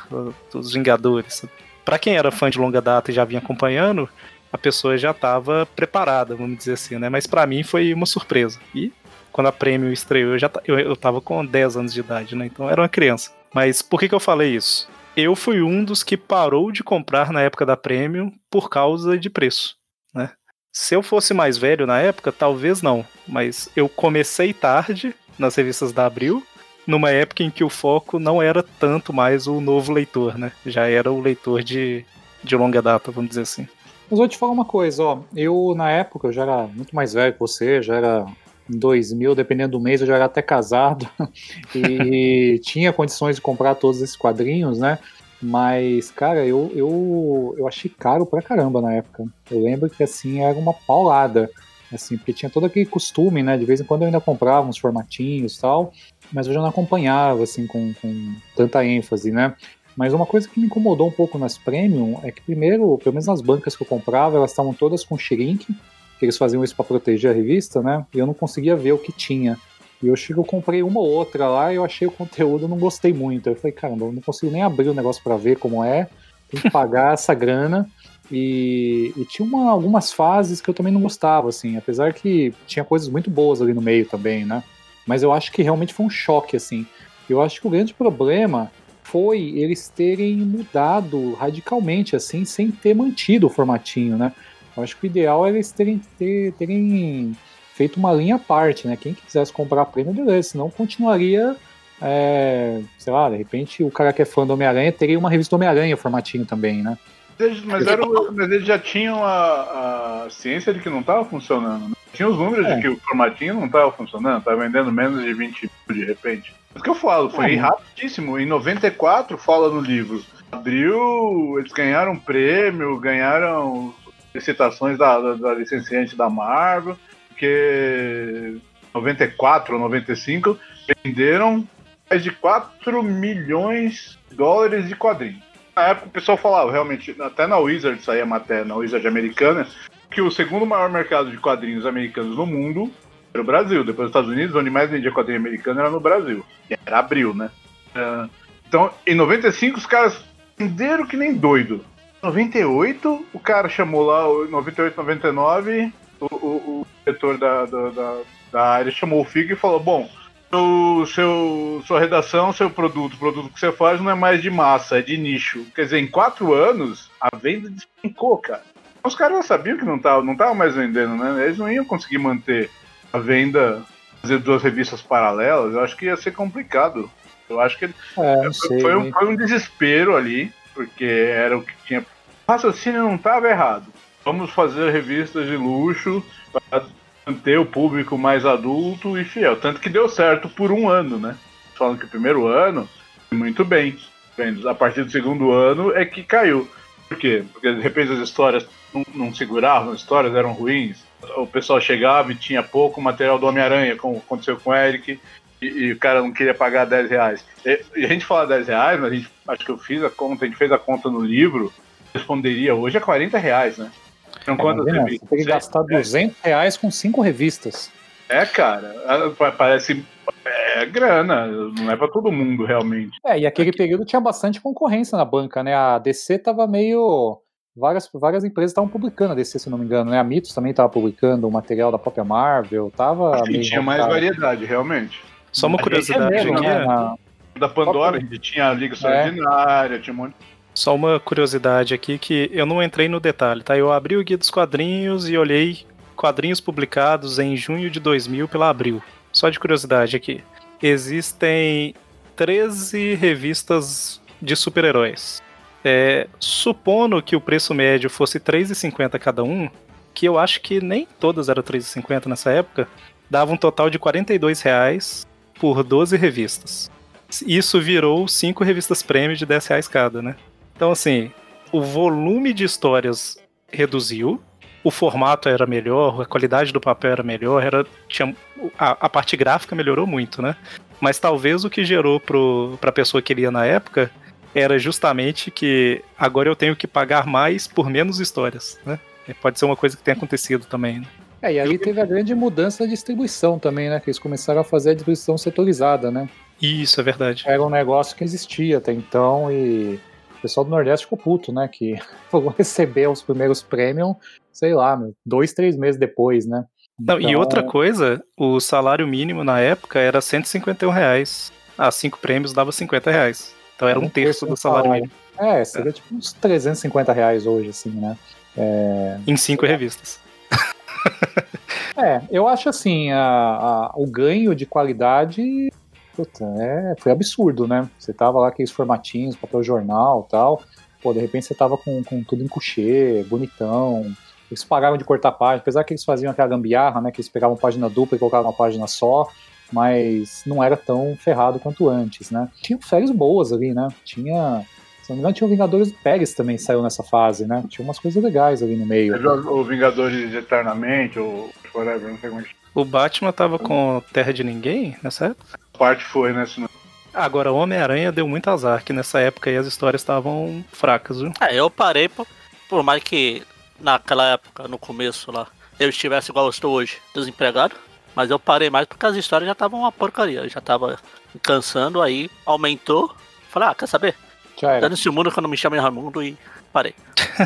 dos Vingadores. Para quem era fã de longa data e já vinha acompanhando, a pessoa já estava preparada, vamos dizer assim, né? Mas para mim foi uma surpresa. E quando a Premium estreou, eu já eu, eu tava com 10 anos de idade, né? Então era uma criança. Mas por que, que eu falei isso? Eu fui um dos que parou de comprar na época da Premium por causa de preço, né? Se eu fosse mais velho na época, talvez não, mas eu comecei tarde nas revistas da Abril, numa época em que o foco não era tanto mais o novo leitor, né? Já era o leitor de, de longa data, vamos dizer assim. Mas vou te falar uma coisa, ó. Eu, na época, eu já era muito mais velho que você, já era em 2000, dependendo do mês, eu já era até casado *laughs* e tinha condições de comprar todos esses quadrinhos, né? Mas, cara, eu, eu, eu achei caro pra caramba na época. Eu lembro que, assim, era uma paulada, assim, porque tinha todo aquele costume, né? De vez em quando eu ainda comprava uns formatinhos e tal, mas eu já não acompanhava, assim, com, com tanta ênfase, né? Mas uma coisa que me incomodou um pouco nas Premium é que, primeiro, pelo menos nas bancas que eu comprava, elas estavam todas com shrink, que eles faziam isso para proteger a revista, né? E eu não conseguia ver o que tinha. E eu chego, comprei uma ou outra lá e eu achei o conteúdo, não gostei muito. Eu falei, caramba, eu não consigo nem abrir o negócio para ver como é, tem que pagar essa grana. E, e tinha uma, algumas fases que eu também não gostava, assim, apesar que tinha coisas muito boas ali no meio também, né? Mas eu acho que realmente foi um choque, assim. Eu acho que o grande problema foi eles terem mudado radicalmente, assim, sem ter mantido o formatinho, né? Eu acho que o ideal é eles terem, ter, terem feito uma linha à parte, né? Quem quisesse comprar prêmio, beleza, senão continuaria. É, sei lá, de repente o cara que é fã do Homem-Aranha teria uma revista do Homem-Aranha formatinho também, né? Mas, era, mas eles já tinham a, a ciência de que não estava funcionando. Né? Tinha os números é. de que o formatinho não estava funcionando, estava vendendo menos de 20 de repente. Mas que eu falo, foi é. rapidíssimo. Em 94, fala no livro, abriu, eles ganharam um prêmio, ganharam licitações da, da, da licenciante da Marvel, que 94 ou 95 venderam mais de 4 milhões de dólares de quadrinhos. Na época o pessoal falava, realmente, até na Wizard saía matéria, na Wizard americana, que o segundo maior mercado de quadrinhos americanos no mundo era o Brasil. Depois dos Estados Unidos, onde mais vendia quadrinho americano era no Brasil. Era abril, né? É, então, em 95, os caras venderam que nem doido. 98, o cara chamou lá, 98, 99, o, o, o diretor da, da, da, da, área chamou o FIG e falou: Bom, seu, seu, sua redação, seu produto, o produto que você faz não é mais de massa, é de nicho. Quer dizer, em quatro anos, a venda despencou, cara. Os caras já sabiam que não tava, não tava mais vendendo, né? Eles não iam conseguir manter a venda, fazer duas revistas paralelas. Eu acho que ia ser complicado. Eu acho que é, foi, foi, um, foi um desespero ali porque era o que tinha. O raciocínio não estava errado. Vamos fazer revistas de luxo para manter o público mais adulto e fiel. Tanto que deu certo por um ano, né? Falando que o primeiro ano, muito bem. A partir do segundo ano é que caiu. Por quê? Porque de repente as histórias não, não seguravam, as histórias eram ruins. O pessoal chegava e tinha pouco material do Homem-Aranha, como aconteceu com o Eric e, e, o cara não queria pagar 10 reais. E, e, a gente fala 10 reais, mas a gente, acho que eu fiz a conta, a gente fez a conta no livro, responderia hoje a 40 reais, né? Então, é, quando você tem que gastar 200 reais com 5 revistas. É, cara, parece é grana, não é para todo mundo realmente. É, e aquele período tinha bastante concorrência na banca, né? A DC tava meio várias, várias empresas estavam publicando a DC, se não me engano, né? A Mitos também estava publicando o material da própria Marvel, tava. Sim, tinha mais variedade, realmente. Só uma curiosidade mesmo, aqui. né? Na... Da Pandora, a gente tinha a Liga Extraordinária, é. tinha um monte. Só uma curiosidade aqui que eu não entrei no detalhe, tá? Eu abri o Guia dos Quadrinhos e olhei quadrinhos publicados em junho de 2000 pela Abril. Só de curiosidade aqui. Existem 13 revistas de super-heróis. É, supondo que o preço médio fosse R$3,50 cada um, que eu acho que nem todas eram R$3,50 nessa época, dava um total de R$ reais por 12 revistas. Isso virou 5 revistas prêmio de 10 reais cada, né? Então, assim, o volume de histórias reduziu, o formato era melhor, a qualidade do papel era melhor, era, tinha, a, a parte gráfica melhorou muito, né? Mas talvez o que gerou para a pessoa que lia na época era justamente que agora eu tenho que pagar mais por menos histórias, né? Pode ser uma coisa que tenha acontecido também, né? É, e aí teve a grande mudança da distribuição também, né? Que eles começaram a fazer a distribuição setorizada, né? Isso, é verdade. Era um negócio que existia até então e o pessoal do Nordeste ficou puto, né? Que *laughs* foram receber os primeiros premium, sei lá, dois, três meses depois, né? Não, então... E outra coisa, o salário mínimo na época era 151 reais. Ah, cinco prêmios dava 50 reais. Então era um terço do salário mínimo. É, seria é. tipo uns 350 reais hoje, assim, né? É... Em cinco revistas. *laughs* é, eu acho assim, a, a, o ganho de qualidade puta, é, foi absurdo, né? Você tava lá aqueles formatinhos, papel jornal tal. Pô, de repente você tava com, com tudo em coucher, bonitão. Eles pararam de cortar página, apesar que eles faziam aquela gambiarra, né? Que eles pegavam página dupla e colocavam uma página só, mas não era tão ferrado quanto antes, né? Tinha férias boas ali, né? Tinha. Se não me engano, tinha o Vingadores do Pérez também saiu nessa fase, né? Tinha umas coisas legais ali no meio. O Vingadores Eternamente, ou whatever, não sei como é O Batman tava com Terra de Ninguém nessa época? parte foi, né? Senão... Agora, Homem-Aranha deu muito azar, que nessa época aí as histórias estavam fracas, viu? É, eu parei, por, por mais que naquela época, no começo lá, eu estivesse igual eu estou hoje, desempregado, mas eu parei mais porque as histórias já estavam uma porcaria, já tava cansando, aí aumentou, falei, ah, quer saber? Já nesse mundo quando me chamam Raimundo e parei.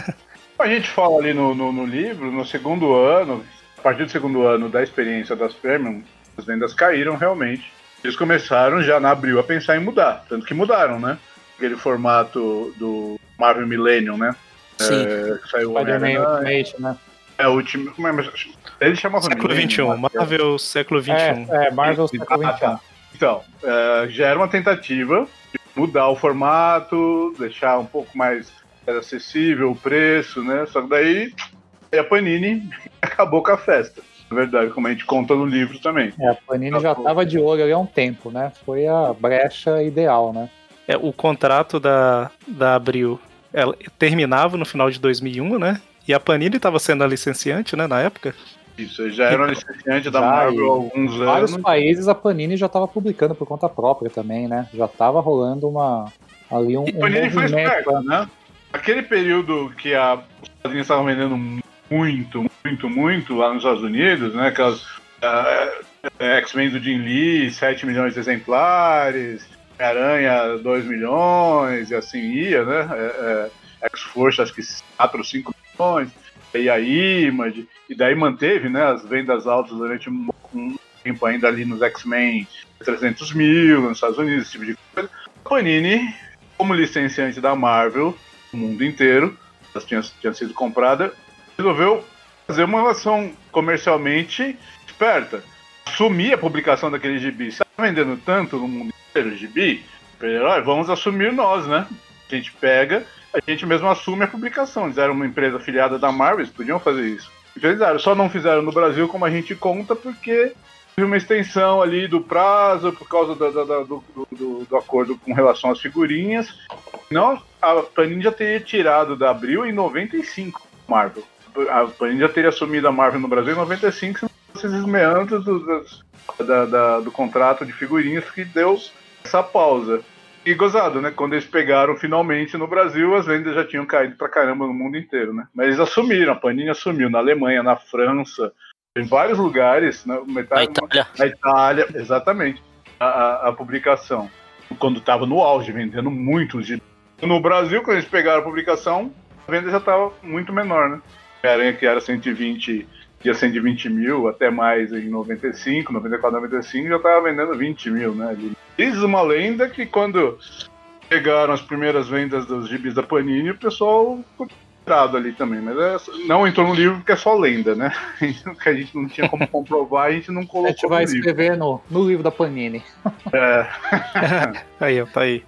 *laughs* a gente fala ali no, no, no, livro, no segundo ano, a partir do segundo ano da experiência das Premium, as vendas caíram realmente. Eles começaram já na abril a pensar em mudar, tanto que mudaram, né? Aquele formato do Marvel Millennium, né? Sim. É, saiu Ultimate, né? É o último. Como é, ele chamava Século XXI, Marvel século XXI. É, é Marvel século XXI. Ah, tá. Então, é, já era uma tentativa de mudar o formato, deixar um pouco mais acessível o preço, né? Só que daí a Panini *laughs* acabou com a festa. Na verdade, como a gente conta no livro também. É, a Panini já estava de olho ali há um tempo, né? Foi a brecha ideal, né? É, o contrato da, da Abril ela terminava no final de 2001, né? E a Panini estava sendo a licenciante, né, na época. Isso, já era licenciante da Marvel há alguns anos. vários países a Panini já estava publicando por conta própria também, né? Já estava rolando uma ali um, e Panini um foi esperto, né? Aquele período que a, os quadrinhos estavam vendendo muito, muito, muito lá nos Estados Unidos, né? Aquelas uh, X-Men do Jim Lee, 7 milhões de exemplares, Aranha 2 milhões, e assim ia, né? É, é, X-Force acho que 4 ou 5 milhões, e a Image, e daí manteve né, as vendas altas durante um, tempo ainda ali nos X-Men 300 mil nos Estados Unidos, esse tipo de coisa. A Panini, como licenciante da Marvel, no mundo inteiro, elas tinham sido compradas, resolveu fazer uma relação comercialmente esperta. Assumir a publicação daquele gibi. Está vendendo tanto no mundo inteiro gibi, vamos assumir nós, né? A gente pega, a gente mesmo assume a publicação. Eles eram uma empresa afiliada da Marvel, eles podiam fazer isso. Fizeram, só não fizeram no Brasil como a gente conta, porque teve uma extensão ali do prazo por causa do, do, do, do, acordo com relação às figurinhas. Não, a Panini já teria tirado da Abril em 95, Marvel a Panini já teria assumido a Marvel no Brasil em 95, se não fosse esses meandros do, do, do contrato de figurinhas que deu essa pausa. E gozado, né? Quando eles pegaram finalmente no Brasil, as vendas já tinham caído pra caramba no mundo inteiro, né? Mas eles assumiram, a Panini assumiu na Alemanha, na França, em vários lugares, né? Metade, na Itália. Na Itália, exatamente, a, a, a publicação. Quando estava no auge, vendendo muitos. No Brasil, quando eles pegaram a publicação, a venda já estava muito menor, né? Homem-Aranha que era 120, dia 120 mil, até mais em 95, 94, 95, já estava vendendo 20 mil, né? Diz uma lenda que quando chegaram as primeiras vendas dos gibis da Panini, o pessoal ficou tirado ali também, mas é, não entrou no livro porque é só lenda, né? *laughs* que a gente não tinha como comprovar, a gente não colocou. A gente vai no escrever no, no livro da Panini. É. *laughs* aí, tá aí.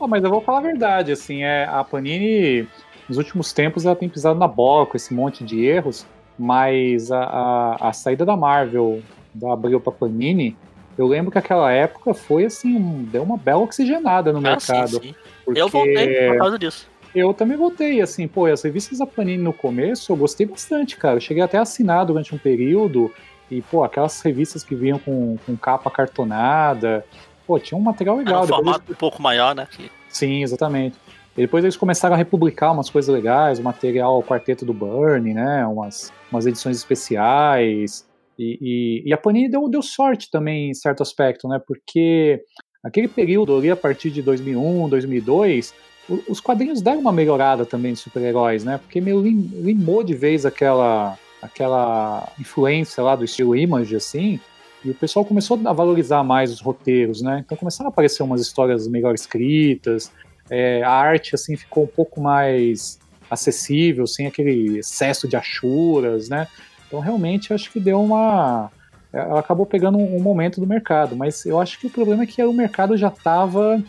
Oh, mas eu vou falar a verdade, assim, é, a Panini, nos últimos tempos, ela tem pisado na bola com esse monte de erros, mas a, a, a saída da Marvel, da Abril pra Panini, eu lembro que aquela época foi assim, deu uma bela oxigenada no ah, mercado. Sim, sim. Porque... Eu voltei por causa disso. Eu também voltei, assim, pô, as revistas da Panini no começo eu gostei bastante, cara. Eu cheguei até a assinar durante um período, e, pô, aquelas revistas que vinham com, com capa cartonada, pô, tinha um material legal. Era um formato eles... um pouco maior, né? Sim, exatamente. E depois eles começaram a republicar umas coisas legais, o material o Quarteto do Burn, né? Umas, umas edições especiais. E, e, e, a Panini deu, deu sorte também, em certo aspecto, né? Porque aquele período ali, a partir de 2001, 2002, os quadrinhos deram uma melhorada também de super-heróis, né? Porque meio limou de vez aquela, aquela influência lá do estilo Image, assim, e o pessoal começou a valorizar mais os roteiros, né? Então começaram a aparecer umas histórias melhor escritas, é, a arte, assim, ficou um pouco mais acessível, sem aquele excesso de achuras, né? Então realmente acho que deu uma... Ela acabou pegando um, momento do mercado, mas eu acho que o problema é que o mercado já estava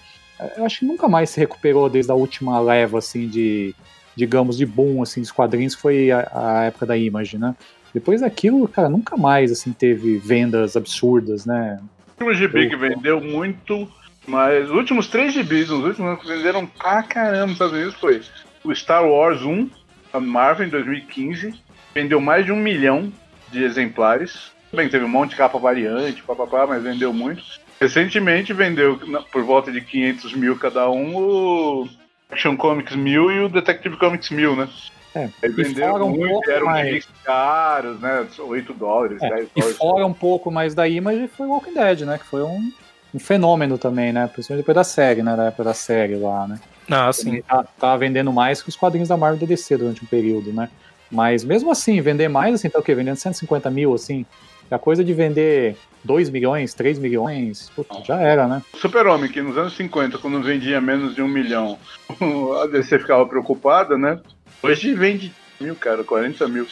eu acho que nunca mais se recuperou desde a última leva, assim, de, digamos, de boom, assim, dos quadrinhos, foi a, a época da Image, né? Depois daquilo, cara, nunca mais, assim, teve vendas absurdas, né? O último GB que vendeu muito, mas os últimos três GBs, os últimos anos que venderam pra caramba nos Estados Unidos foi o Star Wars 1, a Marvel, em 2015, vendeu mais de um milhão de exemplares. Bem, teve um monte de capa variante, papapá, mas vendeu muito. Recentemente vendeu por volta de 500 mil cada um o Action Comics 1000 e o Detective Comics 1000, né? É, Aí vendeu um muito, eram mais... caros, né? 8 dólares, é, 10 dólares. E fora um pouco mais da Image foi Walking Dead, né? Que foi um, um fenômeno também, né? Principalmente depois da série, né? Da época da série lá, né? Ah, sim. Tá, tá vendendo mais que os quadrinhos da Marvel DC durante um período, né? Mas mesmo assim, vender mais, assim, tá o quê? Vendendo 150 mil, assim, a coisa de vender 2 milhões, 3 milhões, já era, né? Super-Homem, que nos anos 50, quando vendia menos de um milhão, *laughs* a DC ficava preocupada, né? Hoje vende mil, cara, 40 mil.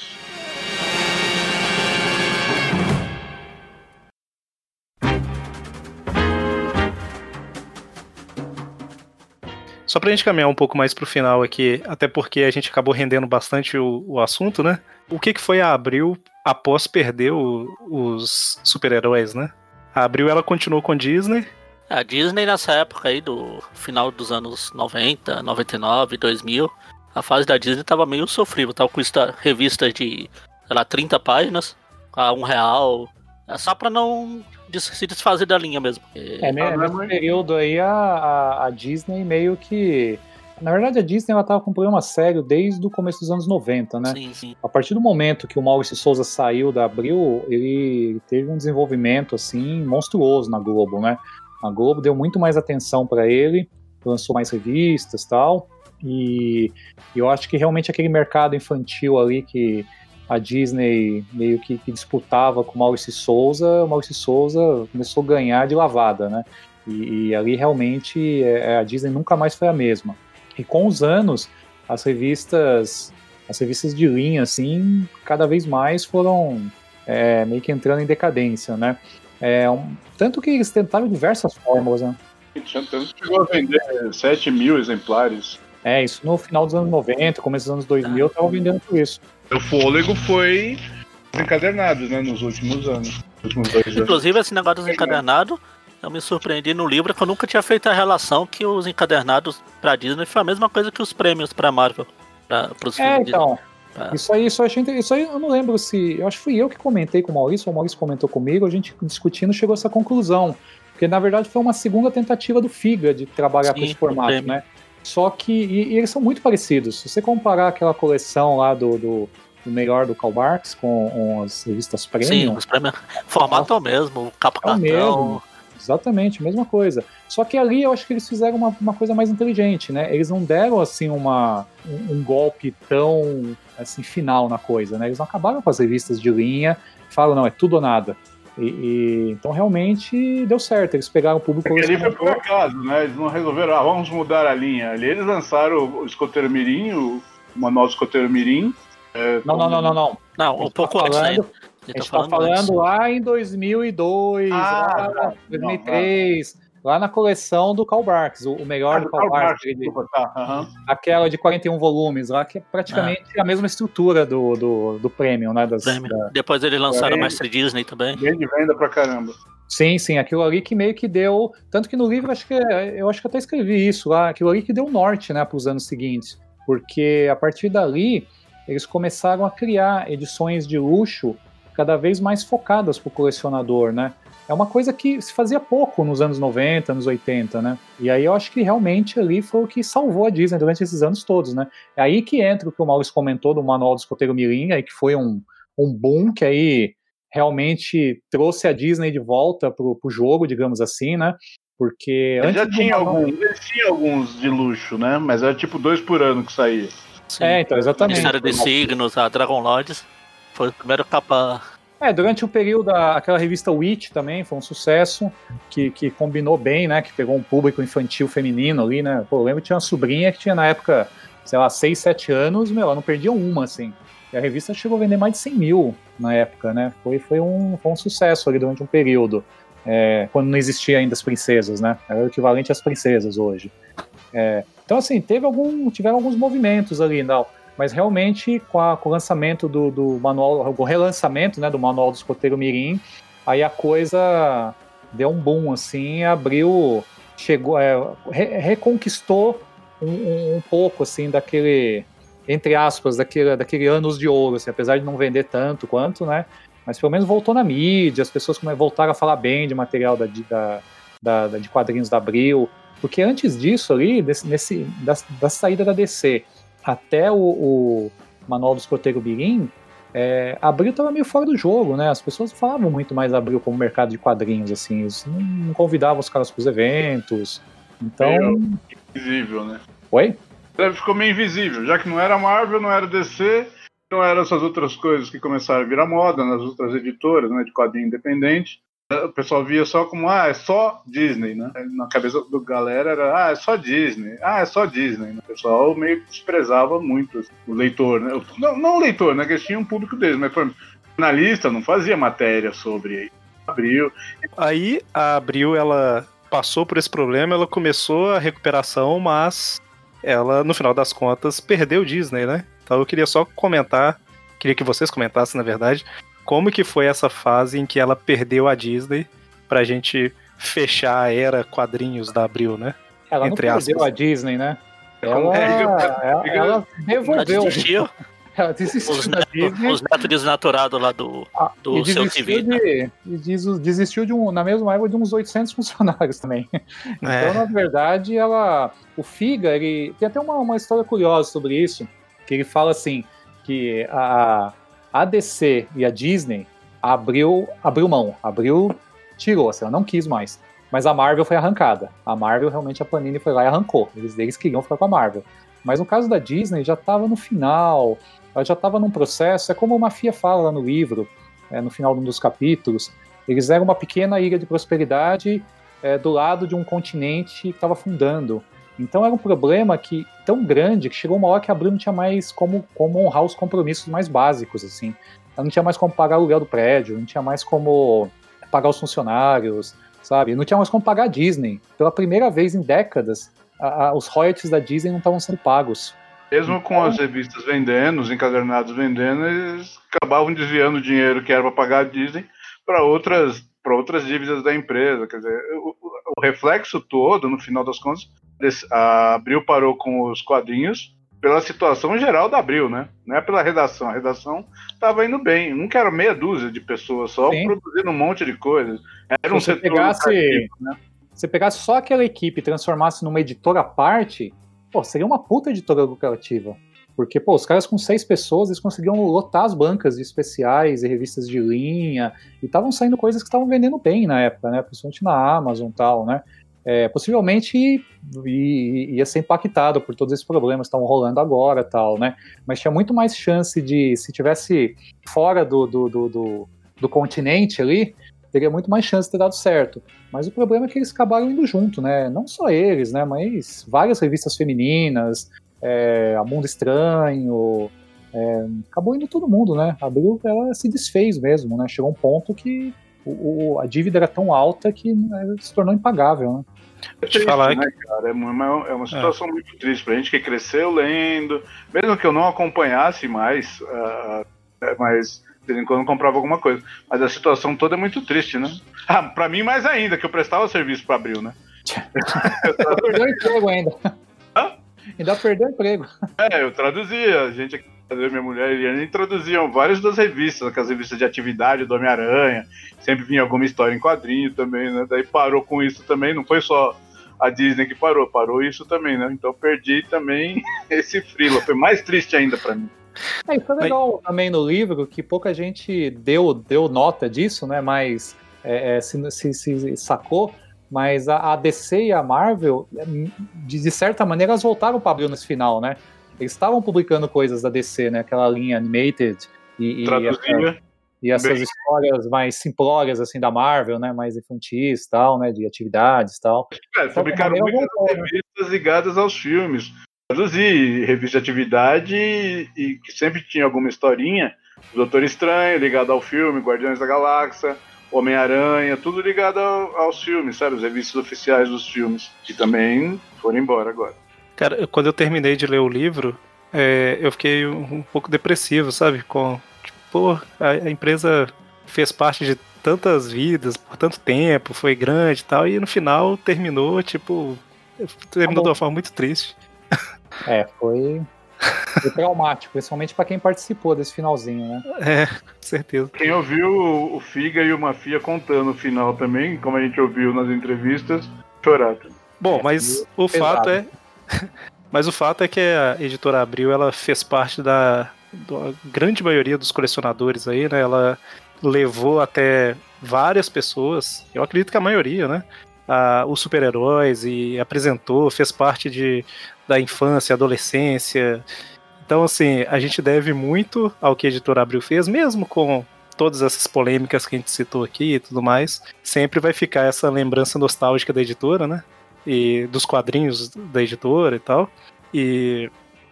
Só pra gente caminhar um pouco mais pro final aqui, até porque a gente acabou rendendo bastante o, o assunto, né? O que, que foi a Abril após perder o, os super-heróis, né? A Abril ela continuou com a Disney. A Disney nessa época aí, do final dos anos 90, 99, 2000, a fase da Disney tava meio sofrível. Tava com revistas de, sei lá, 30 páginas, a um real. É só pra não se desfazer da linha mesmo. É, né, nesse período aí a, a, a Disney meio que na verdade, a Disney ela tava com um problema sério desde o começo dos anos 90, né? Sim, sim. A partir do momento que o Maurício Souza saiu da Abril, ele teve um desenvolvimento assim monstruoso na Globo, né? A Globo deu muito mais atenção para ele, lançou mais revistas, tal. E eu acho que realmente aquele mercado infantil ali que a Disney meio que, que disputava com o Maurício Souza, o Maurício Souza começou a ganhar de lavada, né? E, e ali realmente é, a Disney nunca mais foi a mesma. E com os anos, as revistas, as revistas de linha, assim, cada vez mais foram é, meio que entrando em decadência, né? É, um, tanto que eles tentaram diversas fórmulas, né? Chegou a vender 7 mil exemplares. É, isso no final dos anos 90, começo dos anos 2000, eu tava vendendo por isso. O fôlego foi encadernado, né, nos últimos anos. Nos últimos Inclusive, esse negócio dos encadernados eu me surpreendi no livro que eu nunca tinha feito a relação que os encadernados pra Disney foi a mesma coisa que os prêmios pra Marvel. Pra, pros é, então. Pra... Isso aí, isso, achei, isso aí eu não lembro se. Eu acho que fui eu que comentei com o Maurício, ou o Maurício comentou comigo, a gente discutindo chegou a essa conclusão. Porque na verdade foi uma segunda tentativa do FIGA de trabalhar Sim, com esse formato, né? Só que. E, e, eles são muito parecidos. Se você comparar aquela coleção lá do, do do melhor do Karl Marx com, com as revistas premium. Sim, os prêmios. O formato é o mesmo, capa é o mesmo. Exatamente, mesma coisa. Só que ali eu acho que eles fizeram uma, uma coisa mais inteligente, né? Eles não deram assim uma, um, um golpe tão assim final na coisa, né? Eles não acabaram com as revistas de linha, falam não é tudo ou nada. E, e, então realmente deu certo. Eles pegaram o público. Porque ali foi por acaso, né? Eles não resolveram, ah, vamos mudar a linha. Ali eles lançaram o Escoteiro Mirim, o Manual do Escoteiro Mirim. É, não, não, não, não, não. Não, um pouco tá falando, antes. A gente tá falando lá em 2002, ah, lá, 2003. Não, lá na coleção do Karl Barks, o, melhor ah, do Karl Barks. tá, Aquela de 41 volumes lá, que é praticamente ah. a mesma estrutura do, do, do Premium, né? Das, da, Depois eles lançaram a Mestre Disney também. Bem de venda pra caramba. Sim, sim, aquilo ali que meio que deu. Tanto que no livro acho que eu acho que até escrevi isso lá, aquilo ali que deu norte, né, para os anos seguintes. Porque a partir dali eles começaram a criar edições de luxo cada vez mais focadas para o colecionador, né? É uma coisa que se fazia pouco nos anos 90, anos 80, né? E aí eu acho que realmente ali foi o que salvou a Disney durante esses anos todos, né? É aí que entra o que o Maurício comentou do Manual do Escoteiro Mirim, aí que foi um, um boom que aí realmente trouxe a Disney de volta pro, pro jogo, digamos assim, né? Porque ele já tinha alguns, ele tinha alguns de luxo, né? Mas era tipo dois por ano que saía. Sim. É, então, exatamente. Ministério de Signos, a Dragon Lords, foi o primeiro capa é, durante o período, aquela revista Witch também foi um sucesso, que, que combinou bem, né? Que pegou um público infantil feminino ali, né? Pô, eu lembro que tinha uma sobrinha que tinha na época, sei lá, 6, 7 anos, meu, ela não perdia uma, assim. E a revista chegou a vender mais de 100 mil na época, né? Foi, foi, um, foi um sucesso ali durante um período, é, quando não existia ainda as princesas, né? Era o equivalente às princesas hoje. É, então, assim, teve algum, tiveram alguns movimentos ali, não mas realmente com, a, com o lançamento do, do, manual, o relançamento né, do manual do escoteiro Mirim, aí a coisa deu um boom, assim, abriu, chegou, é, re, reconquistou um, um, pouco, assim, daquele, entre aspas, daquele, daquele anos de ouro, assim, apesar de não vender tanto quanto, né, mas pelo menos voltou na mídia, as pessoas voltaram a falar bem de material da, da, da, de quadrinhos da Abril, porque antes disso ali, desse, nesse, da, da saída da DC até o, o Manual do Escoteiro Birim, é, Abril estava meio fora do jogo, né? As pessoas falavam muito mais Abril como mercado de quadrinhos, assim, eles não convidavam os caras para os eventos. Então. Invisível, né? Oi? Ficou meio invisível, já que não era Marvel, não era DC, não eram essas outras coisas que começaram a virar moda nas outras editoras, né, de quadrinho independente o pessoal via só como, ah, é só Disney, né? Na cabeça do galera era, ah, é só Disney, ah, é só Disney. O pessoal meio que desprezava muito assim, o leitor, né? Não, não o leitor, né? Que eles tinham um público deles, mas foi jornalista, não fazia matéria sobre Abril. Aí a Abril, ela passou por esse problema, ela começou a recuperação, mas ela, no final das contas, perdeu Disney, né? Então eu queria só comentar, queria que vocês comentassem, na verdade, como que foi essa fase em que ela perdeu a Disney pra gente fechar a era quadrinhos da Abril, né? Ela Entre não perdeu aspas. a Disney, né? Ela, ela, ela devolveu. Desistiu. Ela desistiu os, da Disney. Os netos desnaturados lá do, ah, do seu TV. De, desistiu de um, na mesma época de uns 800 *laughs* funcionários também. É. Então, na verdade, ela. O Figa, ele. Tem até uma, uma história curiosa sobre isso. Que ele fala assim: que a, a DC e a Disney abriu, abriu mão, abriu, tirou, assim, ela não quis mais. Mas a Marvel foi arrancada. A Marvel, realmente, a Panini foi lá e arrancou. Eles, eles queriam ficar com a Marvel. Mas no caso da Disney, já estava no final, ela já estava num processo, é como o Mafia fala lá no livro, é, no final de um dos capítulos, eles eram uma pequena ilha de prosperidade é, do lado de um continente que estava fundando. Então era um problema que tão grande que chegou uma hora que a Abril não tinha mais como, como honrar os compromissos mais básicos, assim. Ela não tinha mais como pagar o aluguel do prédio, não tinha mais como pagar os funcionários, sabe? Não tinha mais como pagar a Disney. Pela primeira vez em décadas, a, a, os royalties da Disney não estavam sendo pagos. Mesmo então, com as revistas vendendo, os encadernados vendendo, eles acabavam desviando o dinheiro que era para pagar a Disney para outras, para outras dívidas da empresa. Quer dizer, o, o reflexo todo, no final das contas, a Abril parou com os quadrinhos pela situação geral da Abril, né? Não é pela redação. A redação estava indo bem. Não era meia dúzia de pessoas só Sim. produzindo um monte de coisas. Era um se setor pegasse, né? Se pegasse só aquela equipe e transformasse numa editora à parte, pô, seria uma puta editora lucrativa. Porque, pô, os caras com seis pessoas, eles conseguiam lotar as bancas de especiais e revistas de linha, e estavam saindo coisas que estavam vendendo bem na época, né? Principalmente na Amazon e tal, né? É, possivelmente ia ser impactado por todos esses problemas que estão rolando agora tal, né? Mas tinha muito mais chance de, se tivesse fora do, do, do, do, do continente ali, teria muito mais chance de ter dado certo. Mas o problema é que eles acabaram indo junto, né? Não só eles, né? Mas várias revistas femininas, é, A Mundo Estranho, é, acabou indo todo mundo, né? Abril ela se desfez mesmo, né? Chegou um ponto que o, o, a dívida era tão alta que né, se tornou impagável, né? É triste, falar né, que... cara? É uma, é uma situação é. muito triste pra gente que cresceu lendo, mesmo que eu não acompanhasse mais, uh, mas de vez em quando comprava alguma coisa. Mas a situação toda é muito triste, né? *laughs* Ah, pra mim mais ainda, que eu prestava serviço pra Abril, né? *laughs* Perdeu o emprego ainda. Ainda perdeu o emprego. *laughs* É, eu traduzia, a gente aqui minha mulher e a gente traduziam várias das revistas, aquelas revistas de atividade do Homem-Aranha, sempre vinha alguma história em quadrinho também, né? Daí parou com isso também, não foi só a Disney que parou, parou isso também, né? Então perdi também *laughs* esse frila, foi mais triste ainda para mim. É, isso é legal também no livro, que pouca gente deu, deu nota disso, né? Mas é, é se, se, se, sacou. Mas a, a, DC e a Marvel, de, de certa maneira, elas voltaram para abrir nesse final, né? Eles estavam publicando coisas da DC, né? Aquela linha animated e, e, essa, e essas Bem... histórias mais simplórias assim da Marvel, né? Mais infantis, tal, né? De atividades, tal. É, então, publicaram muitas revistas ligadas aos filmes. Traduzir revista de atividade e, e que sempre tinha alguma historinha. Doutor Estranho ligado ao filme, Guardiões da Galáxia, Homem-Aranha, tudo ligado ao, aos filmes, sabe? Os revistas oficiais dos filmes, que também foram embora agora. Cara, quando eu terminei de ler o livro, é, eu fiquei um, um, pouco depressivo, sabe? Com, tipo, pô, a, a, empresa fez parte de tantas vidas por tanto tempo, foi grande e tal, e no final terminou, tipo, terminou tá de uma forma muito triste. É, foi, foi traumático, principalmente para quem participou desse finalzinho, né? É, com certeza. Quem ouviu o Figa e o Mafia contando o final também, como a gente ouviu nas entrevistas, chorar. Bom, é, mas o pesado. fato é *laughs* Mas o fato é que a editora Abril ela fez parte da, da grande maioria dos colecionadores aí, né? Ela levou até várias pessoas, eu acredito que a maioria, né? Os super-heróis e apresentou, fez parte de, da infância, adolescência. Então, assim, a gente deve muito ao que a editora Abril fez, mesmo com todas essas polêmicas que a gente citou aqui e tudo mais. Sempre vai ficar essa lembrança nostálgica da editora, né? e dos quadrinhos da editora e tal. E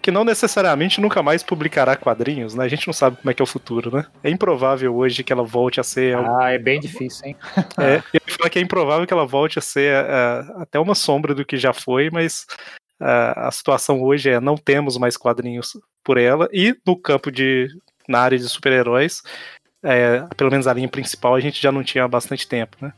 que não necessariamente nunca mais publicará quadrinhos, né? A gente não sabe como é que é o futuro, né? É improvável hoje que ela volte a ser. Ah, é bem difícil, hein? *laughs* é, eu ia falar que é improvável que ela volte a ser uh, até uma sombra do que já foi, mas uh, a situação hoje é não temos mais quadrinhos por ela, e no campo de. na área de super-heróis, é, pelo menos a linha principal, a gente já não tinha há bastante tempo, né?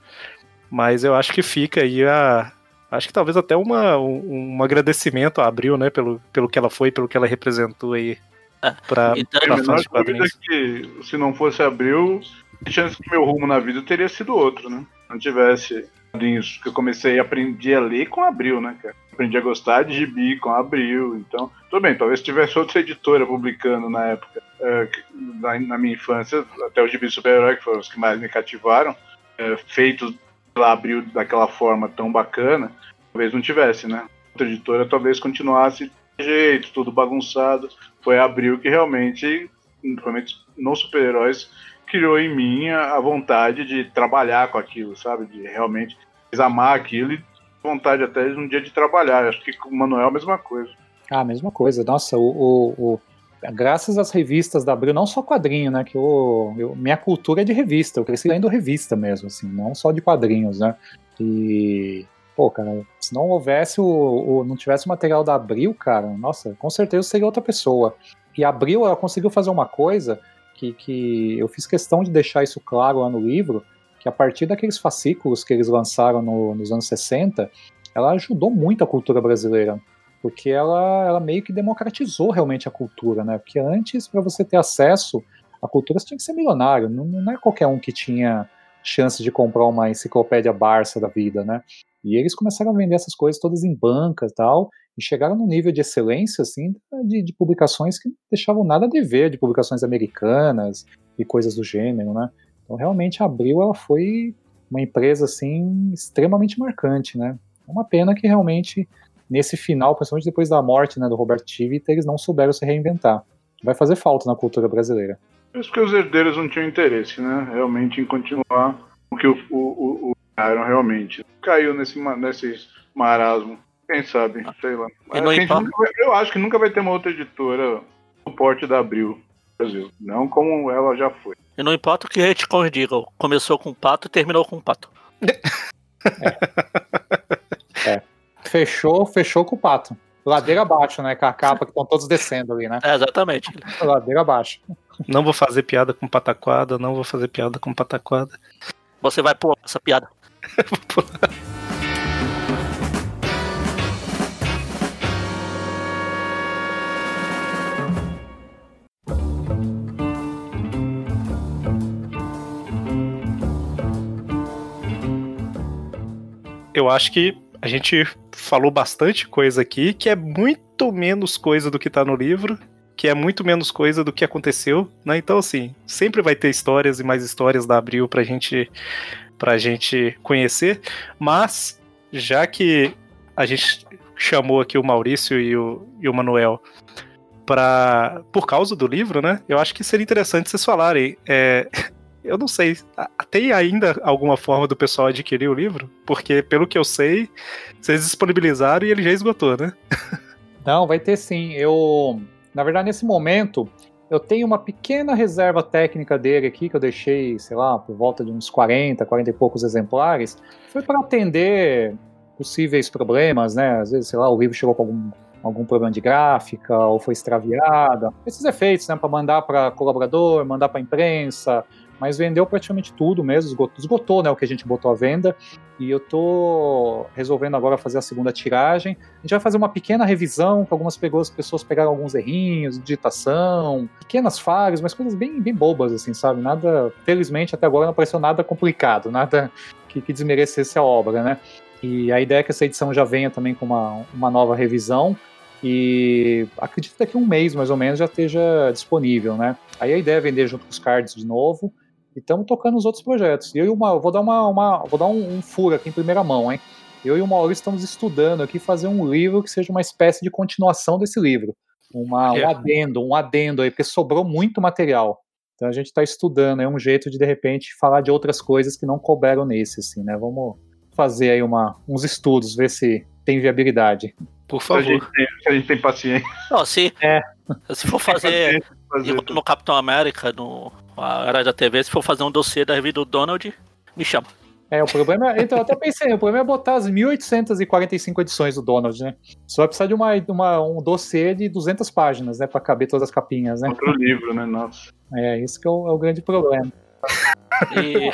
Mas eu acho que fica aí a, acho que talvez até uma, um, um, agradecimento à Abril, né, pelo, pelo que ela foi, pelo que ela representou aí é, pra, então, pra fãs de quadrinhos. que se não fosse Abril, a chance que meu rumo na vida teria sido outro, né? Não tivesse quadrinhos que eu comecei a aprender a ler com Abril, né, cara? Aprendi a gostar de gibi com Abril, então, tudo bem, talvez tivesse outra editora publicando na época, é, na, na, minha infância, até os gibis super-herói, que foram os que mais me cativaram, é, feitos ela abriu daquela forma tão bacana, talvez não tivesse, né? Outra editora talvez continuasse de jeito, tudo bagunçado. Foi a Abril que realmente, principalmente nos super-heróis, criou em mim a vontade de trabalhar com aquilo, sabe? De realmente amar aquilo e vontade até um dia de trabalhar. Acho que com o Manuel é a mesma coisa. Ah, a mesma coisa. Nossa, o, o, o graças às revistas da Abril, não só quadrinho, né? Que eu, eu, minha cultura é de revista, eu cresci lendo revista mesmo, assim, não só de quadrinhos, né? E, pô, cara, se não houvesse o, o não tivesse o material da Abril, cara, nossa, com certeza seria outra pessoa. E a Abril, ela conseguiu fazer uma coisa que, que eu fiz questão de deixar isso claro lá no livro, que a partir daqueles fascículos que eles lançaram no, nos anos 60, ela ajudou muito a cultura brasileira porque ela, ela meio que democratizou realmente a cultura, né? Porque antes, para você ter acesso à cultura, você tinha que ser milionário, não, não é qualquer um que tinha chance de comprar uma enciclopédia Barça da vida, né? E eles começaram a vender essas coisas todas em banca e tal, e chegaram num nível de excelência, assim, de, de publicações que não deixavam nada a dever de publicações americanas e coisas do gênero, né? Então, realmente, a Abril, ela foi uma empresa, assim, extremamente marcante, né? É uma pena que realmente, nesse final, principalmente depois da morte né, do Roberto Tivita, eles não souberam se reinventar. Vai fazer falta na cultura brasileira. Isso que os herdeiros não tinham interesse, né? Realmente em continuar o que o, o, o, o realmente. Caiu nesse, nesse marasmo. Quem sabe, sei lá. Nunca, eu acho que nunca vai ter uma outra editora no porte da Abril. Brasil. Não como ela já foi. E não importa o que a gente diga, começou com pato e terminou com pato. *laughs* É. Fechou, fechou com o pato. Ladeira abaixo, né? Com a capa que estão todos descendo ali, né? É, exatamente. Ladeira abaixo. Não vou fazer piada com pataquada, não vou fazer piada com pataquada. Você vai pular essa piada. vou pular. Eu acho que a gente falou bastante coisa aqui que é muito menos coisa do que tá no livro, que é muito menos coisa do que aconteceu, né? Então, assim, sempre vai ter histórias e mais histórias da Abril pra gente, pra gente conhecer, mas já que a gente chamou aqui o Maurício e o, e o Manuel para por causa do livro, né? Eu acho que seria interessante vocês falarem. É, eu não sei, tem ainda alguma forma do pessoal adquirir o livro? Porque, pelo que eu sei, vocês disponibilizaram e ele já esgotou, né? *laughs* Não, vai ter sim. Eu, na verdade, nesse momento, eu tenho uma pequena reserva técnica dele aqui, que eu deixei, sei lá, por volta de uns 40, 40 e poucos exemplares. Foi para atender possíveis problemas, né? Às vezes, sei lá, o livro chegou com algum, algum problema de gráfica ou foi extraviada. Esses efeitos, né? Para mandar para colaborador, mandar para imprensa, mas vendeu praticamente tudo mesmo, esgotou, esgotou, né, o que a gente botou à venda, e eu tô resolvendo agora fazer a segunda tiragem. A gente vai fazer uma pequena revisão, que algumas pessoas pegaram alguns errinhos, digitação, pequenas falhas, mas coisas bem, bem bobas, assim, sabe? Nada, felizmente até agora não apareceu nada complicado, *laughs* nada que, que desmerecesse a obra, né? E a ideia é que essa edição já venha também com uma, uma nova revisão, e acredito que daqui a um mês, mais ou menos, já esteja disponível, né? Aí a ideia é vender junto com os cards de novo, e estamos tocando os outros projetos. Eu e uma, vou dar uma, uma vou dar um, um, furo aqui em primeira mão, hein? Eu e o Maurício estamos estudando aqui fazer um livro que seja uma espécie de continuação desse livro, uma, um adendo, um adendo aí, porque sobrou muito material. Então a gente está estudando, é um jeito de de repente falar de outras coisas que não couberam nesse, assim, né? Vamos fazer aí uma, uns estudos, ver se tem viabilidade. Por favor. Se a gente tem, a gente tem paciência. Não, se, é. se for fazer, *laughs* fazer. no Capitão América, no a área da TV, se for fazer um dossiê da revista do Donald, me chama. É, o problema é, então eu até pensei, o problema é botar as 1845 edições do Donald, né? Só vai precisar de uma, uma, um dossiê de 200 páginas, né, para caber todas as capinhas, né? Outro livro, né, nossa. É, isso que é o, é o grande problema. E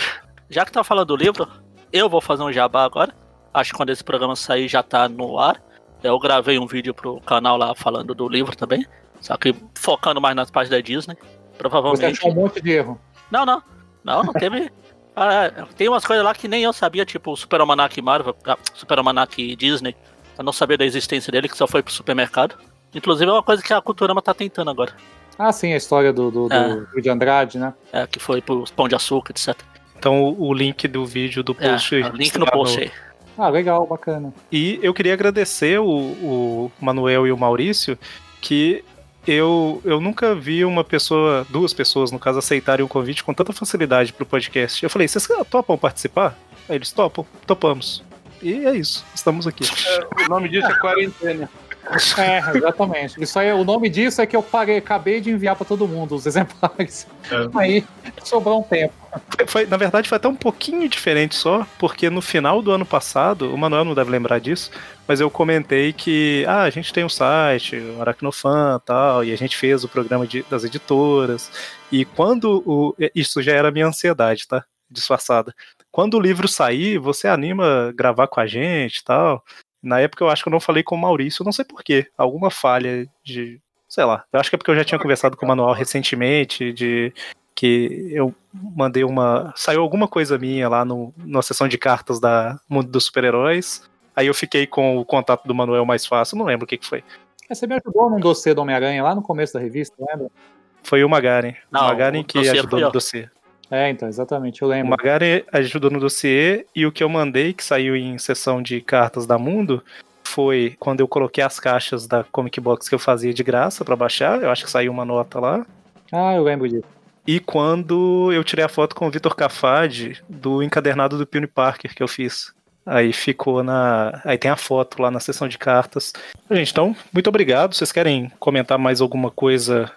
já que tá falando do livro, eu vou fazer um jabá agora. Acho que quando esse programa sair já tá no ar. Eu gravei um vídeo pro canal lá falando do livro também. Só que focando mais nas páginas da Disney. Provavelmente. Você achou um monte de erro. Não, não. Não, não teve. *laughs* ah, tem umas coisas lá que nem eu sabia, tipo o Super Almanac Marvel, ah, Super Almanac Disney. Eu não sabia da existência dele, que só foi pro supermercado. Inclusive é uma coisa que a Culturama tá tentando agora. Ah, sim, a história do, do, é. do de Andrade, né? É, que foi pro Pão de Açúcar, etc. Então o, o link do vídeo do é, post. É, o link no post aí. Ah, legal, bacana. E eu queria agradecer o, o Manuel e o Maurício, que eu, eu nunca vi uma pessoa, duas pessoas, no caso, aceitarem o convite com tanta facilidade pro podcast. Eu falei, vocês topam participar? Aí eles topam, topamos. E é isso, estamos aqui. *laughs* É, o nome disso é quarentena. *laughs* É, exatamente. Isso aí, o nome disso é que eu paguei, acabei de enviar para todo mundo os *laughs* exemplares. É. Aí sobrou um tempo. Foi, foi, na verdade, foi até um pouquinho diferente só, porque no final do ano passado, o Manuel não deve lembrar disso, mas eu comentei que ah, a gente tem um site, o Aracnofan tal, e a gente fez o programa de, das editoras. E quando o. Isso já era minha ansiedade, tá? Disfarçada. Quando o livro sair, você anima gravar com a gente tal. Na época eu acho que eu não falei com o Maurício, não sei porquê. Alguma falha de. Sei lá. Eu acho que é porque eu já tinha conversado com o Manuel recentemente, de que eu mandei uma. Saiu alguma coisa minha lá no, na sessão de cartas da Mundo dos Super-Heróis. Aí eu fiquei com o contato do Manuel mais fácil, não lembro o que, que foi. Você me ajudou num dossiê do Homem-Aranha lá no começo da revista, lembra? Foi o Magaren. Não, o Magaren que ajudou no dossiê. É, então, exatamente, eu lembro. O Magaren ajudou no dossiê e o que eu mandei, que saiu em sessão de cartas da Mundo, foi quando eu coloquei as caixas da Comic Box que eu fazia de graça para baixar. Eu acho que saiu uma nota lá. Ah, eu lembro disso. E quando eu tirei a foto com o Vitor Cafade do encadernado do Peony Parker que eu fiz. Aí ficou na. Aí tem a foto lá na sessão de cartas. Gente, então, muito obrigado. Vocês querem comentar mais alguma coisa?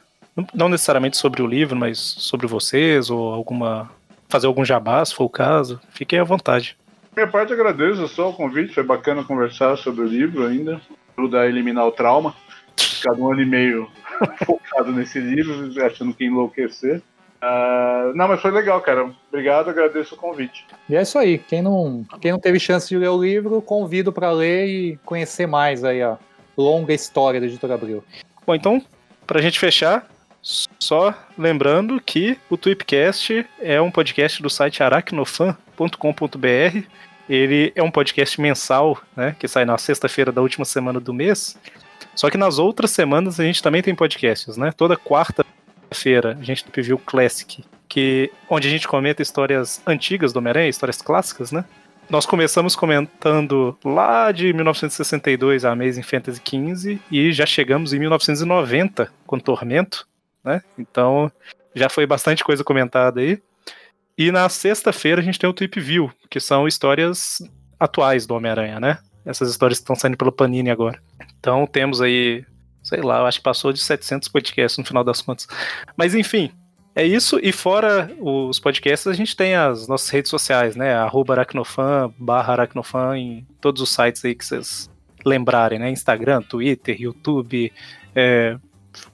Não necessariamente sobre o livro, mas sobre vocês, ou alguma. fazer algum jabá, se for o caso. Fiquem à vontade. Minha parte agradeço só o convite, foi bacana conversar sobre o livro ainda. Ajuda a eliminar o trauma. Cada um ano e meio *laughs* focado nesse livro, achando que enlouquecer. Uh, não, mas foi legal, cara. Obrigado, agradeço o convite. E é isso aí. Quem não, quem não teve chance de ler o livro, convido para ler e conhecer mais aí a longa história da Editora Abril. Bom, então, para a gente fechar, só lembrando que o Tweepcast é um podcast do site aracnofan.com.br. Ele é um podcast mensal, né, que sai na sexta-feira da última semana do mês. Só que nas outras semanas a gente também tem podcasts, né? Toda quarta feira a gente tem o Classic, que onde a gente comenta histórias antigas do Homem-Aranha, histórias clássicas, né? Nós começamos comentando lá de 1962 a Amazing Fantasy XV e já chegamos em 1990 com Tormento, né? Então já foi bastante coisa comentada aí. E na sexta-feira a gente tem o Tweep View, que são histórias atuais do Homem-Aranha, né? Essas histórias que estão saindo pelo Panini agora. Então temos aí sei lá, eu acho que passou de 700 podcasts no final das contas. Mas enfim, é isso. E fora os podcasts, a gente tem as nossas redes sociais, né? Arroba aracnofan, barra aracnofan em todos os sites aí que vocês lembrarem, né? Instagram, Twitter, YouTube, é,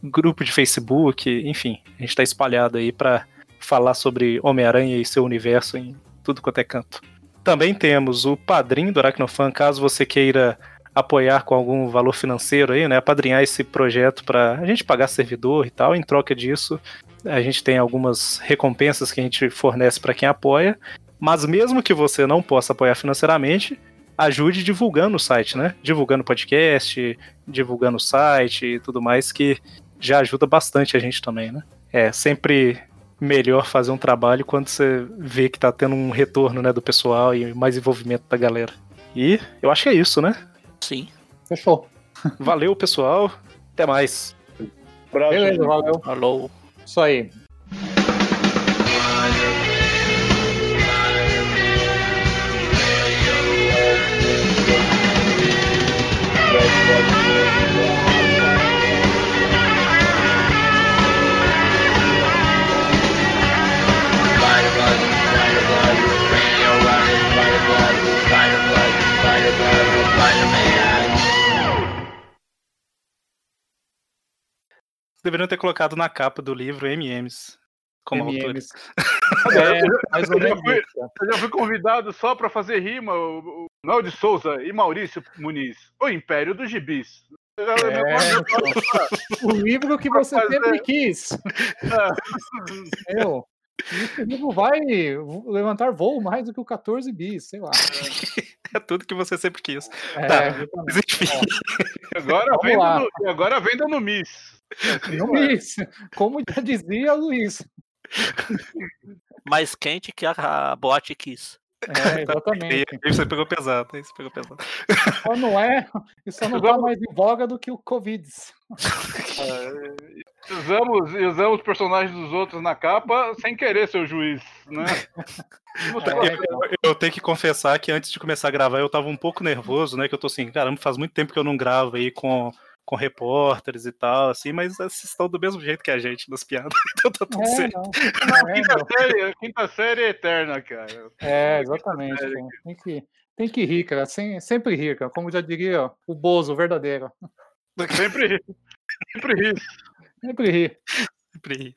grupo de Facebook, enfim. A gente está espalhado aí para falar sobre Homem-Aranha e seu universo em tudo quanto é canto. Também temos o padrinho do Aracnofan, caso você queira apoiar com algum valor financeiro aí, né? Apadrinhar esse projeto para a gente pagar servidor e tal. Em troca disso, a gente tem algumas recompensas que a gente fornece para quem apoia. Mas mesmo que você não possa apoiar financeiramente, ajude divulgando o site, né? Divulgando o podcast, divulgando o site e tudo mais, que já ajuda bastante a gente também, né? É sempre melhor fazer um trabalho quando você vê que tá tendo um retorno, né, do pessoal e mais envolvimento da galera. E eu acho que é isso, né? Sim. Fechou. Valeu, pessoal. Até mais. Beleza, valeu. Falou. Isso aí. Deveriam ter colocado na capa do livro MMs como MMs. *laughs* É, mais ou menos. Eu já, fui, eu já fui convidado só para fazer rima, o, o de Souza e Maurício Muniz, o Império dos Gibis. É, o livro que você sempre quis. É. Eu, esse livro vai levantar voo mais do que o 14 bis, sei lá. É *laughs* tudo que você sempre quis. É, tá, mas enfim. *laughs* Agora, venda no, agora venda no Miss. Luiz, como já dizia Luiz. Mais quente que a boate quis. É, exatamente. *laughs* Isso aí pegou pesado, isso pegou pesado. Só não é, isso não está mais em voga do que o Covid. *laughs* Usamos, usamos personagens dos outros na capa sem querer, seu juiz, né? *laughs* É, eu, eu, tenho que confessar que antes de começar a gravar eu tava um pouco nervoso, né? Que eu tô assim, caramba, faz muito tempo que eu não gravo aí com com repórteres e tal, assim, mas vocês estão do mesmo jeito que a gente nas piadas, *laughs* então tá tudo é, certo. Não, *laughs* é, quinta, série, quinta série é eterna, cara. É, exatamente. Tem que, tem que rir, cara. Sem, sempre rir, cara. Como já diria o Bozo, verdadeiro. Sempre rir. Sempre rir. Sempre rir. Sempre rir.